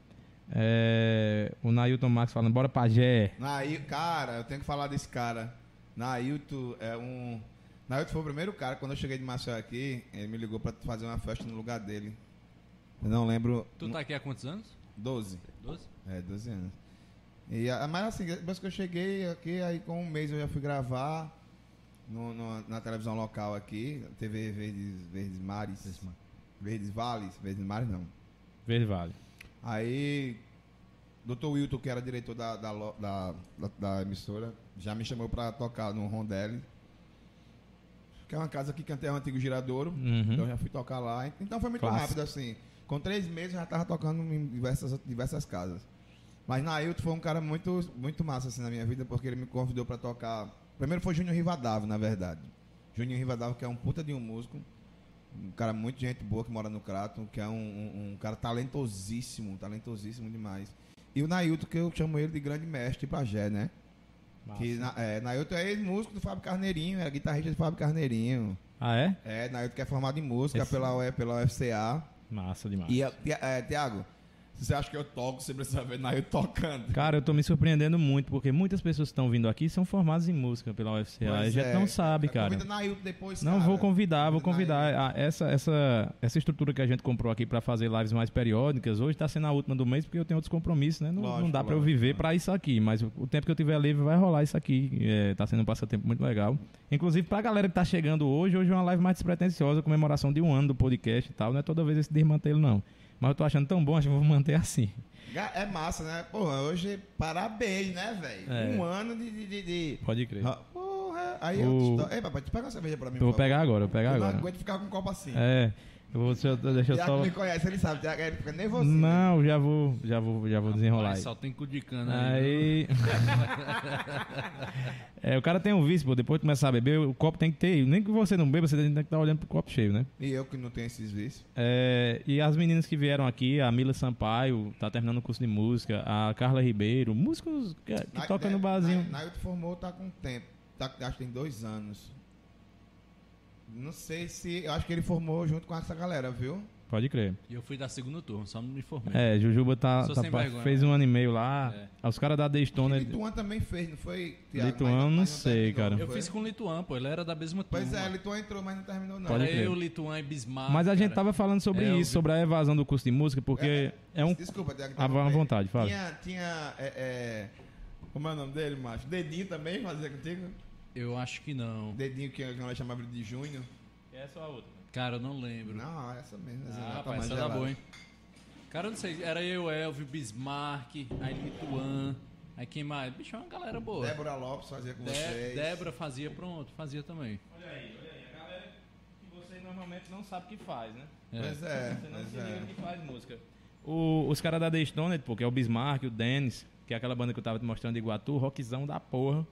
É, o Nailton Max falando, bora pajé. Nail, cara, eu tenho que falar desse cara. Nailton é um. Nailton foi o primeiro cara, quando eu cheguei de Maceió aqui, ele me ligou pra fazer uma festa no lugar dele. Eu não lembro. Tu tá aqui há quantos anos? 12. 12? É, 12 anos. E, mas assim, depois que eu cheguei aqui, aí com um mês eu já fui gravar no- no- na televisão local aqui, TV Verdes, Verdes Mares. Verdes Vales, Verdes Mares não. Verde Vale. Aí, Dr. Wilton, que era diretor da, da, da, da- da emissora, já me chamou pra tocar no Rondelli. Que é uma casa aqui que até é um antigo giradouro. Uhum. Então eu já fui tocar lá. Então foi muito Clássico. rápido assim. Com três meses eu já tava tocando em diversas, diversas casas. Mas Nailton foi um cara muito, muito massa assim na minha vida, porque ele me convidou pra tocar. Primeiro foi Júnior Rivadavio, na verdade. Júnior Rivadavio, que é um puta de um músico. Um cara muito gente boa que mora no Crato, que é um, um- um cara talentosíssimo, talentosíssimo demais. E o Nailton, que eu chamo ele de grande mestre pajé, né? Que na, é, Nailton é ex-músico do Fábio Carneirinho, é guitarrista do Fábio Carneirinho. Ah, é? É, Nailton que é formado em música Esse- pela, pela UFCA. Massa demais. E, é, é, Tiago, você acha que eu toco, você precisa ver Nail tocando. Cara, eu tô me surpreendendo muito, porque muitas pessoas que estão vindo aqui são formadas em música pela UFCA. A Pois gente é. não sabe, cara. Convida Nail depois, Não, cara. vou convidar, vou Convida convidar. Ah, essa, essa, essa estrutura que a gente comprou aqui pra fazer lives mais periódicas, hoje tá sendo a última do mês, porque eu tenho outros compromissos, né? Não, Lógico, não dá pra eu viver pra isso aqui, mas o, o tempo que eu tiver livre vai rolar isso aqui. É, tá sendo um passatempo muito legal. Inclusive, pra galera que tá chegando hoje, hoje é uma live mais despretensiosa, comemoração de um ano do podcast e tal. Não é toda vez esse desmantelo, não. Mas eu tô achando tão bom, acho que eu vou manter assim. É massa, né? Porra, hoje, parabéns, né, velho? É. Um ano de. de, de, de- Pode crer. Porra, aí O- eu. Te... Ei, papai, tu pega uma cerveja pra mim. Eu vou pegar agora, eu vou pegar Eu não agora. aguento ficar com um copo assim. É, eu vou, deixa eu, deixa eu só. me conhece, ele sabe. Tiago, ele fica nervosinho. Não, já vou, já vou, já vou desenrolar. Mas aí. só tem cu de cana aí. Aí. é, o cara tem um vício, pô. Depois de começar a beber, o copo tem que ter. Nem que você não beba, você tem que estar olhando pro copo cheio, né? E eu que não tenho esses vícios. É, e as meninas que vieram aqui, a Mila Sampaio, tá terminando o curso de música, a Carla Ribeiro, músicos que, que tocam no né, barzinho. Na, Nail formou, tá com tempo. Tá, acho que tem dois anos. Não sei se. Eu acho que ele formou junto com essa galera, viu? Pode crer. E eu fui da segunda turma, só não me formei. É, Jujuba tá, tá vergonha, fez um ano e meio lá. É. Os caras da The E Stone. Lituan também fez, não foi? Tiago? Lituan, Mas- não mas sei, terminou, cara. não Eu fiz com o Lituan, pô, ele era da mesma turma. Pois é, Lituan entrou, mas não terminou, não. Pode Era crer. eu, Lituan e Bismarck. Mas a gente cara. tava falando sobre É, isso, vi. sobre a evasão do curso de música, porque é, um. Desculpa, Tiago. Ah, à vontade, fala. Tinha. tinha é, é, Como é o nome dele, macho? Dedinho também fazia contigo? Eu acho que não. Dedinho que a galera chamava de junho. Essa é a outra. Cara, eu não lembro. Não, essa mesmo. Essa Ah, tá rapaz, mais essa tá gelada. boa, hein? Cara, eu não sei. Era eu, Elvio, Bismarck, aí Lituan. Aí quem mais? Bicho, é uma galera boa. Débora Lopes fazia com De- vocês. Débora fazia, pronto, fazia também. Olha aí, olha aí. A galera que você normalmente não sabe o que faz, né? É. Pois é, Você não se liga é. que faz música. O- os caras da The Stoned, pô, que é o Bismarck, o Dennis, que é aquela banda que eu tava te mostrando de Iguatu, rockzão da porra.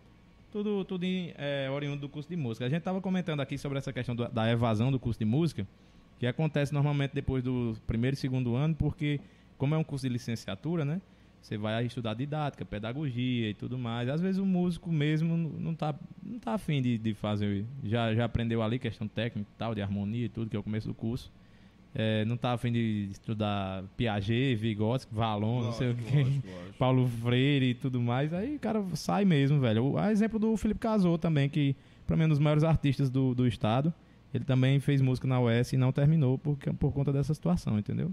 Tudo, tudo é, oriundo do curso de música. A gente tava comentando aqui sobre essa questão do- da evasão do curso de música, que acontece normalmente depois do primeiro e segundo ano, porque, como é um curso de licenciatura, né? Você vai estudar didática, pedagogia e tudo mais. Às vezes o músico mesmo não tá, não tá afim de, de fazer. Já, já aprendeu ali questão técnica e tal, de harmonia e tudo, que é o começo do curso. É, não tá afim de estudar Piaget, Vygotsky, Valon, não sei o Lógico, quê. lógico, lógico. Paulo Freire e tudo mais. Aí o cara sai mesmo, velho. O- A exemplo do Felipe Casou também, que pra mim é um dos maiores artistas do, do estado. Ele também fez música na UES e não terminou por, por conta dessa situação, entendeu?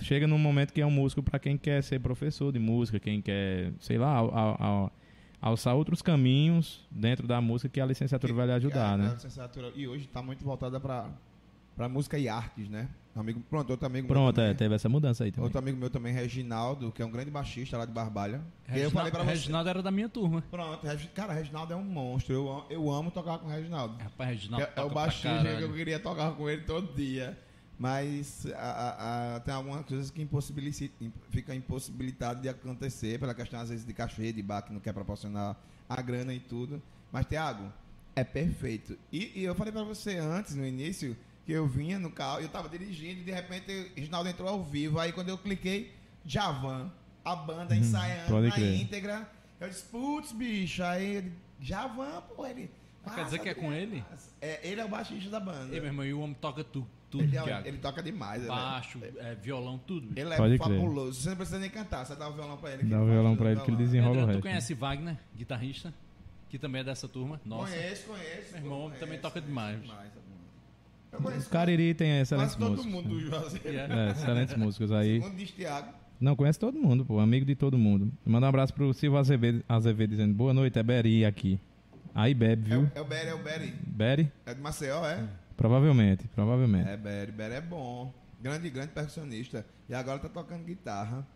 Chega num momento que é um músico pra quem quer ser professor de música, quem quer, sei lá, al- al- alçar outros caminhos dentro da música que a licenciatura vai lhe ajudar, a, né? a licenciatura- e hoje tá muito voltada pra, pra música e artes, né? Um amigo, pronto, outro amigo meu Pronto, é, também, teve essa mudança aí também. Outro amigo meu também, Reginaldo, que é um grande baixista lá de Barbalha. Eu Reginaldo, falei pra você. Reginaldo era da minha turma. Pronto, cara, Reginaldo é um monstro. Eu, eu amo tocar com o Reginaldo. Rapaz, Reginaldo É, é o baixista que eu queria tocar com ele todo dia. Mas a- a- a- tem algumas coisas que impossibilita, fica impossibilitado de acontecer pela questão, às vezes, de cachê, de bar que não quer proporcionar a grana e tudo. Mas, Thiago, é perfeito. E, e eu falei pra você antes, no início, que eu vinha no carro, eu tava dirigindo e de repente o Reginaldo entrou ao vivo. Aí quando eu cliquei, Javan, a banda ensaiando pode na crer. íntegra. Eu disse, putz, bicho, aí ele, Javan, pô, ele. Quer dizer que é com ele? É, ele é o baixista da banda. Ei, meu irmão, e o homem toca tudo, tudo, Ele, é- ele toca demais. ele é- Baixo, é, violão, tudo. bicho. Ele é Pode crer. fabuloso. Você não precisa nem cantar, você dá o violão pra ele. que Dá o violão pra ele que ele desenrola o Pedro, tu resto. conhece Wagner, guitarrista? Que também é dessa turma? Nossa. Conheço, conheço. Meu irmão, conheço, também toca conheço demais. demais, O Cariri tem excelentes quase todo músicos. mundo do Juazeiro. É. É, excelentes músicos aí. Segundo diz Thiago. Não, conhece todo mundo, pô. Amigo de todo mundo. Manda um abraço pro Silvio Azevedo, Azevedo dizendo boa noite, é Beri aqui. Aí bebe, É, viu? o- é o Beri, é o Beri. Beri? É de Maceió, é? Provavelmente, provavelmente. É, Beri. Beri é bom. Grande, grande percussionista. E agora tá tocando guitarra.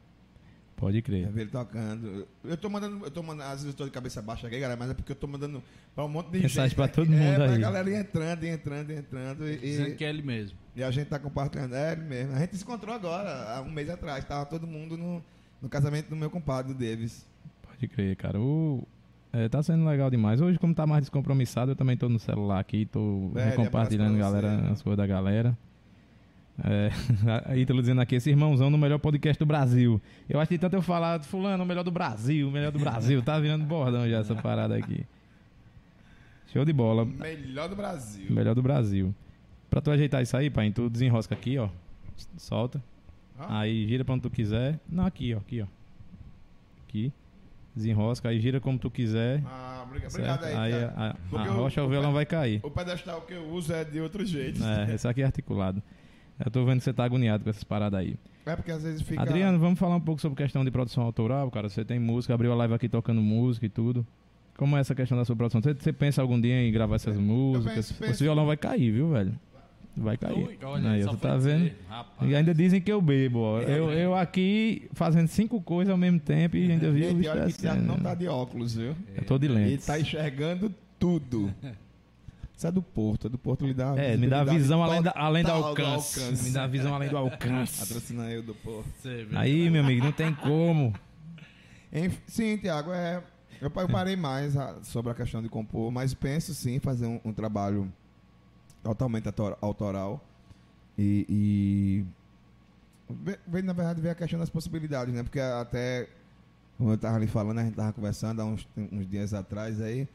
Pode crer. vi ele tocando. Eu tô mandando, eu tô mandando, às vezes eu tô de cabeça baixa aqui, galera, mas é porque eu tô mandando pra um monte de Mensagem gente. pra aqui. todo mundo é, pra aí. galera ir entrando, entrando, entrando. E, Dizendo que é ele mesmo. e a gente tá compartilhando. É ele mesmo. A gente se encontrou agora, há um mês atrás. Tava todo mundo no, no casamento do meu compadre, o Davis. Pode crer, cara. O... É, tá sendo legal demais. Hoje, como tá mais descompromissado, eu também tô no celular aqui, tô ele compartilhando galera, as coisas da galera. É, Ítalo dizendo aqui, esse irmãozão no melhor podcast do Brasil. Eu acho que tanto eu falar, fulano, o melhor do Brasil, o melhor do Brasil. Tá virando bordão já essa parada aqui. Show de bola. Melhor do Brasil. Melhor do Brasil. Pra tu ajeitar isso aí, pai, tu desenrosca aqui, ó. Solta. Ah. Aí gira pra onde tu quiser. Não, aqui, ó. Aqui, ó. Aqui. Desenrosca, aí gira como tu quiser. Ah, obrigado, certo? obrigado aí. Aí a, a- a rocha o o violão vai cair. O pedestal que eu uso é de outro jeito. É, esse aqui é articulado. Eu tô vendo que você tá agoniado com essas paradas aí. É porque às vezes fica. Adriano, vamos falar um pouco sobre questão de produção autoral, cara. Você tem música, abriu a live aqui tocando música e tudo. Como é essa questão da sua produção? Você, você pensa algum dia em gravar essas músicas? penso, penso. Esse violão vai cair, viu, velho? Vai cair. Ui, olha, Aí, você tá vendo? rapaz. E ainda dizem que eu bebo, ó. Eu, eu aqui fazendo cinco coisas ao mesmo tempo e ainda vi o bicho o não tá de óculos, viu? Eu tô de Ele lentes. tá enxergando tudo. Isso é do Porto, é do Porto lhe dá É, me dá visão além, da, além do do alcance. alcance. Me dá a visão além do alcance. Patrocina eu do Porto. Vê. Aí, meu amigo, não tem como. Sim, Tiago, é. Eu pa- eu parei mais a- sobre a questão de compor, mas penso sim em fazer um, um trabalho totalmente autor- autoral. E. e ve- vem, na verdade, ver a questão das possibilidades, né? Porque até. Como eu tava ali falando, a gente tava conversando há uns, uns dias atrás aí.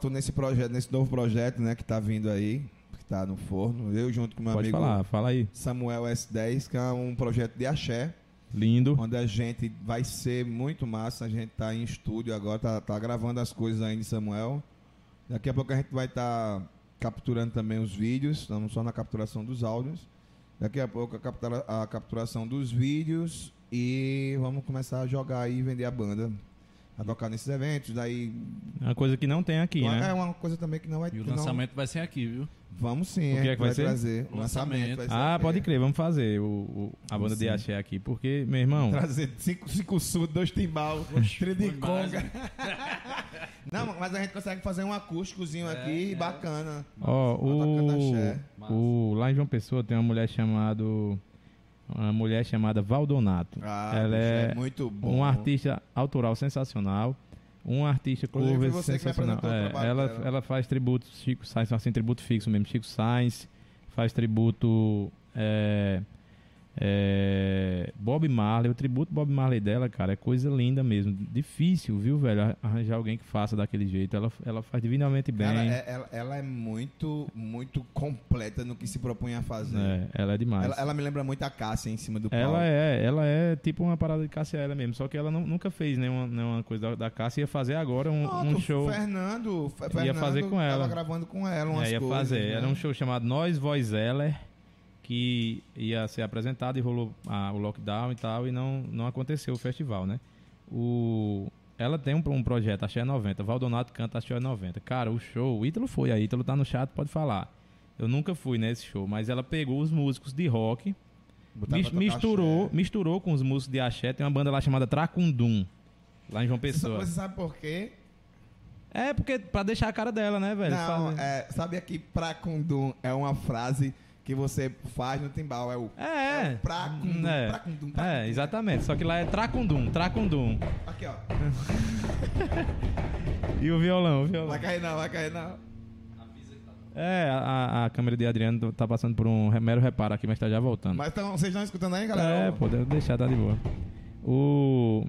Tô nesse projeto, nesse novo projeto, né, que tá vindo aí, que tá no forno. Eu junto com meu Pode amigo falar, fala aí. Samuel S10, que é um projeto de axé Lindo. onde a gente vai ser muito massa. A gente tá em estúdio agora, tá, tá gravando as coisas ainda Samuel. Daqui a pouco a gente vai estar capturando também os vídeos, não só na capturação dos áudios. Daqui a pouco a, captura- a capturação dos vídeos e vamos começar a jogar aí e vender a banda. A tocar nesses eventos, daí. É Uma coisa que não tem aqui, É né? uma coisa também que não vai E o não- lançamento vai ser aqui, viu? Vamos sim, O que é que vai ser? trazer. O lançamento. lançamento. vai ser Ah, aqui. pode crer, vamos fazer o, o- a banda de Sim. axé aqui. Porque, meu irmão, Trazer cinco, cinco surdos, dois timbal, trio de conga. Não, mas a gente consegue fazer um acústicozinho aqui é. bacana. ó, axé. o, o, lá em João Pessoa tem uma mulher chamada. Uma mulher chamada Valdonato. Ah, Ela bicho, é muito bom. um artista autoral sensacional. Um artista cover sensacional. É, ela, ela faz tributo Chico Sainz, assim, tributo fixo mesmo. Chico Sainz faz tributo é, é, Bob Marley. O tributo Bob Marley dela, cara, é coisa linda mesmo. Difícil, viu, velho? Arranjar alguém que faça daquele jeito. Ela, ela faz divinamente bem. Cara, é- ela, ela é muito, muito completa no que se propõe a fazer. É, ela é demais. Ela, ela me lembra muito a Cássia em cima do palco. Ela é, ela é tipo uma parada de Cássia ela mesmo, só que ela nu- nunca fez nenhuma, nenhuma coisa da, da Cássia, ia fazer agora um, Pronto, um show. Fernando, Fe- Ia Fernando fazer com ela. Tava gravando com ela umas É, ia coisas, fazer. né? Era um show chamado Nós Voz Eller, que ia ser apresentado e rolou ah, o lockdown e tal, e não, não aconteceu o festival, né? O, ela tem um, um projeto, Axé 90, Valdonato canta Axé 90. Cara, o show, o Ítalo foi aí, Ítalo tá no chat, pode falar. Eu nunca fui nesse show, mas ela pegou os músicos de rock, mis- misturou, axé. misturou com os músicos de axé. Tem uma banda lá chamada Tracundum, lá em João Pessoa. você sabe por quê? É, porque pra deixar a cara dela, né, velho? Não, Fazer- é, sabe aqui, pracundum é uma frase que você faz no timbal. É o É, É o pracundum, é. pracundum, pracundum. É, exatamente. Só que lá é Tracundum, Tracundum. Aqui, ó. E o violão, o violão. Vai cair não, vai cair não. É, a, a câmera de Adriano tá passando por um mero reparo aqui, mas tá já voltando. Mas tão, vocês estão escutando aí, galera? É, pô, deve deixar, tá de boa. O.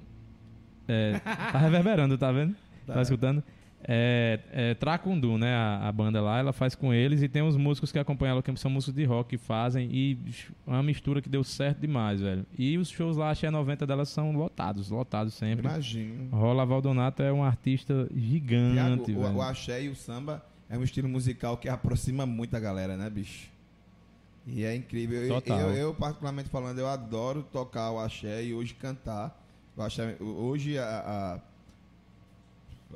É, tá reverberando, tá vendo? Tá, escutando? É, é Tracundum, né? A, a banda lá, ela faz com eles e tem uns músicos que acompanham ela, que são músicos de rock que fazem e é uma mistura que deu certo demais, velho. E os shows lá, achei 90 delas são lotados, lotados sempre. Imagino. Rola Valdonato é um artista gigante, Tiago, velho. o, o axé e o samba é um estilo musical que aproxima muito a galera, né, bicho? E é incrível. Eu-. Eu, eu, particularmente falando, eu adoro tocar o axé e hoje cantar. Axé, hoje a, a,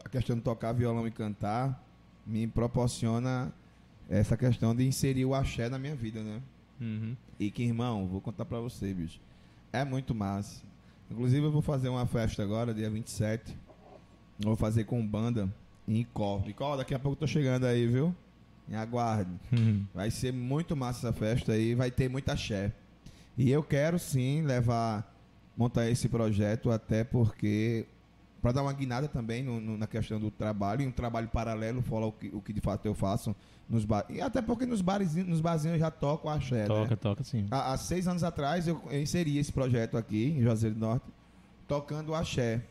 a questão de tocar violão e cantar me proporciona essa questão de inserir o axé na minha vida, né? Uhum. E que, irmão, vou contar pra você, bicho. É muito massa. Inclusive, eu vou fazer uma festa agora, dia 27. Vou fazer com banda em Icó. Icó, daqui a pouco eu tô chegando aí, viu? Me aguarde. Uhum. Vai ser muito massa essa festa aí, vai ter muita axé. E eu quero sim levar, montar esse projeto, até porque, para dar uma guinada também no- no- na questão do trabalho, e um trabalho paralelo, fora o que, o que de fato eu faço nos bares. E até porque nos barezinhos, nos barzinhos eu já toco axé, Toca, né? toca sim. Há, há seis anos atrás eu, eu inseri esse projeto aqui, em Juazeiro do Norte, tocando axé.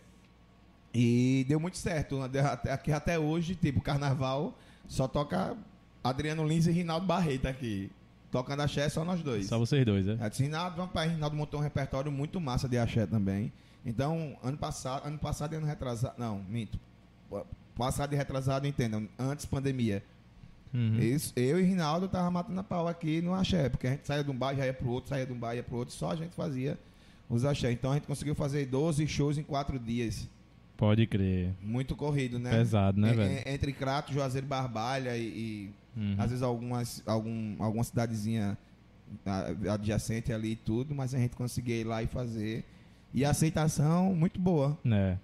E deu muito certo. né? Aqui até hoje, tipo, carnaval, só toca Adriano Lins e Rinaldo Barreto aqui. tocando axé só nós dois. Só vocês dois, né? Eu disse, Rinaldo, vamos para Rinaldo montou um repertório muito massa de axé também. Então, ano passado, ano passado e ano retrasado, não, minto. Passado e retrasado, entendam, antes pandemia. Uhum. Isso, eu e Rinaldo tava matando a pau aqui no axé, porque a gente saía de um bar, já ia pro outro, saía de um bar, ia pro outro, só a gente fazia os axé. Então a gente conseguiu fazer 12 shows em 4 dias. Pode crer. Muito corrido, né? Pesado, né, velho? en- Entre Crato, Juazeiro e Barbalha e, e Uhum. às vezes algumas, algum, alguma cidadezinha ah, adjacente ali e tudo, mas a gente conseguia ir lá e fazer. E a aceitação muito boa. É.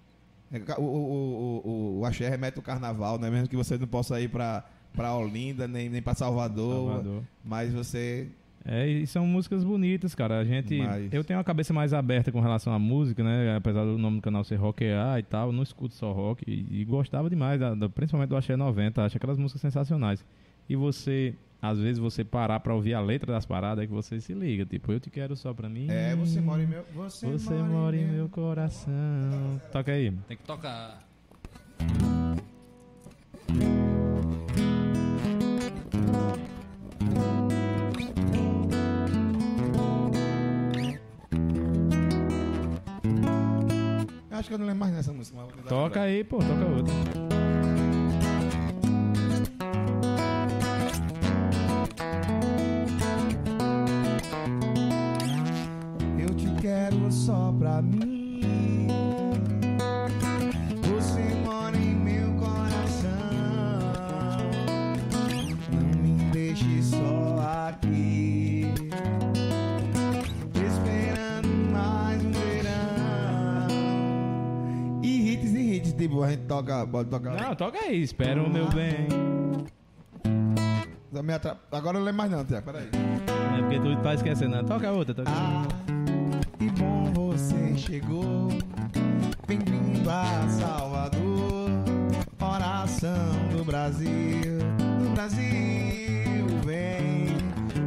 É, O, o, o, o, o axé remete ao carnaval, né? Mesmo que você não possa ir pra, pra Olinda, nem, nem pra Salvador, Salvador. mas você É, e são músicas bonitas, cara. A gente. Demais. Eu tenho uma cabeça mais aberta com relação à música, né? Apesar do nome do canal ser rockear e tal, eu não escuto só rock. E, e gostava demais, da- da- principalmente do Axé 90. Acho aquelas músicas sensacionais. E você, às vezes, você parar pra ouvir a letra das paradas, é que você se liga. Tipo, eu te quero só pra mim. É, você mora em meu. Você, Você mora em meu coração. Toca aí. Tem que tocar. Acho que eu não lembro mais nessa música. Toca aí, pô, toca outra. Quero só pra mim. Você mora em meu coração. Não me deixe só aqui. Esperando mais um verão. E hits e hits, tipo, a gente toca, pode tocar. Não, toca aí. Espera o meu bem. Me atra- Agora eu não lembro mais não, Tiago, peraí. É porque tu tá esquecendo. né? Toca outra, toca Ah, que bom você chegou. Bem-vindo a Salvador, oração do Brasil. Do Brasil, vem.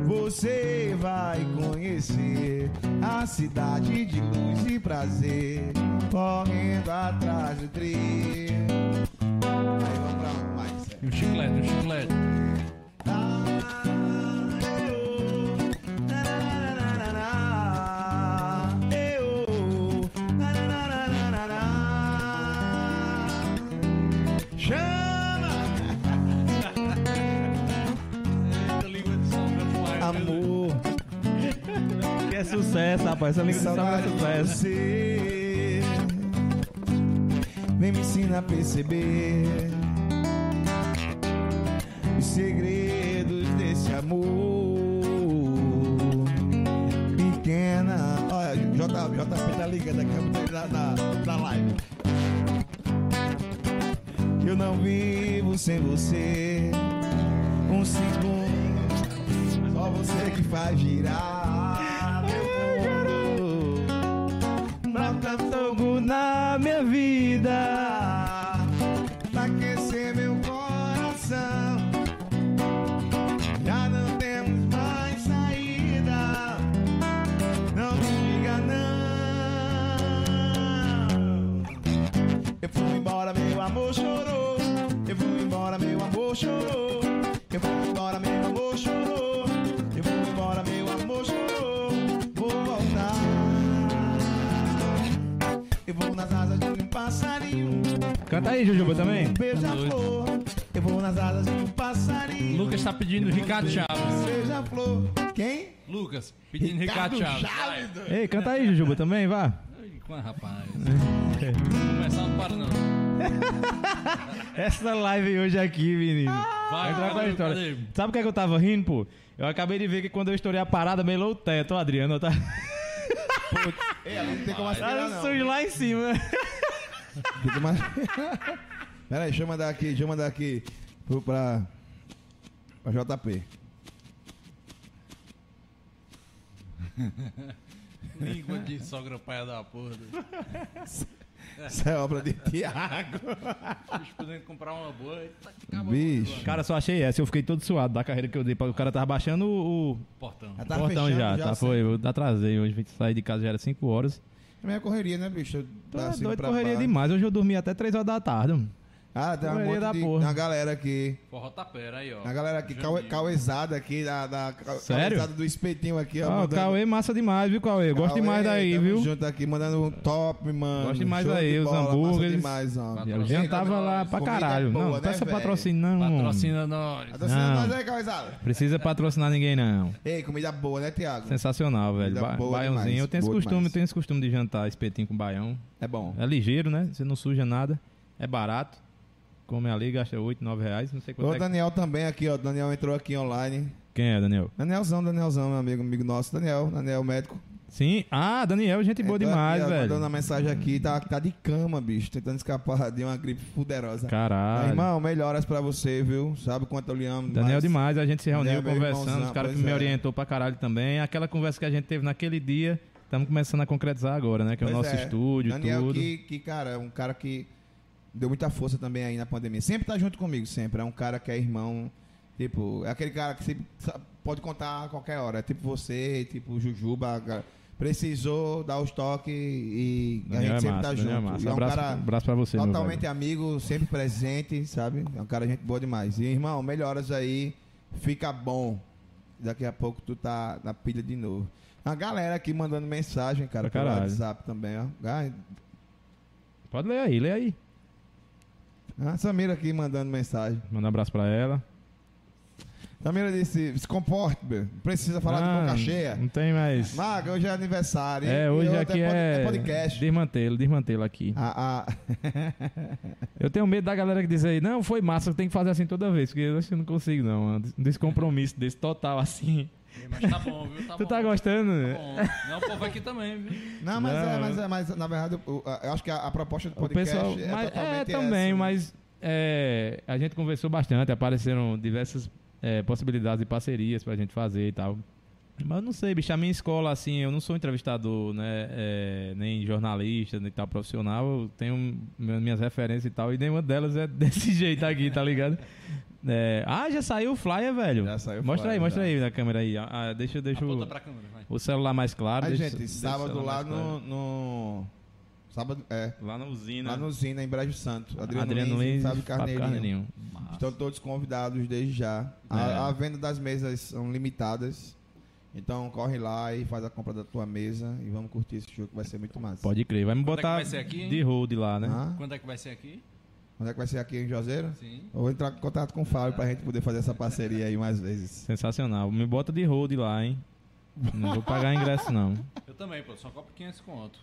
Você vai conhecer a cidade de luz e prazer, correndo atrás do trio. Aí vamos pra mais. E um chiclete, um chiclete. É sucesso, rapaz. Essa língua de salva é de sucesso. você. Vem me ensinar a perceber os segredos desse amor. Pequena. Olha, JP tá ligando aqui a botei na, na, na live. Eu não vivo sem você. Um segundo. Só você que faz girar meu mundo. Bota fogo na minha vida. Pra aquecer meu coração. Já não temos mais saída. Não me diga não. Eu fui embora, meu amor chorou. Eu fui embora, meu amor chorou. Eu fui embora, meu Eu vou nas asas de um passarinho. Canta aí, Jujuba, também. Um beija-flor. Eu vou nas asas de um passarinho. Lucas tá pedindo Ricardo Chaves. Beija-flor. Quem? Lucas, pedindo Ricardo Chaves. Vai. Ei, canta aí, Jujuba, também, vá. Ai, Qual rapaz? Começar não para não. Essa live hoje aqui, menino. Vai, Entrar com a história. cadê? Sabe o que, é que eu tava rindo, pô? Eu acabei de ver que quando eu estourei a parada, melou o teto, ó, Adriano. Tá, Ei, ela não tem como aspirar, não. sujo lá em cima. Tem como... Pera aí, deixa eu mandar aqui, deixa eu mandar aqui pro, pra, pra JP. Língua de sogra paia da porra. Isso é obra de Tiago. Podendo comprar uma boa. Acabou Bicho. Cara, só achei essa. Eu fiquei todo suado da carreira que eu dei. O cara tava baixando o, portão. Já o tá portão fechando já, tá? assim. Foi, eu atrasei. Hoje sair de casa já era 5 horas. É minha correria, né, bicho? Tô Tá doido, correria baixo. demais. Hoje eu dormi até 3 horas da tarde. mano. Ah, tem uma, da de, uma galera aqui. Forró tapera aí, ó. A galera aqui, cauê, cauezada aqui, da, da Sério? cauezada do espetinho aqui, ó. Ó, o mandando- Cauê massa demais, viu, Cauê? Gosto Cauê, demais daí, viu? junto aqui, mandando um top, mano. Gosto demais Show daí, de os bola, massa hambúrgueres. demais, ó. Eu já tava lá pra Comida caralho. boa, não, né, não tá essa velho? patrocínio, não. Patrocina nós. Patrocina nós aí, cauezada. Precisa patrocinar ninguém, não. Ei, comida boa, né, Tiago? Sensacional, velho. Ba boa baiãozinho. demais, Eu tenho esse costume, tenho esse costume de jantar espetinho com baião. É bom. É ligeiro, né? Você não suja nada. É barato. Come ali, gasta 8, 9 reais. Não sei quanto O é. que- Daniel também aqui, ó. Daniel entrou aqui online. Quem é, Daniel? Danielzão, Danielzão, meu amigo, amigo nosso. Daniel, Daniel médico. Sim. Ah, Daniel, gente boa Entrou demais, aqui, ó, velho. Mandando uma mensagem aqui, tá, tá de cama, bicho. Tentando escapar de uma gripe fuderosa. Caralho. Aí, irmão, melhoras pra você, viu? Sabe quanto eu lhe amo. Daniel mas- demais, a gente se reuniu Daniel é meu conversando, os caras que pois me é. orientou pra caralho também. Aquela conversa que a gente teve naquele dia, estamos começando a concretizar agora, né? Que é o Pois nosso é. estúdio, Daniel, tudo. Que, que, cara, é um cara que deu muita força também aí na pandemia. Sempre tá junto comigo, sempre. É um cara que é irmão. Tipo, é aquele cara que sempre pode contar a qualquer hora. É tipo você, tipo Jujuba. Precisou dar os toques e a Daniel gente é sempre massa, tá Daniel é junto. massa. É um abraço, cara abraço pra você, totalmente amigo, sempre presente, sabe? É um cara gente boa demais. E, irmão, melhoras aí. Fica bom. Daqui a pouco tu tá na pilha de novo. A galera aqui mandando mensagem, cara, pelo. WhatsApp também, ó. Pode ler aí, lê aí. A Samira aqui mandando mensagem. Manda um abraço pra ela. Samira disse: se comporte, meu. Precisa falar de Ah, boca cheia. Não tem mais. Maga, hoje é aniversário. É, hoje aqui pod- é. podcast. Desmantelo, desmantelo aqui. Ah, ah. Eu tenho medo da galera que diz aí, não, foi massa, tem que fazer assim toda vez, porque eu acho que eu não consigo, não. mano. Um descompromisso desse total assim. Mas tá bom, viu? Tá tu bom. tá gostando? Tá né? bom. Não, o povo aqui também, viu? Não, mas, Não. É, mas é, mas na verdade, eu, eu acho que a, a proposta do O podcast pessoal. é mas, totalmente é, também, essa. mas é, a gente conversou bastante, apareceram diversas é, possibilidades de parcerias pra gente fazer e tal. Mas eu não sei, bicho, a minha escola, assim, eu não sou entrevistador, né, é, nem jornalista, nem tal profissional, eu tenho mi- minhas referências e tal, e nenhuma delas é desse jeito aqui, tá ligado? É, ah, já saiu o flyer, velho. Já saiu o mostra flyer, aí, mostra já. aí na câmera aí. Ah, deixa, deixa Aponta o, pra câmera, o celular mais claro. Aí, deixa- gente, deixa sábado lá no, no. Sábado, é. Lá na usina. Lá no Zina, em Brejo Santo. Adriano, Adriano Lins, e Lins, Fábio Fábio Carneirinho. Carneirinho. Estão todos convidados desde já. É. A, a venda das mesas são limitadas. Então corre lá e faz a compra da tua mesa e vamos curtir esse show que vai ser muito massa. Pode crer. Vai me Quando é botar vai ser aqui, de hold lá, né? Hã? Quando é que vai ser aqui? Quando é que vai ser aqui em Juazeiro? Sim. Eu vou entrar em contato com o Fábio pra gente poder fazer essa parceria aí mais vezes. Sensacional. Me bota de hold lá, hein? Não vou pagar ingresso, não. Eu também, pô. Só compro 500 conto.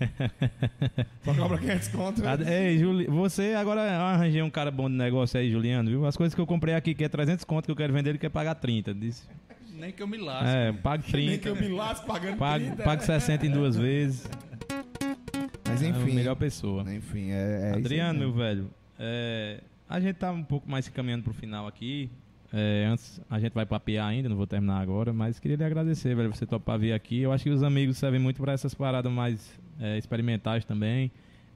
Só cobra 500 conto. Ah, Ei, Juli, você agora eu arranjei um cara bom de negócio aí, Juliano, viu? As coisas que eu comprei aqui, que é 300 conto, que eu quero vender, ele quer pagar 30. Disse. Nem que eu me lasque. É, pago Nem que 30, eu me lasco pagando pago, 30. pago 60 em duas vezes. Mas É enfim. melhor pessoa. Enfim, é, é Adriano, meu velho, é, a gente tá um pouco mais caminhando pro final aqui. É, antes, a gente vai papear ainda, não vou terminar agora, mas queria lhe agradecer, velho, você topar vir aqui. Eu acho que os amigos servem muito para essas paradas mais é, experimentais também.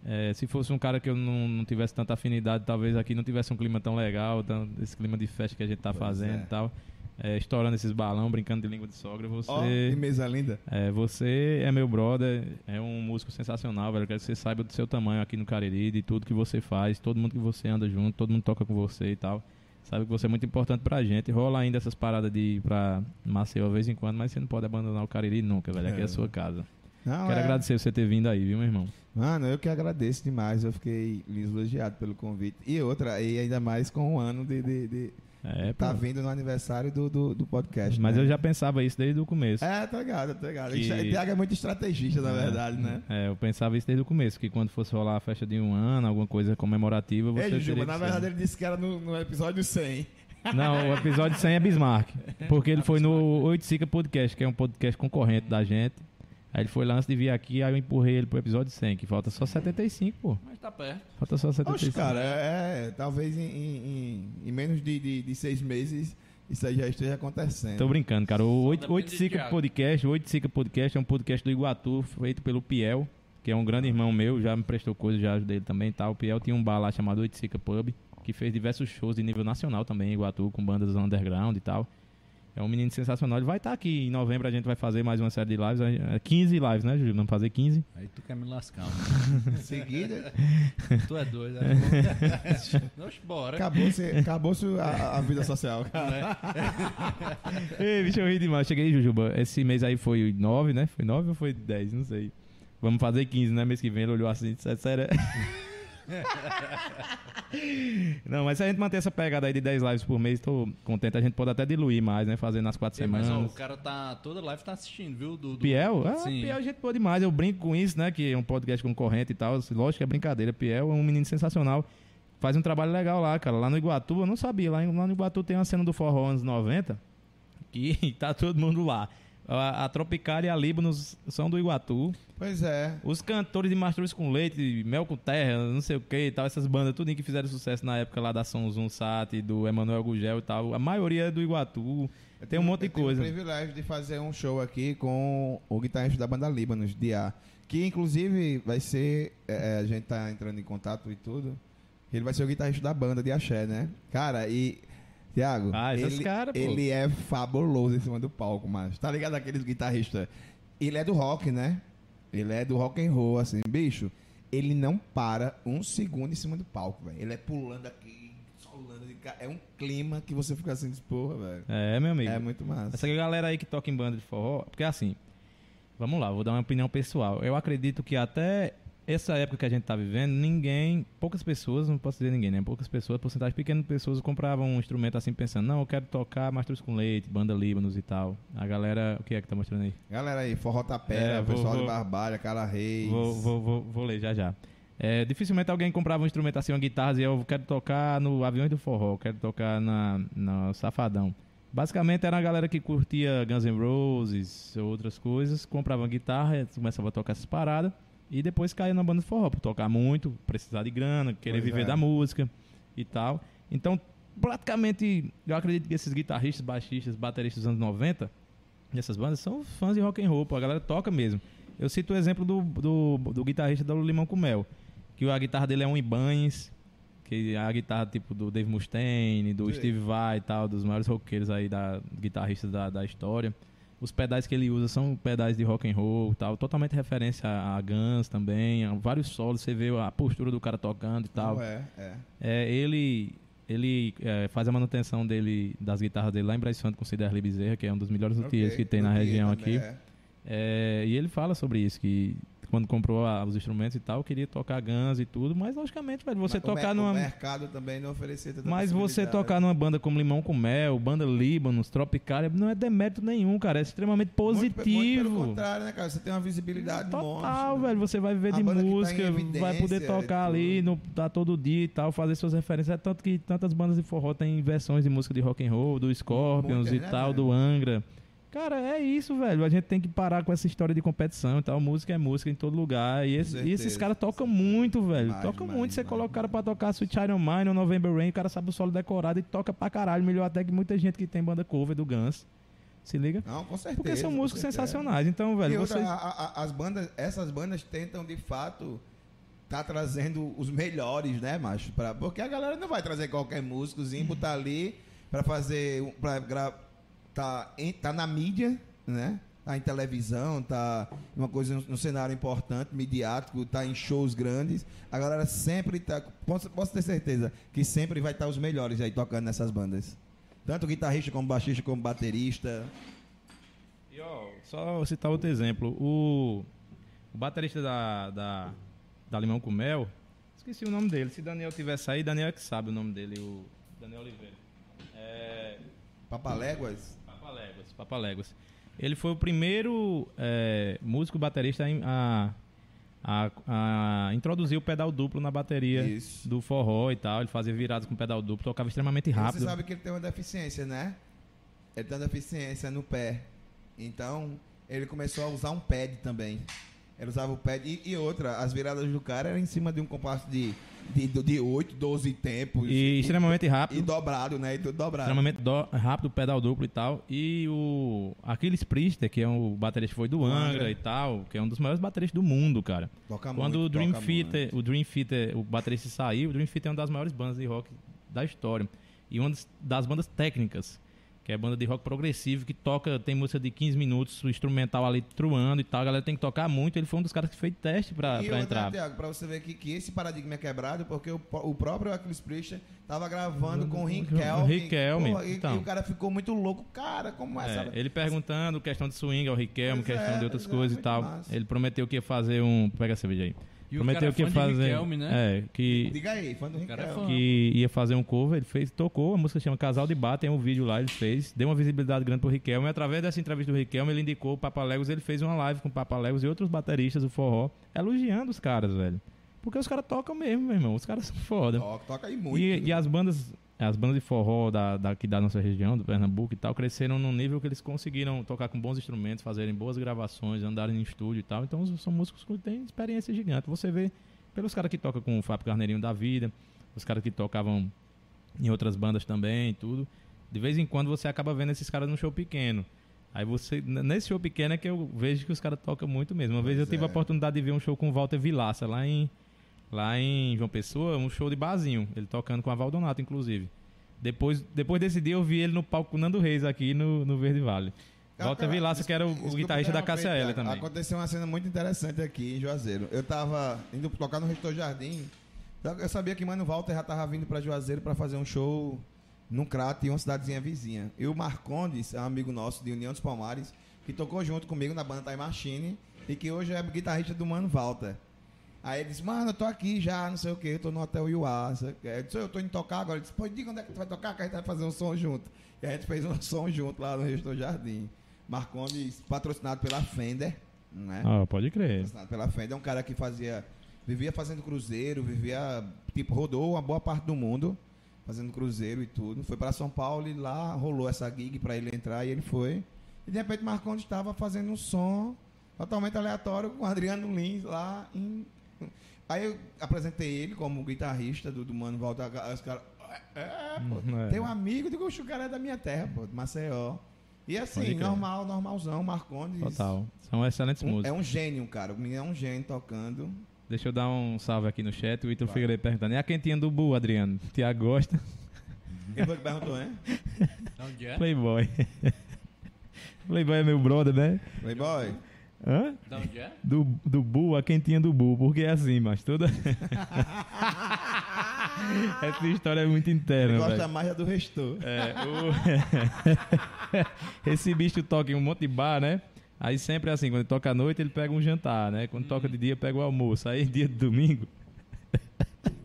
É, se fosse um cara que eu não, não tivesse tanta afinidade, talvez aqui não tivesse um clima tão legal, tão, esse clima de festa que a gente tá Pois fazendo é. e tal. É, estourando esses balão, brincando de língua de sogra. Você. Ó, que mesa linda. É, você é meu brother, é um músico sensacional, velho. Eu quero que você saiba do seu tamanho aqui no Cariri, de tudo que você faz, todo mundo que você anda junto, todo mundo toca com você e tal. Sabe que você é muito importante pra gente. Rola ainda essas paradas de ir pra Maceió de vez em quando, mas você não pode abandonar o Cariri nunca, velho. Aqui é, É. a sua casa. Não, Quero é- agradecer você ter vindo aí, viu, meu irmão? Mano, eu que agradeço demais. Eu fiquei lisonjeado pelo convite. E outra, e ainda mais com um ano de, de, de É, tá pô. vindo no aniversário do, do, do podcast. Mas né? eu já pensava isso desde o começo. É, tá ligado, tá ligado. Que-. Tiago é muito estrategista, na verdade, né? É, eu pensava isso desde o começo, que quando fosse rolar a festa de um ano, alguma coisa comemorativa, você Ei, mas na ser. verdade ele disse que era no, no episódio 100. Não, o episódio 100 é Bismarck. Porque ele foi no Oito Sica Podcast, que é um podcast concorrente da gente. Aí ele foi lá antes de vir aqui, aí eu empurrei ele pro episódio 100, que falta só 75, pô. Mas tá perto. Falta só 75. Oxe, cara, é, é, talvez em, em- em- menos de, de, de seis meses isso aí já esteja acontecendo. Tô brincando, cara. O Oito, depende Oito de Sica Thiago. Podcast, o Oito Sica Podcast é um podcast do Iguatu, feito pelo Piel, que é um grande irmão meu, já me prestou coisas, já ajudei ele também e tal. O Piel tinha um bar lá chamado Oito Sica Pub, que fez diversos shows de nível nacional também em Iguatu, com bandas underground e tal. É um menino sensacional. Ele vai estar aqui em novembro, a gente vai fazer mais uma série de lives. É 15 lives, né, Júlio? Vamos fazer 15. Aí tu quer me lascar, mano. Seguida, tu é doido, né? Oxe, bora. acabou-se acabou a, a vida social, cara. Ei, bicho, eu ri demais. Cheguei, Jujuba. Esse mês aí foi 9, né? Foi 9 ou foi 10? Não sei. Vamos fazer 15, né? Mês que vem ele olhou assim e disse, "É sério. Não, mas se a gente manter essa pegada aí de 10 lives por mês, tô contente. A gente pode até diluir mais, né? Fazer nas quatro mas semanas. ó, o cara tá. Toda live tá assistindo, viu? Do, do- Piel? Ah, Sim. Piel a gente pode demais. Eu brinco com isso, né? Que é um podcast concorrente e tal. Lógico que é brincadeira. Piel é um menino sensacional. Faz um trabalho legal lá, cara. Lá no Iguatu, eu não sabia. Lá, em- lá no Iguatu tem uma cena do forró anos 90 que tá todo mundo lá. A, a e a Líbanos são do Iguatu. Pois é. Os cantores de Mastruz com Leite, Mel com Terra, não sei o que e tal, essas bandas, tudo que fizeram sucesso na época lá da São Zum Sat, do Emanuel Gugel e tal, a maioria é do Iguatu. Tem um monte de Eu tenho coisa. o privilégio de fazer um show aqui com o guitarrista da banda Líbanos, Dia. Que inclusive vai ser. é, a gente tá entrando em contato e tudo. Ele vai ser o guitarrista da banda de Axé, né? Cara, e. Tiago, Ah, ele, cara, pô. ele é fabuloso em cima do palco, mas tá ligado aqueles guitarristas? Ele é do rock, né? Ele é do rock and roll, assim, bicho. Ele não para um segundo em cima do palco, velho. Ele é pulando aqui, solando de ca- É um clima que você fica assim, porra, velho. É, meu amigo. É muito massa. Essa galera aí que toca em banda de forró, porque assim, vamos lá, vou dar uma opinião pessoal. Eu acredito que até essa época que a gente tá vivendo, ninguém, poucas pessoas, não posso dizer ninguém, né? Poucas pessoas, porcentagem pequena de pessoas compravam um instrumento assim pensando, não, eu quero tocar Mastruz com Leite, banda Líbanos e tal. A galera, o que é que tá mostrando aí? Galera aí, Forró Tapera, É, vou- pessoal vou- de Barbalha, Cara Reis. Vou, vou, vou, vou ler já já. É, dificilmente alguém comprava um instrumento assim, uma guitarra, e eu quero tocar no Aviões do Forró, quero tocar na, no Safadão. Basicamente era a galera que curtia Guns N' Roses, outras coisas, comprava uma guitarra, começava a tocar essas paradas, e depois caía na banda de forró, por tocar muito, precisar de grana, querer Pois viver é. da música e tal. Então, praticamente, eu acredito que esses guitarristas, baixistas, bateristas dos anos 90, dessas bandas, são fãs de rock and roll, a galera toca mesmo. Eu cito o exemplo do, do, do guitarrista do Limão com Mel, que a guitarra dele é um Ibanez, que é a guitarra tipo do Dave Mustaine, do Sim. Steve Vai e tal, dos maiores roqueiros aí, da, guitarristas da, da história. Os pedais que ele usa são pedais de rock and roll tal, totalmente referência a, a Guns também, a vários solos, você vê a postura do cara tocando e tal. Não, é, é. É, ele ele é, faz a manutenção dele das guitarras dele lá em Braz Santo com o Ciderli Bezerra, que é um dos melhores luthiers Ok, que tem na região aqui. é. É, e ele fala sobre isso, que quando comprou a- os instrumentos e tal, queria tocar Guns e tudo, mas logicamente, velho, você Mas tocar numa. O mercado também não oferecia tanta Mas você tocar numa banda como Limão com Mel, banda Líbanos, Tropicália, não é demérito nenhum, cara. É extremamente Muito- Muito, positivo. pelo contrário, né, cara? Você tem uma visibilidade Total, monstra, né? velho. Você vai viver A de tá música, vai poder tocar ali, no, tá todo dia e tal, fazer suas referências. É tanto que tantas bandas de forró têm versões de música de rock and roll, do Scorpions e né, tal, velho? do Angra. Cara, é isso, velho. A gente tem que parar com essa história de competição e tal. Música é música em todo lugar. E, esse- e esses caras tocam muito, velho. Demais, Tocam demais, muito. Você demais, coloca o cara pra tocar Sweet Iron Mine ou November Rain, o cara sabe o solo decorado e toca pra caralho. Melhor até que muita gente que tem banda cover do Guns. Se liga? Não, com certeza. Porque são músicos sensacionais. Então, velho, e outra, vocês. a- a- as bandas, essas bandas tentam de fato tá trazendo os melhores, né, macho? Pra, porque a galera não vai trazer qualquer músicozinho, botar ali pra fazer, pra gra, tá, em- tá na mídia, né? Tá em televisão, tá uma coisa no, no cenário importante, midiático, tá em shows grandes. A galera sempre tá, posso, posso ter certeza que sempre vai estar os melhores aí tocando nessas bandas. Tanto guitarrista como baixista como baterista. E, ó, só citar outro exemplo. O, o baterista da, da, da Limão com Mel, esqueci o nome dele. Se Daniel tivesse aí, Daniel é que sabe o nome dele, o Daniel Oliveira. É, Papaléguas. Papaléguas, Papaléguas. Ele foi o primeiro é, músico baterista a, a, a introduzir o pedal duplo na bateria Isso. do forró e tal. Ele fazia viradas com pedal duplo, tocava extremamente rápido. Você sabe que ele tem uma deficiência, né? Ele tem uma deficiência no pé. Então, ele começou a usar um pad também. Ele usava o pad. E, e outra, as viradas do cara eram em cima de um compasso de, de, de 8, 12 tempos. E extremamente rápido. E dobrado, né? E tudo dobrado. extremamente do- rápido, pedal duplo e tal. E o Aquiles Priester, que é o baterista que foi do Angra, e tal, que é um dos maiores bateristas do mundo, cara. Toca Quando muito, o Dream Theater, o Dream Theater, o baterista saiu, o Dream Theater é uma das maiores bandas de rock da história. E uma das bandas técnicas. Que é banda de rock progressivo, que toca, tem música de 15 minutos, o instrumental ali truando e tal, a galera tem que tocar muito, ele foi um dos caras que fez teste pra, e pra entrar. Thiago, pra você ver que, que esse paradigma é quebrado, porque o, o próprio Aquiles Priester tava gravando com o porra, e, então. e o cara ficou muito louco. Cara, como é, É, essa... ele perguntando questão de swing ao Riquelme, Pois questão é, de outras é, coisas e muito tal. massa. Ele prometeu que ia fazer um. Pega a cerveja aí. E o prometeu cara é que fazer. Riquelme, né? É, que, Diga aí, fã do cara é Rinkelme. fã. que ia fazer um cover, ele fez, tocou, a música chama Casal de Bar, tem um vídeo lá, ele fez, deu uma visibilidade grande pro Riquelme, e através dessa entrevista do Riquelme, ele indicou o Papa Legos, ele fez uma live com o Papa Legos e outros bateristas do forró, elogiando os caras, velho. Porque os caras tocam mesmo, meu irmão, os caras são foda. Toca, toca aí muito. E, e as bandas as bandas de forró da, daqui da nossa região, do Pernambuco e tal, cresceram num nível que eles conseguiram tocar com bons instrumentos, fazerem boas gravações, andarem em estúdio e tal. Então são músicos que têm experiência gigante. Você vê pelos caras que tocam com o Fábio Carneirinho da vida, os caras que tocavam em outras bandas também e tudo. De vez em quando você acaba vendo esses caras no show pequeno. Aí você, nesse show pequeno é que eu vejo que os caras tocam muito mesmo. Uma vez eu Pois tive a é. oportunidade de ver um show com o Walter Vilaça lá em, lá em João Pessoa, um show de barzinho. Ele tocando com a Valdonato, inclusive. Depois, depois desse dia eu vi ele no palco Nando Reis aqui no, no Verde Vale. Cara, Walter cara, Vilaça, que era o, guitarrista da Cássia L também. Aconteceu uma cena muito interessante aqui em Juazeiro. Eu tava indo tocar no Reitor Jardim. Eu sabia que Mano Walter já tava vindo pra Juazeiro pra fazer um show num crato em uma cidadezinha vizinha. E o Marcondes é um amigo nosso de União dos Palmares, que tocou junto comigo na banda Time Machine e que hoje é guitarrista do Mano Walter. Aí ele disse, mano, eu tô aqui já, não sei o que, eu tô no Hotel Iuá, não sei o quê. Eu disse, eu tô indo tocar agora. Ele disse, pô, diga onde é que tu vai tocar, que a gente vai fazer um som junto. E a gente fez um som junto lá no Reitor Jardim. Marcondes, patrocinado pela Fender, né? Ah, pode crer. Patrocinado pela Fender, é um cara que fazia, vivia fazendo cruzeiro, vivia, tipo, rodou uma boa parte do mundo fazendo cruzeiro e tudo. Foi para São Paulo e lá rolou essa gig para ele entrar e ele foi. E de repente Marcondes estava fazendo um som totalmente aleatório com o Adriano Lins lá em Aí eu apresentei ele como guitarrista do, do Mano Volta. Os caras. É, pô, É. tem um amigo, digo, o cara é da minha terra, pô, de Maceió. E assim, normal, normalzão, Marcondes. Total. São excelentes Um- músicos. é um gênio, cara. O menino é um gênio tocando. Deixa eu dar um salve aqui no chat. O Ítalo. Figueiredo perguntando. E a quentinha do Bu, Adriano? Tiago gosta? Quem foi que perguntou, hein? Onde é? Playboy. Playboy é meu brother, né? Playboy. Hã? Da onde é? Do, do Bu, a quentinha do Bu. Porque é assim, mas toda. Essa história é muito Ele interna, gosta velho. mais da do restor. É, o... Esse bicho toca em um monte de bar, né? Aí sempre é assim, quando ele toca à noite, ele pega um jantar, né? Quando toca de dia, pega o almoço. Aí dia de domingo.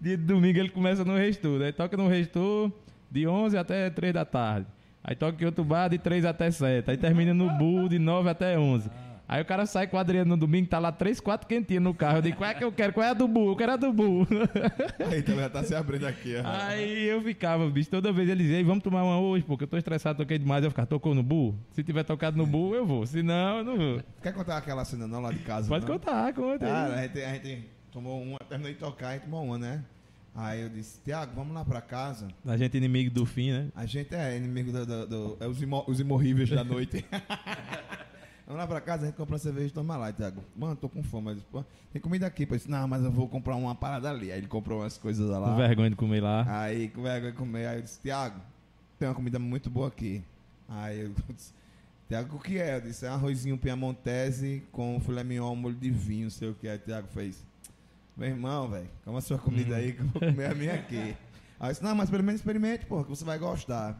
dia de domingo ele começa no restor. Aí toca no restor de 11 até 3 da tarde. Aí toca em outro bar de 3 até 7. Aí termina no Bull de 9 até 11. Aí o cara sai com no domingo, tá lá 3, 4 quentinhas no carro. Eu digo, qual é que eu quero? Qual é a do Bull? Eu quero a do Bull. Aí também já tá se abrindo aqui, ó. Aí eu ficava, bicho, toda vez ele dizia, "Ei, vamos tomar uma hoje, porque eu tô estressado, toquei demais. Eu ficava, tocou no bull? Se tiver tocado no bull, eu vou. Se não, eu não vou. Quer contar aquela cena não lá de casa? Pode não? contar, conta. aí. Cara, a gente, a gente tomou uma, terminou de tocar e tomou uma, né? Aí eu disse, Tiago, vamos lá pra casa. A gente é inimigo do fim, né? A gente é inimigo do. do, do- é os, imo, os imorríveis da noite. vamos lá pra casa, a gente compra uma cerveja e toma lá, Tiago. Mano, tô com fome. Eu disse, Pô, tem comida aqui. Eu disse, não, mas eu vou comprar uma parada ali. Aí ele comprou umas coisas Com lá. vergonha de comer lá. Aí, com vergonha de comer. Aí eu disse, Tiago, tem uma comida muito boa aqui. Aí eu disse, Tiago, o que é? Eu disse, é um arrozinho piamontese com filé mignon, molho de vinho, não sei o que. Aí o Tiago fez, meu irmão, velho, coma a sua comida aí que eu vou comer a minha aqui. Aí eu disse, não, mas pelo menos experimente, porra, que você vai gostar.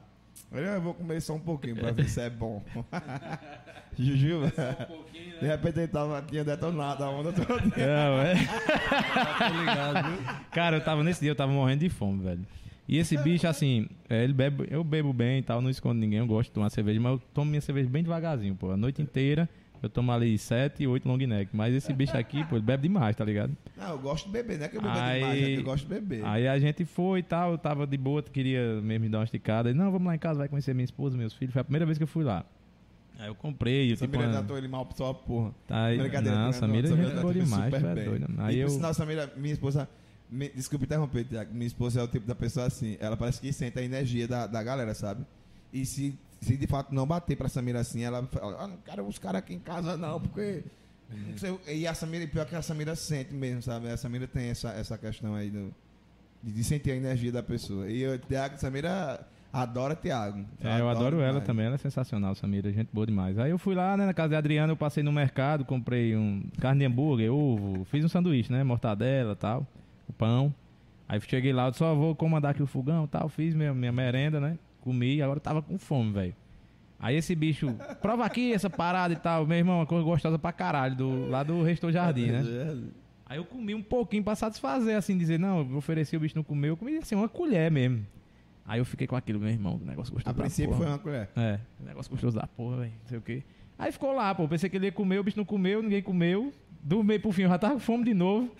Aí eu vou comer só um pouquinho pra ver se é bom. Juju, velho. De repente ele tava, tinha detonado a onda toda. Não, é. Viu? Cara, eu tava nesse dia, eu tava morrendo de fome, velho. E esse bicho, assim, é, ele bebe, eu bebo bem e tal, não escondo ninguém, eu gosto de tomar cerveja, mas eu tomo minha cerveja bem devagarzinho, pô. A noite inteira eu tomo ali 7 e 8 long neck. Mas esse bicho aqui, pô, ele bebe demais, tá ligado? Não, eu gosto de beber, não é que eu bebo Aí- demais, é que eu gosto de beber. Aí a gente foi e tal, eu tava de boa, queria mesmo me dar uma esticada. Ele, não, vamos lá em casa, vai conhecer minha esposa, meus filhos. Foi a primeira vez que eu fui lá. Aí eu comprei, eu tipo... Samira uma- tratou ele mal só porra. Aí, Brincadeira, não, né? Samira, Samira gente tratou ele demais, super é bem. doido. E Aí por eu... sinal, Samira, minha esposa. me- desculpe interromper, Tiago. Minha esposa é o tipo da pessoa assim. Ela parece que sente a energia da, da galera, sabe? E se, se de fato não bater pra Samira assim, ela fala: ah, não quero os caras aqui em casa, não, porque. não sei, e a Samira, pior que a Samira sente mesmo, sabe? A Samira tem essa, essa questão aí do, de, sentir a energia da pessoa. E o Tiago, Samira. Adora Thiago. É, eu adoro ela demais. também, ela é sensacional, Samira, gente boa demais. Aí eu fui lá, né, na casa da Adriana, eu passei no mercado, comprei um carne de hambúrguer, ovo, fiz um sanduíche, né, mortadela e tal, o pão. Aí cheguei lá, eu só vou comandar aqui o fogão e tal, fiz minha, minha merenda, né, comi, agora tava com fome, velho. Aí esse bicho, prova aqui essa parada e tal, meu irmão, uma coisa gostosa pra caralho, do, lá do Restor Jardim, né. Aí eu comi um pouquinho pra satisfazer, assim, dizer, não, eu ofereci, o bicho não comeu, eu comi assim, uma colher mesmo. Aí eu fiquei com aquilo, meu irmão, o negócio gostoso A princípio foi uma colher. É, negócio gostoso da porra, velho. Não sei o quê. Aí ficou lá, pô. Pensei que ele ia comer, o bicho não comeu, ninguém comeu. Do meio pro fim, eu já tava com fome de novo.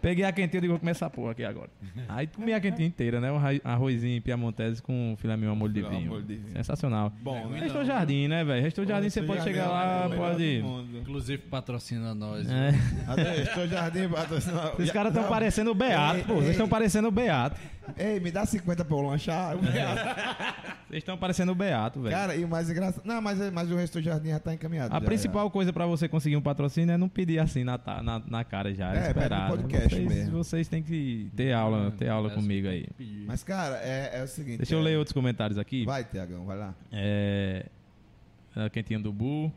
Peguei a quentinha e digo, vou comer essa porra aqui agora. Aí comi a quentinha inteira, né? Um arrozinho piamontese com filé mignon molho de vinho. Sensacional. Bom, né? Restou Jardim, né, velho? Restou Jardim, você pode chegar lá, pode... Inclusive patrocina nós. É. Até estou jardim patrocinado. Esses caras estão parecendo o Beato, pô. Vocês estão parecendo o Beato. Ei, me dá 50 pra eu lanchar. Vocês estão parecendo o Beato, velho. Cara, e o mais engraçado. Não, mas, mas o resto do jardim já tá encaminhado. A já, principal coisa pra você conseguir um patrocínio é não pedir assim na, na, na cara já, É, é, esperar. pede no podcast vocês, mesmo. vocês têm que ter aula, ter aula É, comigo aí. pedir. já. Mas, cara, é, é o seguinte. Deixa eu é- ler outros comentários aqui. Vai, Tiagão, vai lá. É, a Quentinha do Bu.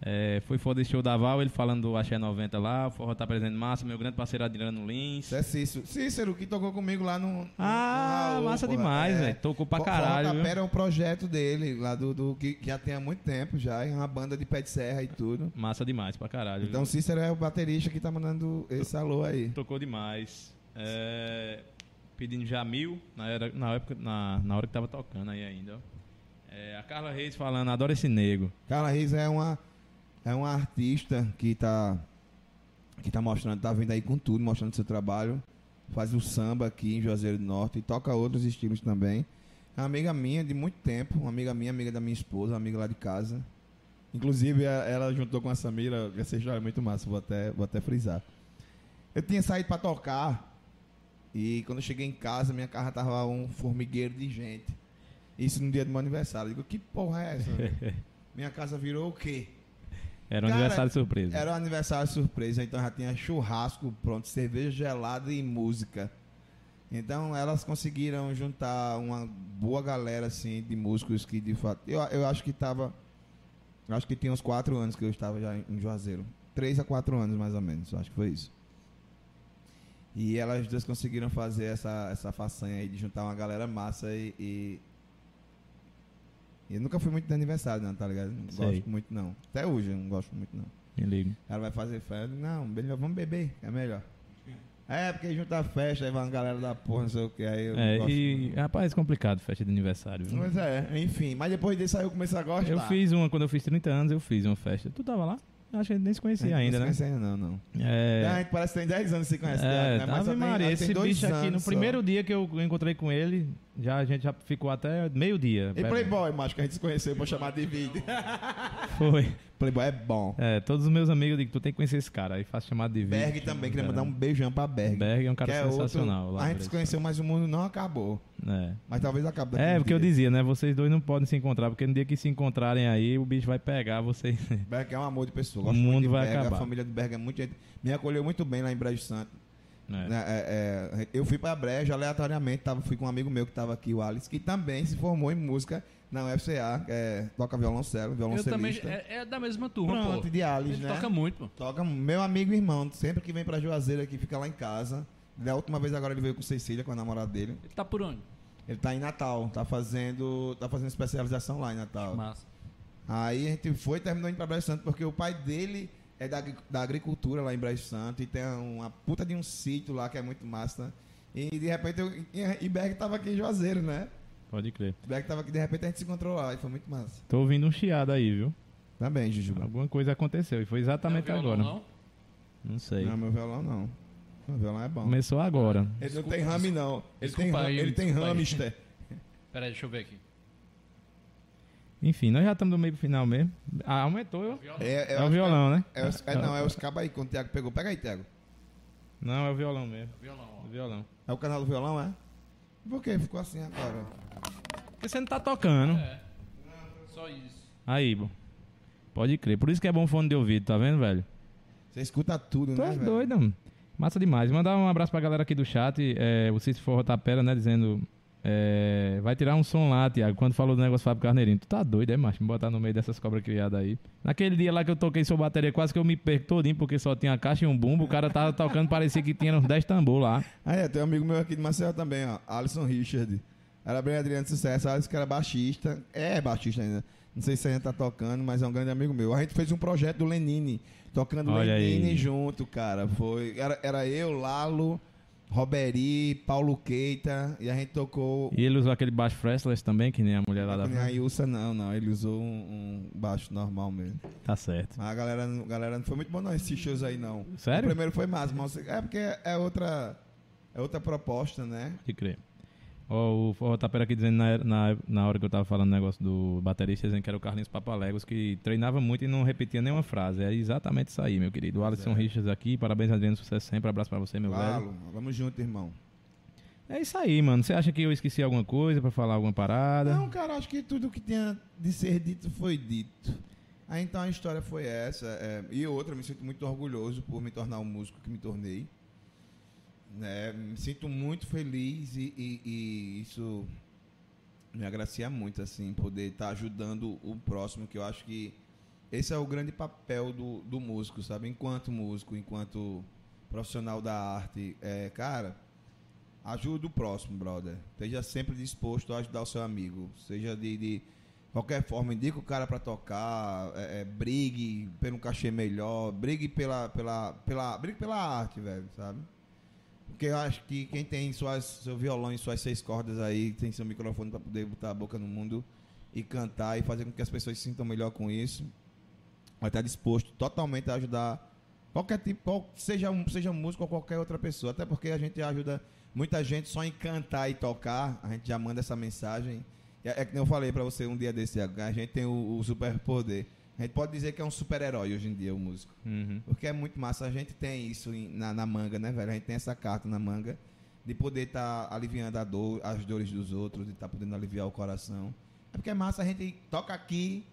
É, foi foda esse show da Val, ele falando do Axé 90 lá, o Forró tá presente massa, meu grande parceiro Adriano Lins. É Cícero. Cícero, que tocou comigo lá no. no Ah, Raul, massa porra. demais, É. velho. Tocou pra caralho. Forró viu? Tapera é um projeto dele, lá do, do- que, que já tem há muito tempo já, é uma banda de pé de serra e tudo. Massa demais pra caralho. Então Cícero é o baterista que tá mandando esse alô aí. Tocou demais. É, pedindo Jamil, na, era, na, época, na, na hora que tava tocando aí ainda. ó. É, a Carla Reis falando, adoro esse nego. Carla Reis é uma, é uma artista que tá, que tá mostrando, tá vindo aí com tudo, mostrando seu trabalho. Faz o samba aqui em Juazeiro do Norte e toca outros estilos também. É uma amiga minha de muito tempo, uma amiga minha, amiga da minha esposa, uma amiga lá de casa. Inclusive, ela juntou com a Samira, essa história é muito massa, vou até, vou até frisar. Eu tinha saído pra tocar e quando eu cheguei em casa, minha casa tava um formigueiro de gente. Isso no dia do meu aniversário. Eu digo, que porra é essa? minha casa virou o quê? Era um Cara, aniversário surpresa. Era um aniversário surpresa, então já tinha churrasco pronto, cerveja gelada e música. Então elas conseguiram juntar uma boa galera assim de músicos que de fato. Eu, eu acho que tava. eu Acho que tinha uns quatro anos que eu estava já em Juazeiro. Três a quatro anos mais ou menos, acho que foi isso. E elas duas conseguiram fazer essa, essa façanha aí de juntar uma galera massa e. e... e eu nunca fui muito de aniversário, não, tá ligado? Não Sei. gosto muito, não. Até hoje eu não gosto muito, não. Me. Ela vai fazer festa. Não, melhor, vamos beber, é melhor. É, porque junta a festa, aí vai uma galera da porra, não sei o que. Aí eu não É, gosto. e, rapaz, complicado festa de aniversário. viu? Mas é, enfim. Mas depois disso aí eu comecei a gostar. Eu fiz uma, quando eu fiz 30 anos, eu fiz uma festa. Tu tava lá? Acho que nem se conhecia ainda, não né? se conhece ainda, não, não. É, a gente parece que tem 10 anos que se conhece. é, né? Mas Ave Maria, tem esse bicho aqui, no só. primeiro dia que eu encontrei com ele, já, a gente já ficou até meio-dia. E Playboy, macho, que a gente se conheceu pra chamar de vídeo. Foi. Playboy é bom. É, todos os meus amigos dizem, tu tem que conhecer esse cara. Aí faço chamado de vídeo. Berg também, queria mandar um beijão pra Berg. Berg é um cara que é sensacional. Outro, lá a gente se conheceu, mas o mundo não acabou. É. Mas talvez acabe daqui É, porque eu dias. dizia, né? Vocês dois não podem se encontrar, porque no dia que se encontrarem aí, o bicho vai pegar vocês. Berg é um amor de pessoa. O Gosto muito mundo vai Berg, acabar. A família do Berg é muito gente. Me acolheu muito bem lá em Brejo Santo. É. Né, é, é, eu fui pra Brejo aleatoriamente, tava, fui com um amigo meu que estava aqui, o Alice, que também se formou em música na UFCA, é, toca violoncelo, Eu também. violoncelista. É, é da mesma turma, Pronto, pô. de Alice, Ele né? toca muito, pô. Toca meu amigo e irmão, sempre que vem pra Juazeiro aqui, fica lá em casa. Da última vez agora ele veio com Cecília, com a namorada dele. Ele tá por onde? Ele tá em Natal, tá fazendo, tá fazendo especialização lá em Natal. Massa. Aí a gente foi e terminou indo pra Brejo Santo, porque o pai dele é da, da agricultura lá em Brejo Santo e tem uma puta de um sítio lá que é muito massa. E de repente eu, e, Berg tava aqui em Juazeiro, né? Pode crer. Berg tava aqui, de repente a gente se encontrou lá e foi muito massa. Tô ouvindo um chiado aí, viu? Também, Jujuba. Alguma coisa aconteceu e foi exatamente é violão, agora. não? Não sei. Não, meu violão não. Meu violão é bom. Começou agora. Ele não tem rame, não. Ele tem, desculpa aí, ele tem desculpa hamster. Pera aí, deixa eu ver aqui. Enfim, nós já estamos no meio pro final mesmo. Ah, aumentou. eu- É, É, o violão, né? É, os- é, não, é os cabos aí que o Thiago pegou. Pega aí, Thiago. Não, é o violão mesmo. Violão, É ó. o violão. É o canal do violão, é? Por que ficou assim agora? Porque você não tá tocando. É. Só isso. Aí, bom. Pode crer. Por isso que é bom fone de ouvido, tá vendo, velho? Você escuta tudo, Tu né, é velho? doido, mano. Massa demais. Mandar um abraço pra galera aqui do chat. É, o Cícero Forro Tapera, né? Dizendo. É, vai tirar um som lá, Tiago. Quando falou do negócio Fábio Carneirinho, tu tá doido, é, macho? Me botar no meio dessas cobras criadas aí. Naquele dia lá que eu toquei sua bateria, quase que eu me perco todinho, porque só tinha caixa e um bumbo. O cara tava tocando, parecia que tinha uns 10 tambor lá. Ah, é, tem um amigo meu aqui de Maceió também, ó. Alisson Richard. Era bem Adriano de Sucesso. Alisson que era baixista. É baixista ainda. Não sei se ainda tá tocando, mas é um grande amigo meu. A gente fez um projeto do Lenine. Tocando Olha Lenine aí. junto, cara. Foi, era, era eu, Lalo, Roberi, Paulo Keita. E a gente tocou. E ele usou aquele baixo fretless também, que nem a mulher lá da a frente. Ilsa não, não. Ele usou um, um baixo normal mesmo. Tá certo. Mas a galera, a galera não foi muito bom não esses shows aí, não. Sério? O primeiro foi massa, mas é porque é outra, é outra proposta, né? De crer. Ó, o o Tapera aqui dizendo na, na, na hora que eu tava falando o negócio do baterista, dizendo que era o Carlinhos Papalegos, que treinava muito e não repetia nenhuma frase. É exatamente isso aí, meu querido. O Alisson é. Richards aqui, parabéns, Adriano, sucesso sempre. Abraço pra você, meu velho. Vamos junto, irmão. É isso aí, mano. Você acha que eu esqueci alguma coisa pra falar alguma parada? Não, cara, acho que tudo que tinha de ser dito foi dito. Aí então a história foi essa. é, e outra, me sinto muito orgulhoso por me tornar o músico que me tornei. Né? Me sinto muito feliz e, e- e isso me agracia muito, assim, poder estar ajudando o próximo, que eu acho que esse é o grande papel do, do músico, sabe? Enquanto músico, enquanto profissional da arte, é, cara, ajuda o próximo, brother. Esteja sempre disposto a ajudar o seu amigo, seja de, de qualquer forma, indica o cara pra tocar, é, é, brigue pelo cachê melhor, brigue pela, pela, pela, brigue pela arte, velho, sabe? Porque eu acho que quem tem suas, seu violão e suas seis cordas aí, tem seu microfone para poder botar a boca no mundo e cantar e fazer com que as pessoas se sintam melhor com isso, vai estar disposto totalmente a ajudar qualquer tipo, seja, seja músico ou qualquer outra pessoa. Até porque a gente ajuda muita gente só em cantar e tocar, a gente já manda essa mensagem. É, é que eu falei para você um dia desse, a gente tem o, o superpoder. A gente pode dizer que é um super-herói hoje em dia, o músico. Uhum. Porque é muito massa. A gente tem isso na, na manga, né, velho? A gente tem essa carta na manga de poder estar aliviando a dor, as dores dos outros, de estar podendo aliviar o coração. É porque é massa, a gente toca aqui,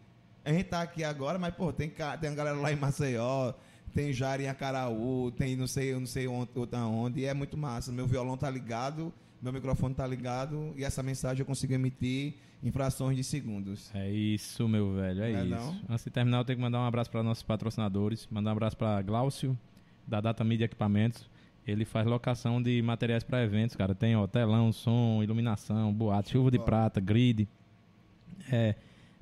a gente tá aqui agora, mas, pô, tem, tem uma galera lá em Maceió, tem Jari em Acaraú, tem não sei, eu não sei onde, outra onde, e é muito massa. Meu violão tá ligado, meu microfone tá ligado, e essa mensagem eu consigo emitir em frações de segundos. É isso, meu velho, é Não é isso. não? Antes de terminar, eu tenho que mandar um abraço para nossos patrocinadores. Mandar um abraço para Glaucio, da Data Media Equipamentos. Ele faz locação de materiais para eventos, cara. Tem ó, telão, som, iluminação, boate, chuva de prata, grid, é,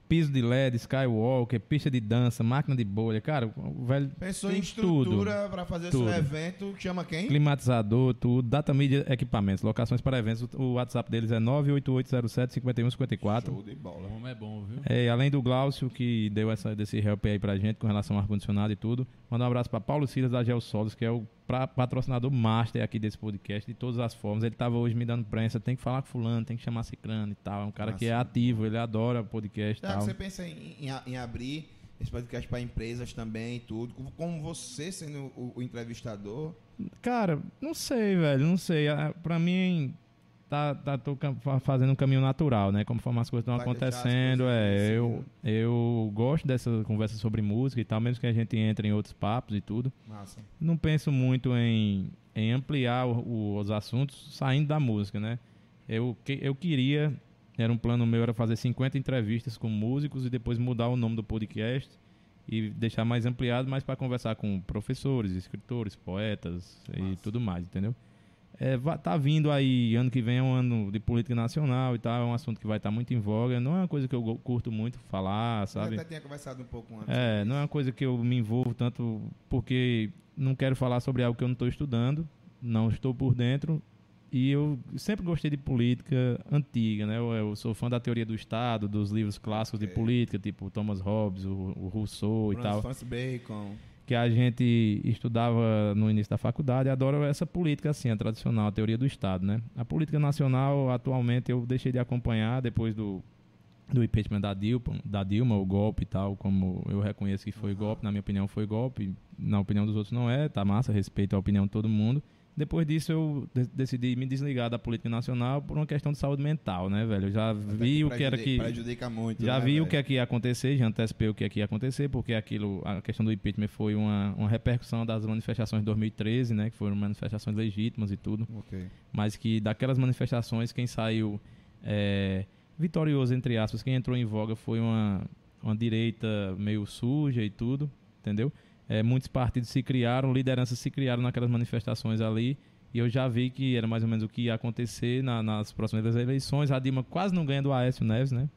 piso de LED, skywalker, pista de dança, máquina de bolha. Cara, o velho Pensou tem em estrutura para fazer Tudo. seu evento, chama quem? climatizador, tudo. Data Media Equipamentos, locações para eventos. O WhatsApp deles é 98807-5154. Show de bola. O homem é bom, viu? É, além do Glaucio, que deu essa, desse help aí pra gente com relação ao ar-condicionado e tudo. Mandar um abraço pra Paulo Silas da Geosolos, que é o pra- patrocinador master aqui desse podcast, de todas as formas. Ele tava hoje me dando prensa, tem que falar com fulano, tem que chamar ciclano e tal. É um cara que é ativo, ele adora podcast e tal. você pensa em, em em abrir esse podcast para empresas também e tudo, como- você sendo o, o entrevistador, Cara, não sei, velho, não sei. Ah, Pra mim, tá, tá tô fazendo um caminho natural, né? Conforme as coisas estão acontecendo, coisas é. Eu, eu gosto dessa conversa sobre música e tal, mesmo que a gente entre em outros papos e tudo. massa. não penso muito em, em ampliar o- o- os assuntos saindo da música, né? Eu, que- eu queria, era um plano meu, era fazer 50 entrevistas com músicos e depois mudar o nome do podcast e deixar mais ampliado, mais para conversar com professores, escritores, poetas e Massa. tudo mais, entendeu? É, tá vindo aí, ano que vem é um ano de política nacional e tal, é um assunto que vai estar muito em voga, não é uma coisa que eu curto muito falar, sabe? Eu até tinha conversado um pouco antes. É, não é uma coisa que eu me envolvo tanto porque não quero falar sobre algo que eu não estou estudando, não estou por dentro. E eu sempre gostei de política antiga, né? Eu, eu sou fã da teoria do Estado, dos livros clássicos de política, tipo Thomas Hobbes, o, o Rousseau e tal, Francis Bacon. Que a gente estudava no início da faculdade. Adoro essa política assim, a tradicional, a teoria do Estado, né? A política nacional, atualmente, eu deixei de acompanhar depois do do impeachment da Dilma, da Dilma, o golpe e tal, como eu reconheço que foi golpe, na minha opinião foi golpe, na opinião dos outros não é, tá massa, respeito a opinião de todo mundo. Depois disso eu de- decidi me desligar da política nacional por uma questão de saúde mental, né, velho? Eu já vi o que era que Prejudica muito. já né, vi o velho? que é que ia acontecer, já antecipei o que é que ia acontecer, porque aquilo, a questão do impeachment foi uma, uma repercussão das manifestações de 2013, né, que foram manifestações legítimas e tudo Ok. mas que daquelas manifestações quem saiu é, vitorioso, entre aspas. Quem entrou em voga foi uma, uma direita meio suja e tudo, entendeu? É, muitos partidos se criaram, lideranças se criaram naquelas manifestações ali. E eu já vi que era mais ou menos o que ia acontecer na- nas próximas eleições. A Dilma quase não ganha do Aécio Neves, né?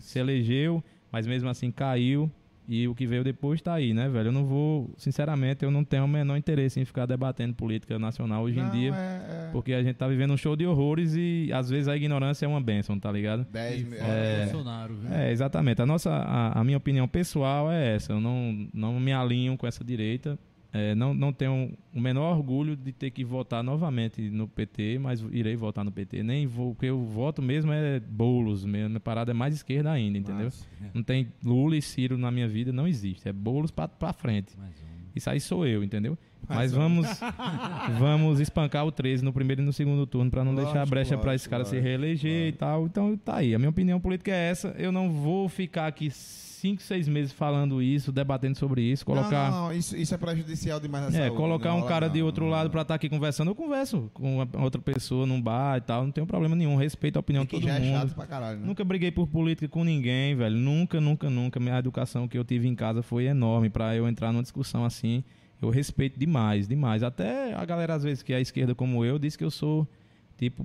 Se elegeu, mas mesmo assim caiu. E o que veio depois tá aí, né, velho? Eu não vou, sinceramente, eu não tenho o menor interesse em ficar debatendo política nacional hoje em Não, dia. é, é Porque a gente tá vivendo um show de horrores e às vezes a ignorância é uma bênção, tá ligado? 10 E mil. fora É. Bolsonaro, viu? É, exatamente. A nossa, a, a minha opinião pessoal é essa. Eu não, não me alinho com essa direita. É, não, não tenho o menor orgulho de ter que votar novamente no PT, mas irei votar no PT. Nem vou, o que eu voto mesmo é bolos mesmo. Minha parada é mais esquerda ainda, entendeu? Massa. Não tem Lula e Ciro na minha vida, não existe. É bolos pra frente. Isso aí sou eu, entendeu? Mas um. vamos vamos espancar o 13 no primeiro e no segundo turno pra não Lógico, deixar brecha pra lógico, esse cara se lógico, reeleger e tal. Então tá aí. A minha opinião política é essa. Eu não vou ficar aqui cinco, seis meses falando isso, debatendo sobre isso, colocar. Não, não, isso, isso é prejudicial demais à É, saúde, colocar não um rola cara de não, outro não lado pra estar aqui conversando. Eu converso com uma- outra pessoa num bar e tal, não tenho problema nenhum. Respeito a opinião Tem de que todo já é mundo. chato pra caralho, né? Nunca briguei por política com ninguém, velho. Nunca, nunca, nunca. Minha educação que eu tive em casa foi enorme pra eu entrar numa discussão assim. Eu respeito demais, demais. Até a galera, às vezes, que é à esquerda como eu, diz que eu sou, tipo,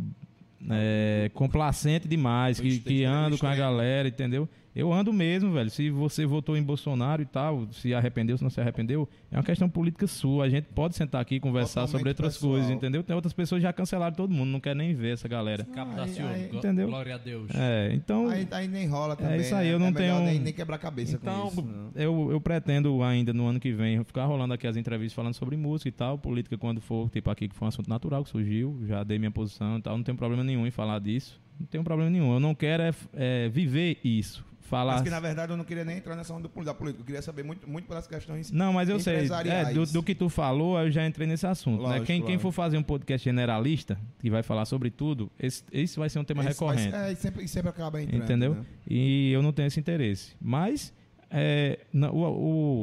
é, complacente demais, que, que ando com a galera, entendeu? Eu ando mesmo, velho. Se você votou em Bolsonaro e tal, se arrependeu, se não se arrependeu, é uma questão política sua. A gente pode sentar aqui e conversar Totalmente sobre outras pessoal. coisas, entendeu? Tem outras pessoas que já cancelaram todo mundo, não quer nem ver essa galera. Cabo da entendeu? glória a Deus. É, então. Aí, aí nem rola também. isso aí, né? eu não é tenho- Nem, nem quebrar cabeça Então, com isso. não. eu, eu pretendo ainda no ano que vem ficar rolando aqui as entrevistas falando sobre música e tal, política quando for, tipo aqui que foi um assunto natural que surgiu, já dei minha posição e tal, não tenho problema nenhum em falar disso, não tenho problema nenhum. Eu não quero é, é, viver isso, falar. Mas que na verdade eu não queria nem entrar nessa onda da política. Eu queria saber muito, muito pelas questões. Não, mas eu sei. É, do, do que tu falou, eu já entrei nesse assunto. né? Lógico, Quem, quem lógico. for fazer um podcast generalista, que vai falar sobre tudo, esse, esse vai ser um tema vai- recorrente. É, e sempre, sempre acaba entrando. Entendeu? né? E eu não tenho esse interesse. Mas é, o,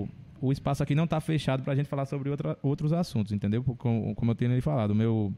o, o espaço aqui não está fechado para a gente falar sobre outra, outros assuntos, entendeu? Como, como eu tenho lhe falado, o meu,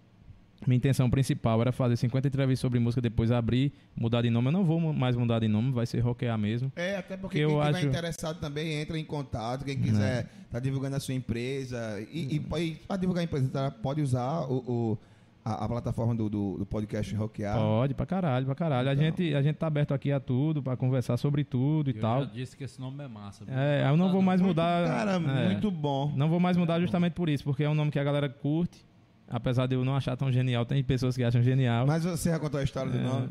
minha intenção principal era fazer 50 entrevistas sobre música, depois abrir, mudar de nome. Eu não vou mais mudar de nome, vai ser rockear mesmo. É, até porque Que eu quem estiver acho- interessado também entra em contato. Quem quiser tá divulgando a sua empresa. E, e, e para divulgar a empresa, tá, pode usar o, o- a, a plataforma do, do, do podcast Rockear. Pode, pra caralho, pra caralho. A, Então. gente, a gente tá aberto aqui a tudo, para conversar sobre tudo e Eu tal. já disse que esse nome é massa. viu? É, eu não vou mais Muito- mudar. Cara, é. muito bom. Não vou mais mudar justamente por isso, porque é um nome que a galera curte. Apesar de eu não achar tão genial, tem pessoas que acham genial. Mas você já contou a história do É, nome?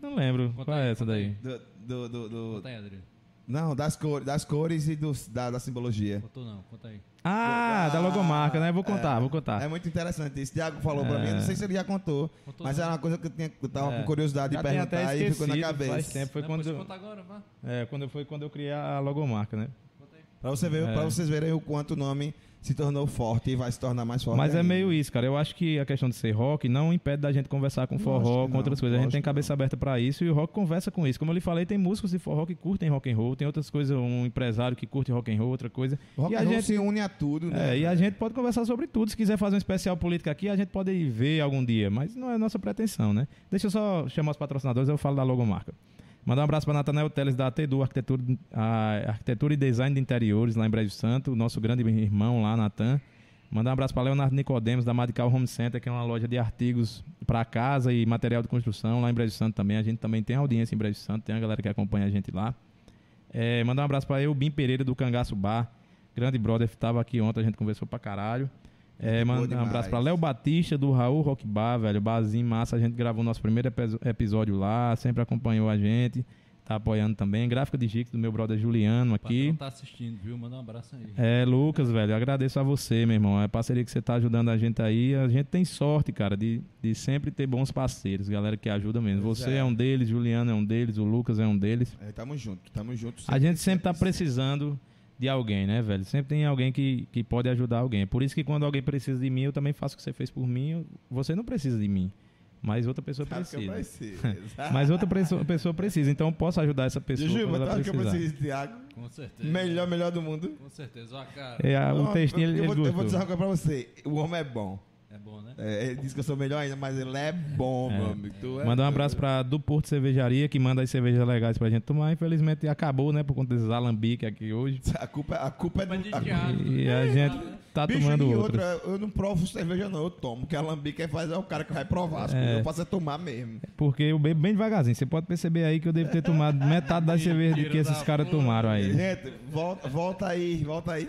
Não lembro. Conta Qual aí, é essa daí? Do, do, do- do- Conta aí, Adriano. Não, das cores, das cores e dos, da, da simbologia. Contou não, conta aí. Ah, da logomarca, né? Vou contar, é, vou contar. É muito interessante isso. Thiago falou pra É. mim, eu não sei se ele já contou, Contou mas não. era uma coisa que eu, tinha, eu tava É. com curiosidade Já de perguntar e ficou na cabeça. Faz tempo, foi Não, quando, conta agora, vá. é, quando foi quando eu criei a logomarca, né? Conta aí. Pra, você ver, É. pra vocês verem o quanto o nome se tornou forte e vai se tornar mais forte. Mas é ainda. meio isso, cara. Eu acho que a questão de ser rock não impede da gente conversar com forró, com outras coisas. A gente tem cabeça aberta pra isso e o rock conversa com isso. Como eu lhe falei, tem músicos de forró que curtem rock and roll, tem outras coisas, um empresário que curte rock and roll, outra coisa. O rock e and a roll gente se une a tudo, né? É, e a gente pode conversar sobre tudo. Se quiser fazer um especial política aqui, a gente pode ver algum dia, mas não é nossa pretensão, né? Deixa eu só chamar os patrocinadores, eu falo da logomarca. Mandar um abraço para Natanel Teles da Tedu Arquitetura, a Arquitetura e Design de Interiores, lá em Brejo Santo, nosso grande irmão lá, Natan. Mandar um abraço para Leonardo Nicodemos, da Madical Home Center, que é uma loja de artigos para casa e material de construção lá em Brejo Santo também. A gente também tem audiência em Brejo Santo, tem a galera que acompanha a gente lá. É, mandar um abraço para eu, Bim Pereira, do Cangaço Bar. Grande brother, estava aqui ontem, a gente conversou pra caralho. É, mandar um demais. abraço para Léo Batista, do Raul Rock Bar, velho. Barzinho massa, a gente gravou nosso primeiro episódio lá, sempre acompanhou a gente, tá apoiando também. Gráfica de Gix, do meu brother Juliano O aqui. patrão tá assistindo, viu? Manda um abraço aí. É, Lucas, velho, agradeço a você, meu irmão. É a parceria que você tá ajudando a gente aí. A gente tem sorte, cara, de, de sempre ter bons parceiros, galera que ajuda mesmo. Pois Você é. é. um deles, Juliano é um deles, o Lucas é um deles. É, tamo junto, tamo junto. A gente sempre tá precisando de alguém, né, velho? Sempre tem alguém que, que pode ajudar alguém. Por isso que quando alguém precisa de mim, eu também faço o que você fez por mim. Eu- Você não precisa de mim, mas outra pessoa Sabe que eu precisa. preciso. Mas outra pessoa, pessoa precisa, então eu posso ajudar essa pessoa Juju, mas ela acha que eu preciso de Thiago? Com certeza. Melhor, melhor do mundo. Com certeza. Ó, cara. É, o Não, textinho eu, ele, eu ele vou, eu vou dizer uma coisa pra você. O homem é bom. É bom, né? É, ele diz que eu sou melhor ainda, mas ele é bom, É. meu amigo. Tu é Mandar um abraço pra do Porto Cervejaria, que manda as cervejas legais pra gente tomar. Infelizmente acabou, né? Por conta desses alambiques aqui hoje. A culpa, a culpa é Culpa do. de a- Thiago. E a gente tá Bicho, tomando outra, eu não provo cerveja não, eu tomo. Porque a lambique quem faz é o cara que vai provar. as É. coisas. Eu faço é tomar mesmo. Porque eu bebo bem devagarzinho. Você pode perceber aí que eu devo ter tomado metade das cervejas que esses caras tomaram aí. Gente, volta, volta aí, volta aí.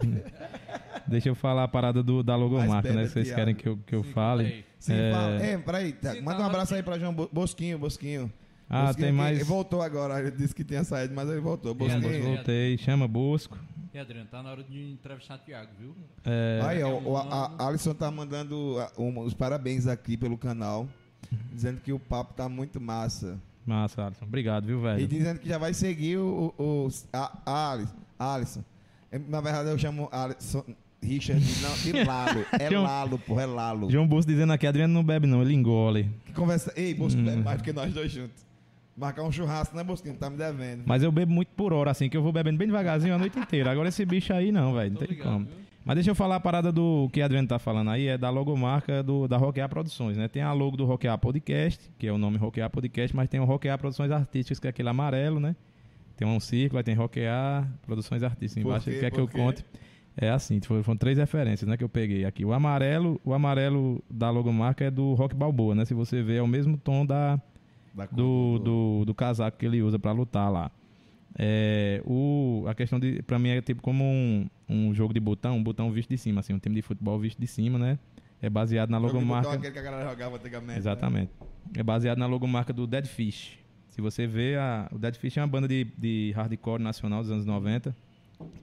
Deixa eu falar a parada do, da logomarca, né? Se vocês querem que eu, que eu fale. Aí. Sim, É. fala. É, peraí, tá, Sim, manda um abraço aí pra João Bo- Bosquinho, Bosquinho. Ah, Bosquinho tem mais. Ele voltou agora, ele disse que tinha saído, mas ele voltou. Bosquinho. voltei. Chama Bosco. E Adriano, tá na hora de entrevistar o Thiago, viu? É, Aí, ó, o, a, a Alisson tá mandando um- os parabéns aqui pelo canal, dizendo que o papo tá muito massa. massa, Alisson. Obrigado, viu, E velho? dizendo que já vai seguir o, o, o- a, a Alisson. Alisson. É, Na verdade, eu chamo Alisson Richard de, não, de Lalo. É João- Lalo, porra, é Lalo. João Bosco dizendo aqui, Adriano não bebe não, ele engole. Que conversa. Ei, Bosco, Hum. bebe mais do que nós dois juntos. Marcar um churrasco, né, Bosquinho? Tá me devendo. Mas eu bebo muito por hora, assim, que eu vou bebendo bem devagarzinho a noite inteira. Agora esse bicho aí não, velho. Não Tô tem ligado, como. viu? Mas deixa eu falar a parada do que a Adriano tá falando aí, é da logomarca do, da Rockear Produções, né? Tem a logo do Rockear Podcast, que é o nome Rockear Podcast, mas tem o Rockear Produções Artísticas, que é aquele amarelo, né? Tem um círculo, aí tem Rockear Produções Artísticas. Embaixo quê? quer que eu conte. É assim, foram, três referências, né, que eu peguei aqui. O amarelo, o amarelo da logomarca é do Rock Balboa, né? Se você ver, é o mesmo tom da, Da do, do, do casaco que ele usa pra lutar lá. É, o, a questão de, pra mim é tipo como um, um jogo de botão, um botão visto de cima, assim, um time de futebol visto de cima, né? É baseado na de botão, logomarca. aquele que a galera jogava antigamente. né? Exatamente. É baseado na logomarca do Dead Fish. Se você vê, a, o Dead Fish é uma banda de, de hardcore nacional dos anos 90.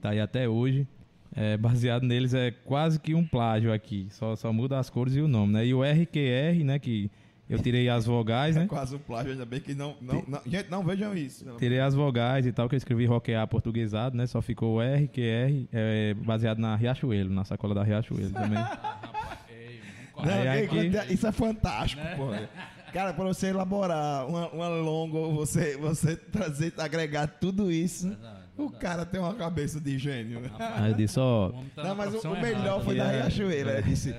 Tá aí até hoje. É, baseado neles é quase que um plágio aqui. Só, só muda as cores e o nome, né? E o RQR, né? Que eu tirei as vogais, É né? quase um plágio, ainda bem que não, não, não- Gente, não vejam isso. Tirei as vogais e tal, que eu escrevi rockear portuguesado, né? Só ficou o RQR, é, baseado na Riachuelo, na sacola da Riachuelo também. Rapaz, ei, vamos Não. Aí ei, aqui- quando- Isso é fantástico, Né? porra. Cara, pra você elaborar uma, uma longa, você, você trazer, agregar tudo isso, Verdade, o verdade. cara tem uma cabeça de gênio. Aí eu disse, ó, O tá Não, mas o, o melhor errada. foi da É. Riachuelo. Ele disse,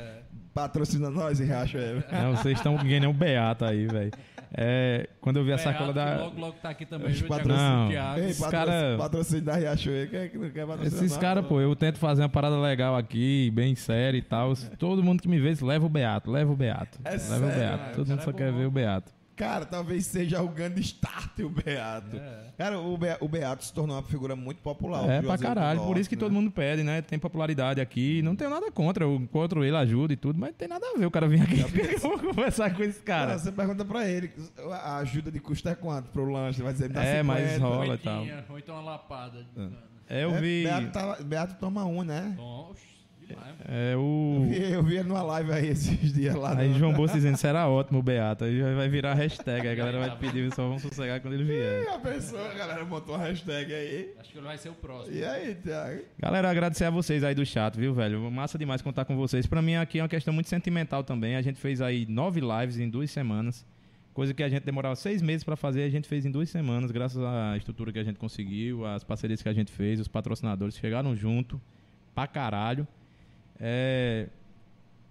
patrocina nós em Riachuelo. não, vocês estão ganhando um beata aí, velho. É, quando eu vi a Beato, sacola da... Logo, logo tá aqui também, Os Thiago? Não. Ei, patro- cara- patrocínio da Riachuelo. Quem é que não quer patrocinar? Esses caras, pô, eu tento fazer uma parada legal aqui, bem séria e tal. Todo mundo que me vê, leva o Beato, leva o Beato. É leva sério, o Beato. Todo mundo só é quer ver o Beato. Cara, talvez seja o grande start o Beato. É. Cara, o, Be- o Beato se tornou uma figura muito popular. É pra caralho, por Norte, isso que né? todo mundo pede, né? Tem popularidade aqui, não tenho nada contra. Eu encontro ele, ajuda e tudo, mas não tem nada a ver o cara vir aqui. Eu vou conversar com esse cara. você pergunta pra ele, a ajuda de custo é quanto pro lanche? Ele vai dizer, me dá É, 50. mas rola. e tal. Ou então uma lapada. cana. É, eu É, vi. Beato, tá- Beato toma um, né? Bom, É Eu o. vi, eu vi ele numa live aí esses dias lá. Aí no- João Bolso dizendo será ótimo o Beato. Aí vai virar hashtag. Aí a galera vai pedir, só vão sossegar quando ele vier. E a pessoa, a galera botou uma hashtag aí. Acho que ele vai ser o próximo. E aí, Thiago? Galera, agradecer a vocês aí do chat, viu, velho? Massa demais contar com vocês. Pra mim aqui é uma questão muito sentimental também. A gente fez aí nove lives em duas semanas. Coisa que a gente demorava seis meses pra fazer, a gente fez em duas semanas, graças à estrutura que a gente conseguiu, às parcerias que a gente fez, os patrocinadores chegaram junto, pra caralho. É,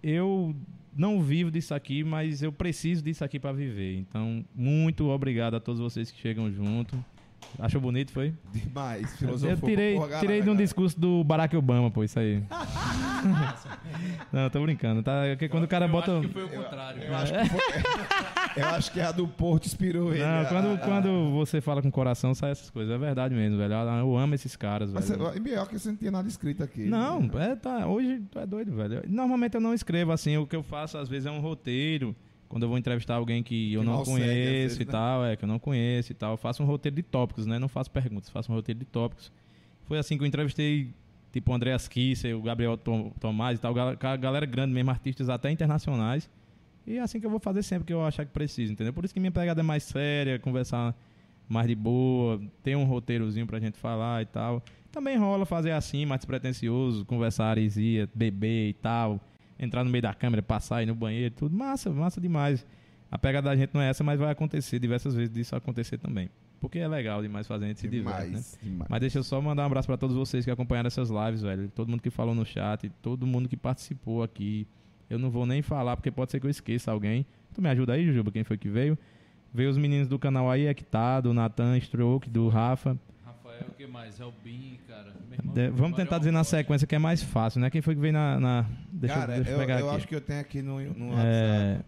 eu não vivo disso aqui, mas eu preciso disso aqui pra viver. Então, muito obrigado a todos vocês que chegam junto. Achou bonito, foi? Demais, Eu filosofou. tirei, Porra, tirei de um galera. discurso do Barack Obama, pô, isso aí. não, tô brincando, tá? Porque quando o cara eu bota. acho que foi o contrário. Eu acho, que foi- eu acho que a do Porto inspirou ele. Não, a- quando, a- quando você fala com o coração, sai essas coisas. É verdade mesmo, velho. Eu amo esses caras, Mas velho. você- e melhor que você não tinha nada escrito aqui. Não, é, tá, hoje tu é doido, velho. Normalmente eu não escrevo assim, o que eu faço às vezes é um roteiro. Quando eu vou entrevistar alguém que eu Que não conheço vezes, e né? tal, é, que eu não conheço e tal, eu faço um roteiro de tópicos, né? Não faço perguntas, faço um roteiro de tópicos. Foi assim que eu entrevistei, tipo, o Andreas Kisser, o Gabriel Tom- Tomás e tal, galera grande mesmo, artistas até internacionais. E é assim que eu vou fazer sempre que eu achar que preciso, entendeu? Por isso que minha pegada é mais séria, conversar mais de boa, ter um roteirozinho pra gente falar e tal. Também rola fazer assim, mais despretensioso, conversar heresia, beber e tal, entrar no meio da câmera, passar aí no banheiro, tudo. Massa, massa demais. A pegada da gente não é essa, mas vai acontecer diversas vezes disso acontecer também. Porque é legal demais fazer, a gente se diverte, né? Demais, demais. Mas deixa eu só mandar um abraço pra todos vocês que acompanharam essas lives, velho. Todo mundo que falou no chat, todo mundo que participou aqui. Eu não vou nem falar, porque pode ser que eu esqueça alguém. Tu me ajuda aí, Jujuba, quem foi que veio? Veio os meninos do canal aí, Equitado, o Natan Stroke, do Rafa. Rafael, o que mais? É o Bin, cara. De- vamos tentar dizer na sequência que é mais fácil, né? Quem foi que veio na. na- Deixa, eu- Cara, deixa eu eu, pegar eu aqui. acho que eu tenho aqui no, no É, WhatsApp.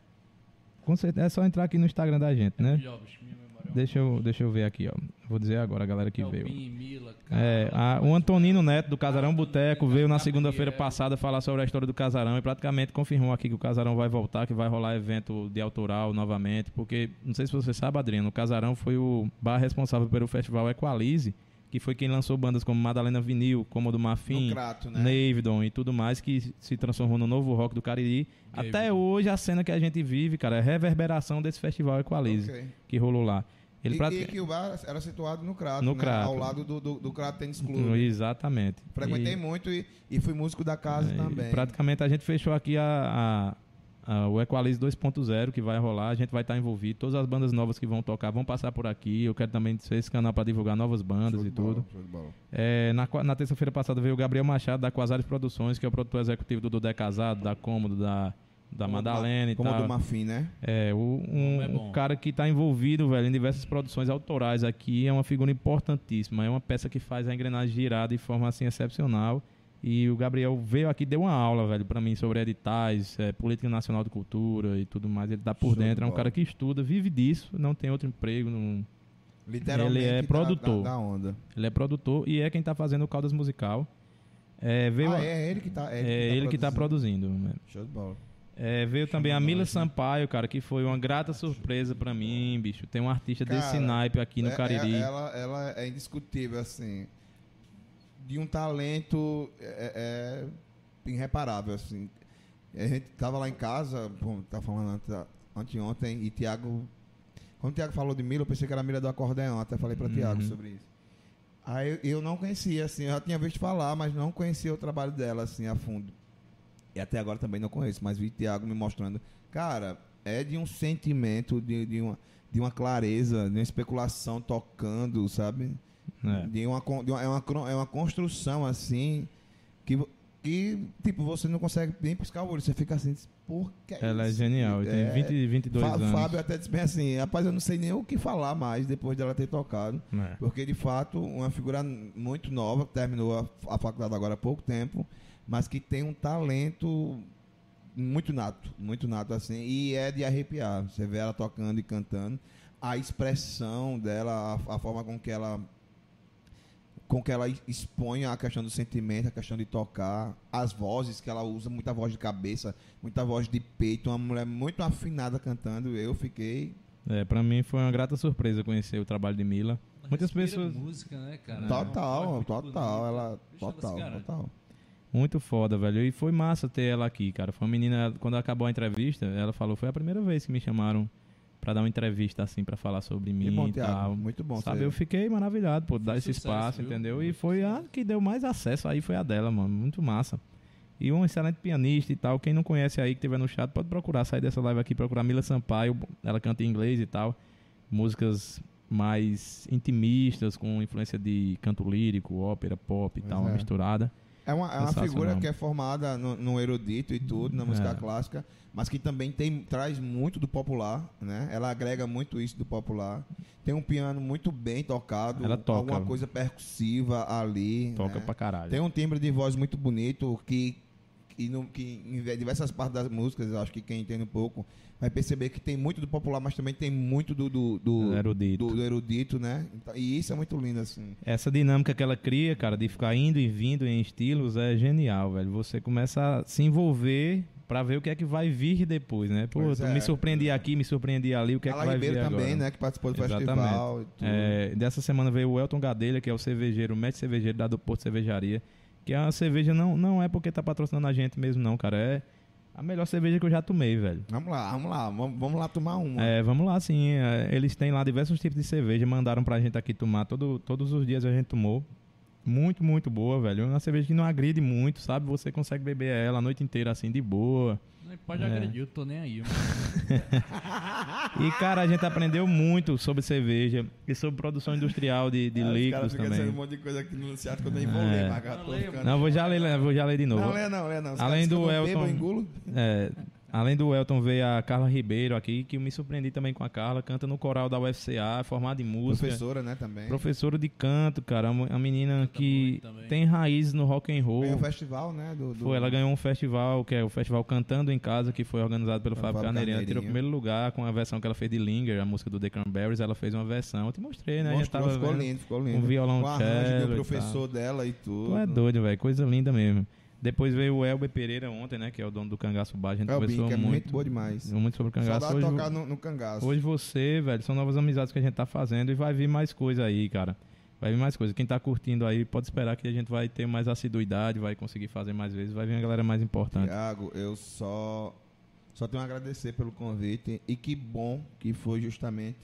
com certeza, é só entrar aqui no Instagram da gente, né? Jobs, minha memória é Deixa eu, deixa eu ver aqui, ó. Vou dizer agora a galera que É veio. Bin, Mila, É, Carla, a- o Antonino Neto do Casarão Boteco veio na segunda-feira passada falar sobre a história do Casarão e praticamente confirmou aqui que o Casarão vai voltar, que vai rolar evento de autoral novamente, porque não sei se você sabe, Adriano, o Casarão foi o bar responsável pelo festival Equalize, que foi quem lançou bandas como Madalena Vinil, Cômodo Marfim, No Crato, né? Navidon e tudo mais que se transformou no novo rock do Cariri. Até hoje a cena que a gente vive, cara, é a reverberação desse festival Equalize Ok. que rolou lá. Ele e, e que o bar era situado no Crato, No né? Crato. Ao lado do, do, do Crato Tênis Clube. Exatamente. Frequentei E- muito e, e fui músico da casa É, também. Praticamente a gente fechou aqui a, a- a- o Equalize 2.0 que vai rolar. A gente vai estar envolvido. Todas as bandas novas que vão tocar vão passar por aqui. Eu quero também ser esse canal para divulgar novas bandas Show e de bola, tudo. show de bola. É, na na terça-feira passada veio o Gabriel Machado da Quasares Produções, que é o produtor executivo do Dudé Casado, da Cômodo, da, da Madalena e Como tal. do Mafim, né? É, o- um, é um cara que está envolvido, velho, em diversas produções autorais aqui, é uma figura importantíssima, é uma peça que faz a engrenagem girar de forma assim excepcional. E o Gabriel veio aqui deu uma aula, velho, para mim sobre editais, é, política nacional de cultura e tudo mais. Ele tá por Show de dentro, é um bola. cara que estuda, vive disso, não tem outro emprego, não- Literalmente. Ele é da- produtor. Da, da onda. ele é produtor e é quem tá fazendo o Caldas Musical. É, veio Ah, a- é ele que tá. É é ele que tá produzindo. né? Show de bola. É, veio também a Mila? Sampaio, cara, que foi uma grata surpresa pra mim, bicho. Tem um artista desse Cara, naipe aqui no É- Cariri. é- ela, ela é indiscutível, assim. De um talento é, é irreparável, assim. A gente tava lá em casa, tá falando ante- anteontem, e Tiago. Quando o Tiago falou de Mila, eu pensei que era a Mila do acordeão. Até falei Tiago Uhum. sobre isso. Aí eu, eu não conhecia, assim, eu já tinha visto falar, mas não conhecia o trabalho dela, assim, a fundo. E até agora também não conheço, mas vi Tiago me mostrando. Cara, é de um sentimento, de, de, uma, de uma clareza, de uma especulação tocando, sabe? É. De uma, de uma- é, uma, é uma construção assim que, que, tipo, você não consegue nem piscar o olho. Você fica assim, por que Ela é genial. Tem É, 20, 22 Fá- anos. Fábio até disse bem assim, rapaz, eu não sei nem o que falar mais depois dela ter tocado. É. Porque, de fato, uma figura muito nova, terminou a, a faculdade agora há pouco tempo, mas que tem um talento muito nato, muito nato assim, e é de arrepiar. Você vê ela tocando e cantando, a expressão dela, a, a forma com que ela com que ela expõe a questão do sentimento, a questão de tocar, as vozes que ela usa, muita voz de cabeça, muita voz de peito, uma mulher muito afinada cantando. Eu fiquei É, pra mim foi uma grata surpresa conhecer o trabalho de Mila. Muitas Respira pessoas. música, né, cara? total, É total, ela ela total, cara. total. Muito foda, velho. E foi massa ter ela aqui, cara. Foi uma menina, quando acabou a entrevista, ela falou, foi a primeira vez que me chamaram pra dar uma entrevista assim, pra falar sobre mim Que bom, e Thiago. tal. Muito bom. Sabe, você- eu fiquei maravilhado por dar esse sucesso, espaço, viu? entendeu? E foi a que deu mais acesso aí, foi a dela, mano. Muito massa. E um excelente pianista e tal. Quem não conhece aí, que tiver no chat, pode procurar, sair dessa live aqui, procurar Mila Sampaio. Ela canta em inglês e tal. Músicas mais intimistas, com influência de canto lírico, ópera, pop e Pois tal, é. misturada. É uma, é uma figura que é formada no, no erudito e tudo, na música É. clássica, mas que também tem, traz muito do popular, né? Ela agrega muito isso do popular. Tem um piano muito bem tocado, Ela toca. alguma coisa percussiva ali. Toca né? pra caralho. Tem um timbre de voz muito bonito que, que, no- que em diversas partes das músicas, eu acho que quem entende um pouco vai perceber que tem muito do popular, mas também tem muito do, do, do, Erudito. do- do erudito, né? Então, e isso é muito lindo, assim. Essa dinâmica que ela cria, cara, de ficar indo e vindo em estilos é genial, velho. Você começa a se envolver pra ver o que é que vai vir depois, né? Pô, Pois tu é. me surpreendi aqui, me surpreendi ali, o que é Ela que vai Ribeiro vir também, agora? né? Que participou do Exatamente. festival. e tudo. É, dessa semana veio o Elton Gadelha, que é o cervejeiro, o mestre cervejeiro da do Porto Cervejaria. Que a cerveja não, não é porque tá patrocinando a gente mesmo, não, cara. É a melhor cerveja que eu já tomei, velho. Vamos lá, vamos lá, vamos, vamos lá tomar uma. É, vamos lá, sim. É, eles têm lá diversos tipos de cerveja, mandaram pra gente aqui tomar. Todo, todos os dias a gente tomou. Muito, muito boa, velho. Uma cerveja que não agride muito, sabe? Você consegue beber ela a noite inteira assim, de boa. Nem Pode É. agredir, eu tô nem aí. E, cara, a gente aprendeu muito sobre cerveja e sobre produção industrial de, de Ah, os caras líquidos ficam dizendo um também. monte de coisa aqui no anunciado que eu nem vou É. ler, mas Não, Não, vou já ler, vou já ler de novo. Não, lê não, lê não. Os Além do não bebo, Elton- eu engulo. É, além do Elton, veio a Carla Ribeiro aqui, que eu me surpreendi também com a Carla. Canta no coral da UFCA, formada em música. Professora, né, também. Professora de canto, cara. Uma uma menina que muito também. tem raízes no rock and roll. Ganhou o festival, né? Do, do- Foi, ela ganhou um festival, que é o Festival Cantando em Casa, que foi organizado pelo Fábio Fábio Carneirinho. Ela tirou o primeiro lugar com a versão que ela fez de Linger, a música do The Cranberries. Ela fez uma versão. Eu te mostrei, né? A gente Mostrou, tava ficou lindo, ficou lindo. um violão Com arranjo cello do e professor dela e tudo. Tu é doido, velho. Coisa linda mesmo. Depois veio o Elber Pereira ontem, né? Que é o dono do Cangaço Bar. A gente É o conversou Bico, é muito, muito boa demais. muito sobre o Cangaço. Saudade Hoje, tocar no, no cangaço. hoje você, velho, são novas amizades que a gente tá fazendo e vai vir mais coisa aí, cara. Vai vir mais coisa. Quem tá curtindo aí pode esperar que a gente vai ter mais assiduidade, vai conseguir fazer mais vezes, vai vir uma galera mais importante. Tiago, eu só, só tenho a agradecer pelo convite e que bom que foi justamente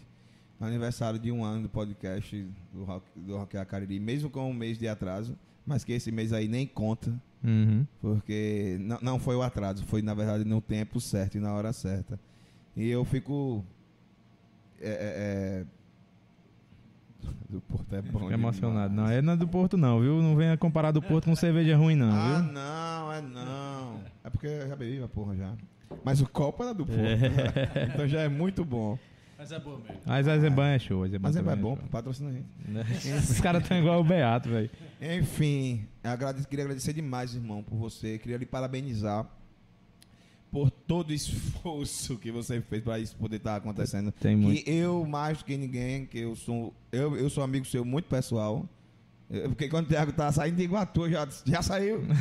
aniversário de um ano do podcast do Rock, do Rock a Cariri, mesmo com um mês de atraso, mas que esse mês aí nem conta, Uhum. porque não, não foi o atraso, foi na verdade no tempo certo e na hora certa. E eu fico. É, é, é... Do Porto é bom. Fico emocionado. Não, é não é do Porto não, viu? Não venha comparar do Porto com cerveja ruim não, Ah, viu? não, é não. É porque eu já bebi a porra já. Mas o copo era do Porto. então já é muito bom. Mas é boa mesmo. Mas a Zeban é show. a Zeban Mas é também bom, show. patrocina a gente. Os caras estão igual o Beato, velho. Enfim, agrade- queria agradecer demais, irmão, por você. Queria lhe parabenizar por todo o esforço que você fez para isso poder estar acontecendo. Tem muito. E eu, mais do que ninguém, que eu sou, eu, eu sou amigo seu muito pessoal. Eu- Porque quando o Thiago tá saindo de Iguatu, já, já saiu.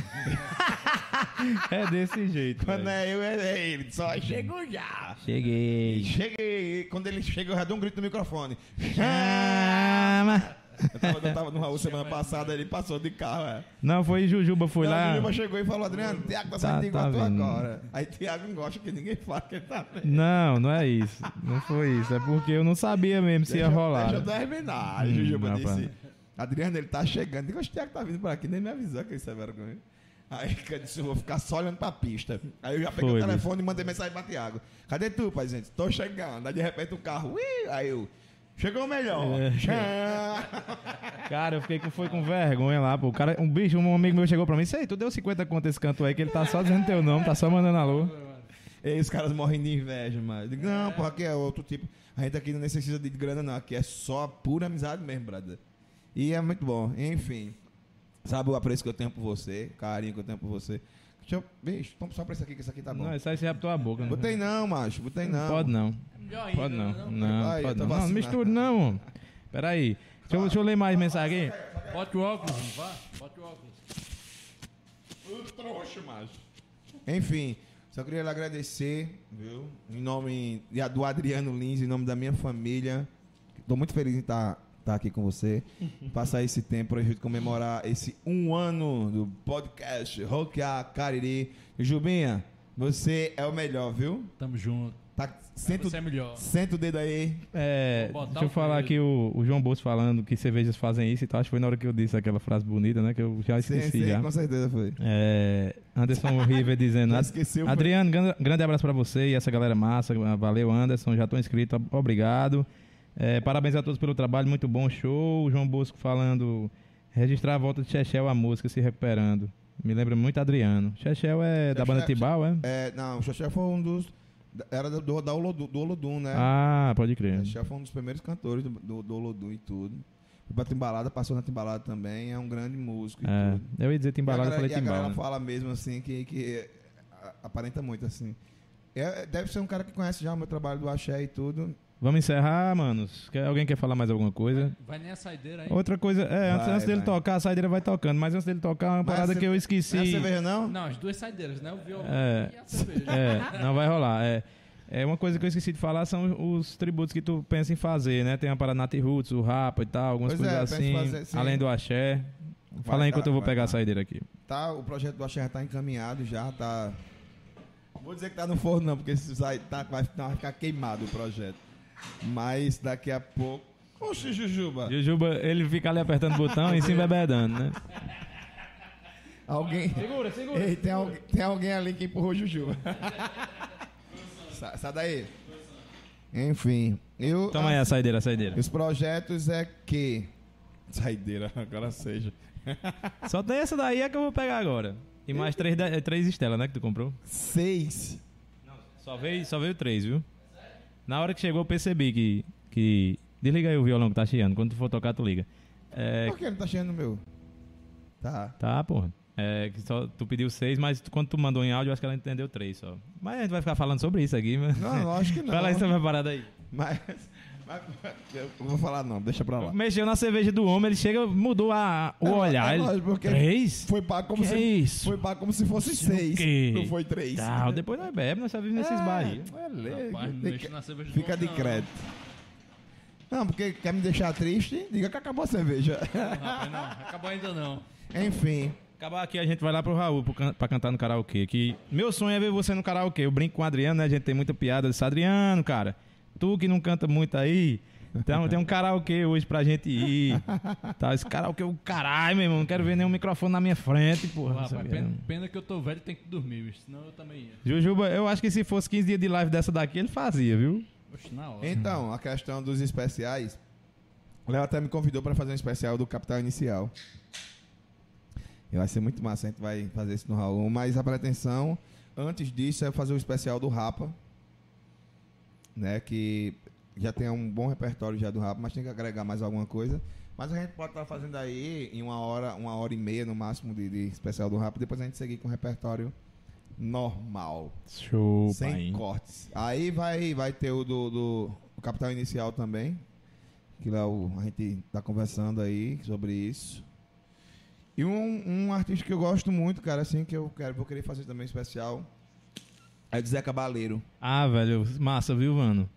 É desse jeito. Quando velho. é eu, é ele. Só chegou já. Cheguei. Cheguei. Quando ele chega, eu já dou um grito no microfone. Chama! Eu tava, eu tava no Raul semana passada, ele passou de carro, é. Não, foi Jujuba, foi Não, lá. Jujuba chegou e falou, Adriano, Tiago tá saindo Tá- de tá Iguatu vendo. agora. Aí Tiago não gosta que ninguém fala que ele tá vendo. Não, não é isso. Não foi isso. É porque eu não sabia mesmo se ia Deixa- rolar. Deixa eu terminar. Hum, Jujuba rapaz. disse, Adriano, ele tá chegando. Digo, o Tiago tá vindo por aqui, nem me avisou que isso é vergonha. Aí eu disse, eu vou ficar só olhando pra pista. Aí eu já peguei Foi, o telefone e mandei mensagem pra Tiago. Cadê tu, pai, gente? Tô chegando. Aí de repente o carro, ui, aí eu, chegou melhor. É. Cara, eu fiquei com, foi com vergonha lá, pô. O cara, um bicho, um amigo meu chegou pra mim, sei, tu deu 50 conto esse canto aí, que ele tá só dizendo teu nome, tá só mandando alô. E os caras morrem de inveja, eu Digo, não, porra, aqui é outro tipo. A gente aqui não necessita de grana, não. Aqui é só pura amizade mesmo, brother. E é muito bom. Enfim. Sabe o apreço que eu tenho por você, o carinho que eu tenho por você. Deixa eu. Bicho, toma só pra isso aqui, que isso aqui tá bom. Não, isso aí você abre tua boca. Né? Botei não, macho. Botei não. Pode não. Melhor ainda, Pode não. né, Não, Vai, pode não. Não, não misture não. Pera aí. Deixa eu, deixa eu ler mais mensagem aqui. Bota o óculos, vá. Bota o óculos. Trouxa, macho. Enfim, só queria lhe agradecer, viu? Em nome do Adriano Lins, em nome da minha família. Estou muito feliz em estar aqui com você. Passar esse tempo pra gente comemorar esse um ano do podcast Roquear Cariri. Jubinha, você é o melhor, viu? Tamo junto. Tá, senta, Você é melhor. senta o dedo aí. É, deixa eu falar aqui o, o João Bolso falando que cervejas fazem isso e tal. Acho que foi na hora que eu disse aquela frase bonita, né? Que eu já esqueci sim, sim, já. com certeza foi. É, Anderson River dizendo. Já "Ad- esqueceu. Adriano, gran- grande abraço pra você e essa galera massa. Valeu, Anderson. Já tô inscrito. ob- Obrigado. É, parabéns a todos pelo trabalho. Muito bom show. O João Bosco falando. Registrar a volta de Chechel a música se recuperando. Me lembra muito Adriano. Chechel é da Chechel- banda Tibau, é? É, não, o Xaxé foi um dos. Era do, do, da Olodum, do Olodum, né? Ah, pode crer. Xaxé foi um dos primeiros cantores do, do, do Olodum e tudo. Foi pra Timbalada, passou na Timbalada também, é um grande músico e É, tudo. eu ia dizer E a Timbalada, eu galera- falei e a galera né? fala mesmo assim que, que aparenta muito assim. É, deve ser um cara que conhece já o meu trabalho do Axé e tudo. Vamos encerrar, manos? Quer- alguém quer falar mais alguma coisa? Vai nem a saideira aí. Outra coisa, é, antes, Vai, antes dele vai. tocar, a saideira vai tocando, mas antes dele tocar, uma Mas parada que eu Não é esqueci. cerveja não? Não, as duas saideiras, né? O violão É. e a cerveja. É, não vai rolar. É, é uma coisa que eu esqueci de falar são os tributos que tu pensa em fazer, né? Tem a parada Nat Roots, o Rapa e tal, algumas Pois é, coisas em assim. fazer, além do axé. Fala Vai aí enquanto eu vou pegar a saideira aqui. Tá, o projeto do Axé já tá encaminhado, já tá. Vou dizer que tá no forno não, porque se sai, tá, vai, não, vai ficar queimado o projeto. Mas daqui a pouco Oxe, Jujuba. Jujuba, ele fica ali apertando o botão e se embebedando, né? Alguém. Segura, segura. Ei, tem, alguém, tem alguém ali que empurrou o Jujuba. Sa- Sai daí. Enfim, eu. Toma aí a saideira, a saideira. Os projetos é que. Saideira, agora seja. Só tem essa daí é que eu vou pegar agora. E mais três, três estelas, né, que tu comprou? Seis. Só veio, só veio três, viu? Na hora que chegou eu percebi que... que... Desliga aí o violão que tá chiando. Quando tu for tocar, tu liga. É, Por que não tá cheio no meu? Tá. Tá, porra. É, que só, tu pediu seis, mas tu- quando tu mandou em áudio, eu acho que ela entendeu três só. Mas a gente vai ficar falando sobre isso aqui, mas... Não, lógico que não. Fala aí sobre a parada aí. Mas- Eu não vou falar não, deixa pra lá. Mexeu na cerveja do homem, ele chega, mudou a, o É, olhar. é lógico, porque Três? Foi pago como Que se. isso? Foi pago como se fosse seis. quê? Não foi três. Tal, depois nós bebemos, nós só vivemos nesses É, bares. é não Fica de não. crédito. Não, porque quer me deixar triste? Diga que acabou a cerveja. Rapaz, não, acabou ainda não. Enfim. Acabar aqui, a gente vai lá pro Raul pro can- pra cantar no karaokê. Que meu sonho é ver você no karaokê. Eu brinco com o Adriano, né? A gente tem muita piada. Eu disse, Adriano, cara, tu que não canta muito aí, então, tem um karaokê hoje pra gente ir. Tá, esse karaokê é o caralho, meu irmão. Não quero ver nenhum microfone na minha frente, porra. quê. pena, pena que eu tô velho e tenho que dormir, bicho, senão eu também ia. Jujuba, eu acho que se fosse 15 dias de live dessa daqui, ele fazia, viu? Oxe, na hora. Então, a questão dos especiais. O Léo até me convidou para fazer um especial do Capital Inicial. E vai ser muito massa, a gente vai fazer isso no Raul. Mas a pretensão, antes disso, é fazer o especial do Rapa. Né? Que já tem um bom repertório já do Rapa, mas tem que agregar mais alguma coisa. Mas a gente pode estar fazendo aí em uma hora, uma hora e meia no máximo de, de especial do Rapa. Depois a gente seguir com o repertório normal. Show, Sem pai. cortes. Aí vai, vai ter o do, do o Capital Inicial também. Que lá o, a gente tá conversando aí sobre isso. E um, um artista que eu gosto muito, cara, assim, que eu quero, vou querer fazer também especial. É de Zé Cabaleiro. Ah, velho, massa, viu, mano?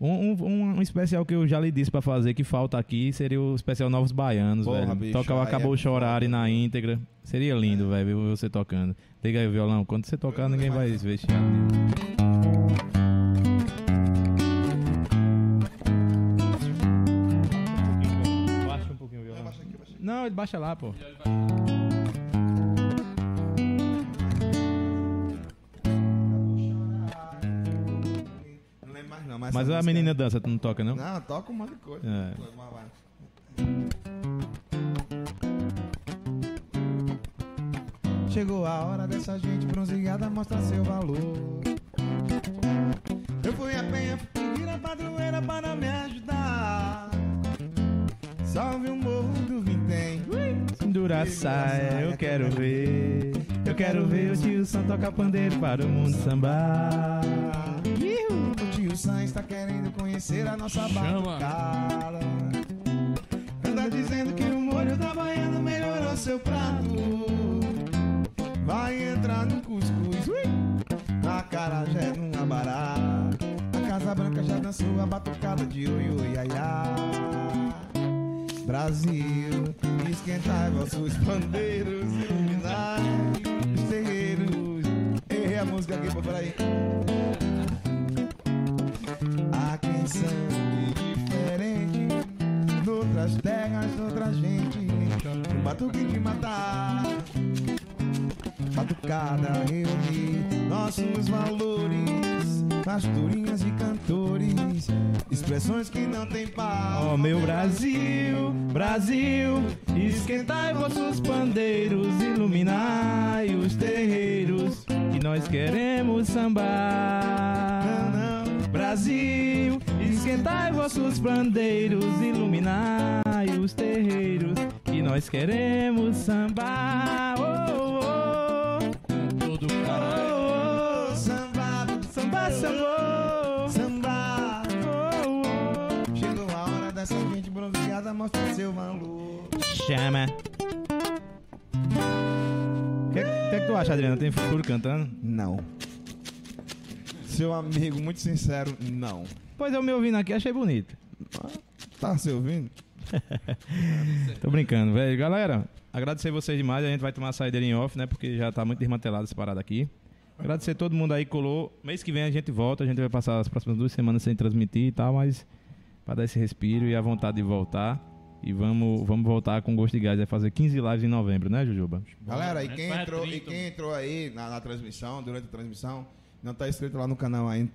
Um, um, um especial que eu já lhe disse pra fazer que falta aqui seria o especial Novos Baianos, Porra, velho. bicho, Toca o aí Acabou é Chorar foda. na íntegra. Seria lindo, velho, ver você tocando. Liga aí o violão. Quando você tocar, ninguém vai ver. Baixa um pouquinho o violão. Não, ele baixa lá, pô. Mas, a menina dança, tu não toca, não? Não, toca um monte de coisa. É. Chegou a hora dessa gente bronzeada mostrar seu valor. Eu fui a penha pedir a padroeira para me ajudar. Salve o morro do Vintém. Duraçaia, eu quero ver. Eu quero ver o tio Sam tocar pandeiro para o mundo sambar. O Sam está querendo conhecer a nossa batucada. Anda dizendo que o molho da baiana melhorou seu prato. Vai entrar no cuscuz, ui, na carajé, num abará. A Casa Branca já dançou a batucada de oi, oi, ai, ai. Brasil, esquentai vossos bandeiros, iluminai os terreiros. Errei a música aqui, pô, peraí. Há quem sangue diferente Noutras terras, outra gente batuque de matar Batucada reunir Nossos valores Pastorinhas e cantores Expressões que não tem pau Ó meu Brasil, Brasil, esquentai vossos pandeiros, iluminai os terreiros, que nós queremos sambar. Brasil, esquentai vossos pandeiros, iluminai os terreiros, que nós queremos sambar. Oh, oh, Todo oh, oh, Oh, samba, oh, samba, samba, samba oh, oh. Chegou a hora dessa gente bronzeada mostrar seu valor Chama. O que, que, que tu acha, Adriano? Tem futuro cantando? Não. Seu amigo, muito sincero, não. Pois eu me ouvindo aqui, achei bonito. Tá se ouvindo? Tô brincando, velho. Galera, agradecer vocês demais. A gente vai tomar uma saída em off, né? Porque já tá muito desmantelado essa parada aqui. Agradecer todo mundo aí que colou. Mês que vem a gente volta. A gente vai passar as próximas duas semanas sem transmitir e tal, mas Pra dar esse respiro e a vontade de voltar. E vamos, vamos voltar com gosto de gás. Vai fazer 15 lives em novembro, né, Jujuba? Galera, e A gente quem, entrou, e 30. quem entrou aí na, na transmissão, durante a transmissão, não tá inscrito lá no canal ainda,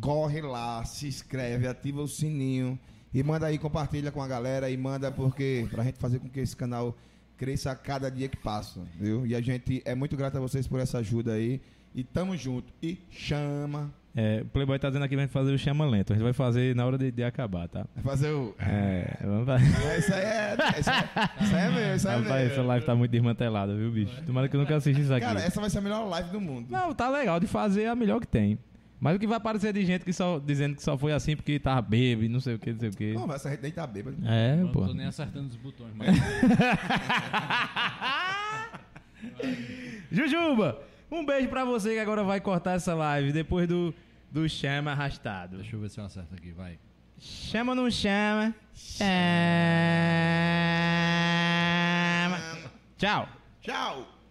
corre lá, se inscreve, ativa o sininho e manda aí, compartilha com a galera e manda porque pra gente fazer com que esse canal cresça a cada dia que passa, viu? E a gente é muito grato a vocês por essa ajuda aí e tamo junto. E chama, É, o Playboy tá dizendo aqui pra gente fazer o chama lento. A gente vai fazer na hora de, de acabar, tá? vai fazer o... É, vamos fazer. É, Isso aí é, isso é, isso aí é meu, isso aí é Rapaz, essa meu. live tá muito desmantelada, viu, bicho? Tomara que eu nunca assista isso aqui. Cara, essa vai ser a melhor live do mundo. Não, tá legal de fazer é a melhor que tem. Mas o que vai aparecer de gente que só dizendo que só foi assim porque tava bêbado, e não sei o que, não sei o que. Não, mas essa gente nem tá bêbado. É, Eu pô. não tô nem acertando os botões, mas. Jujuba, um beijo pra você que agora vai cortar essa live depois do, do chama arrastado. Deixa eu ver se eu acerto aqui, vai. Chama ou não chama? Chama. Tchau. Tchau!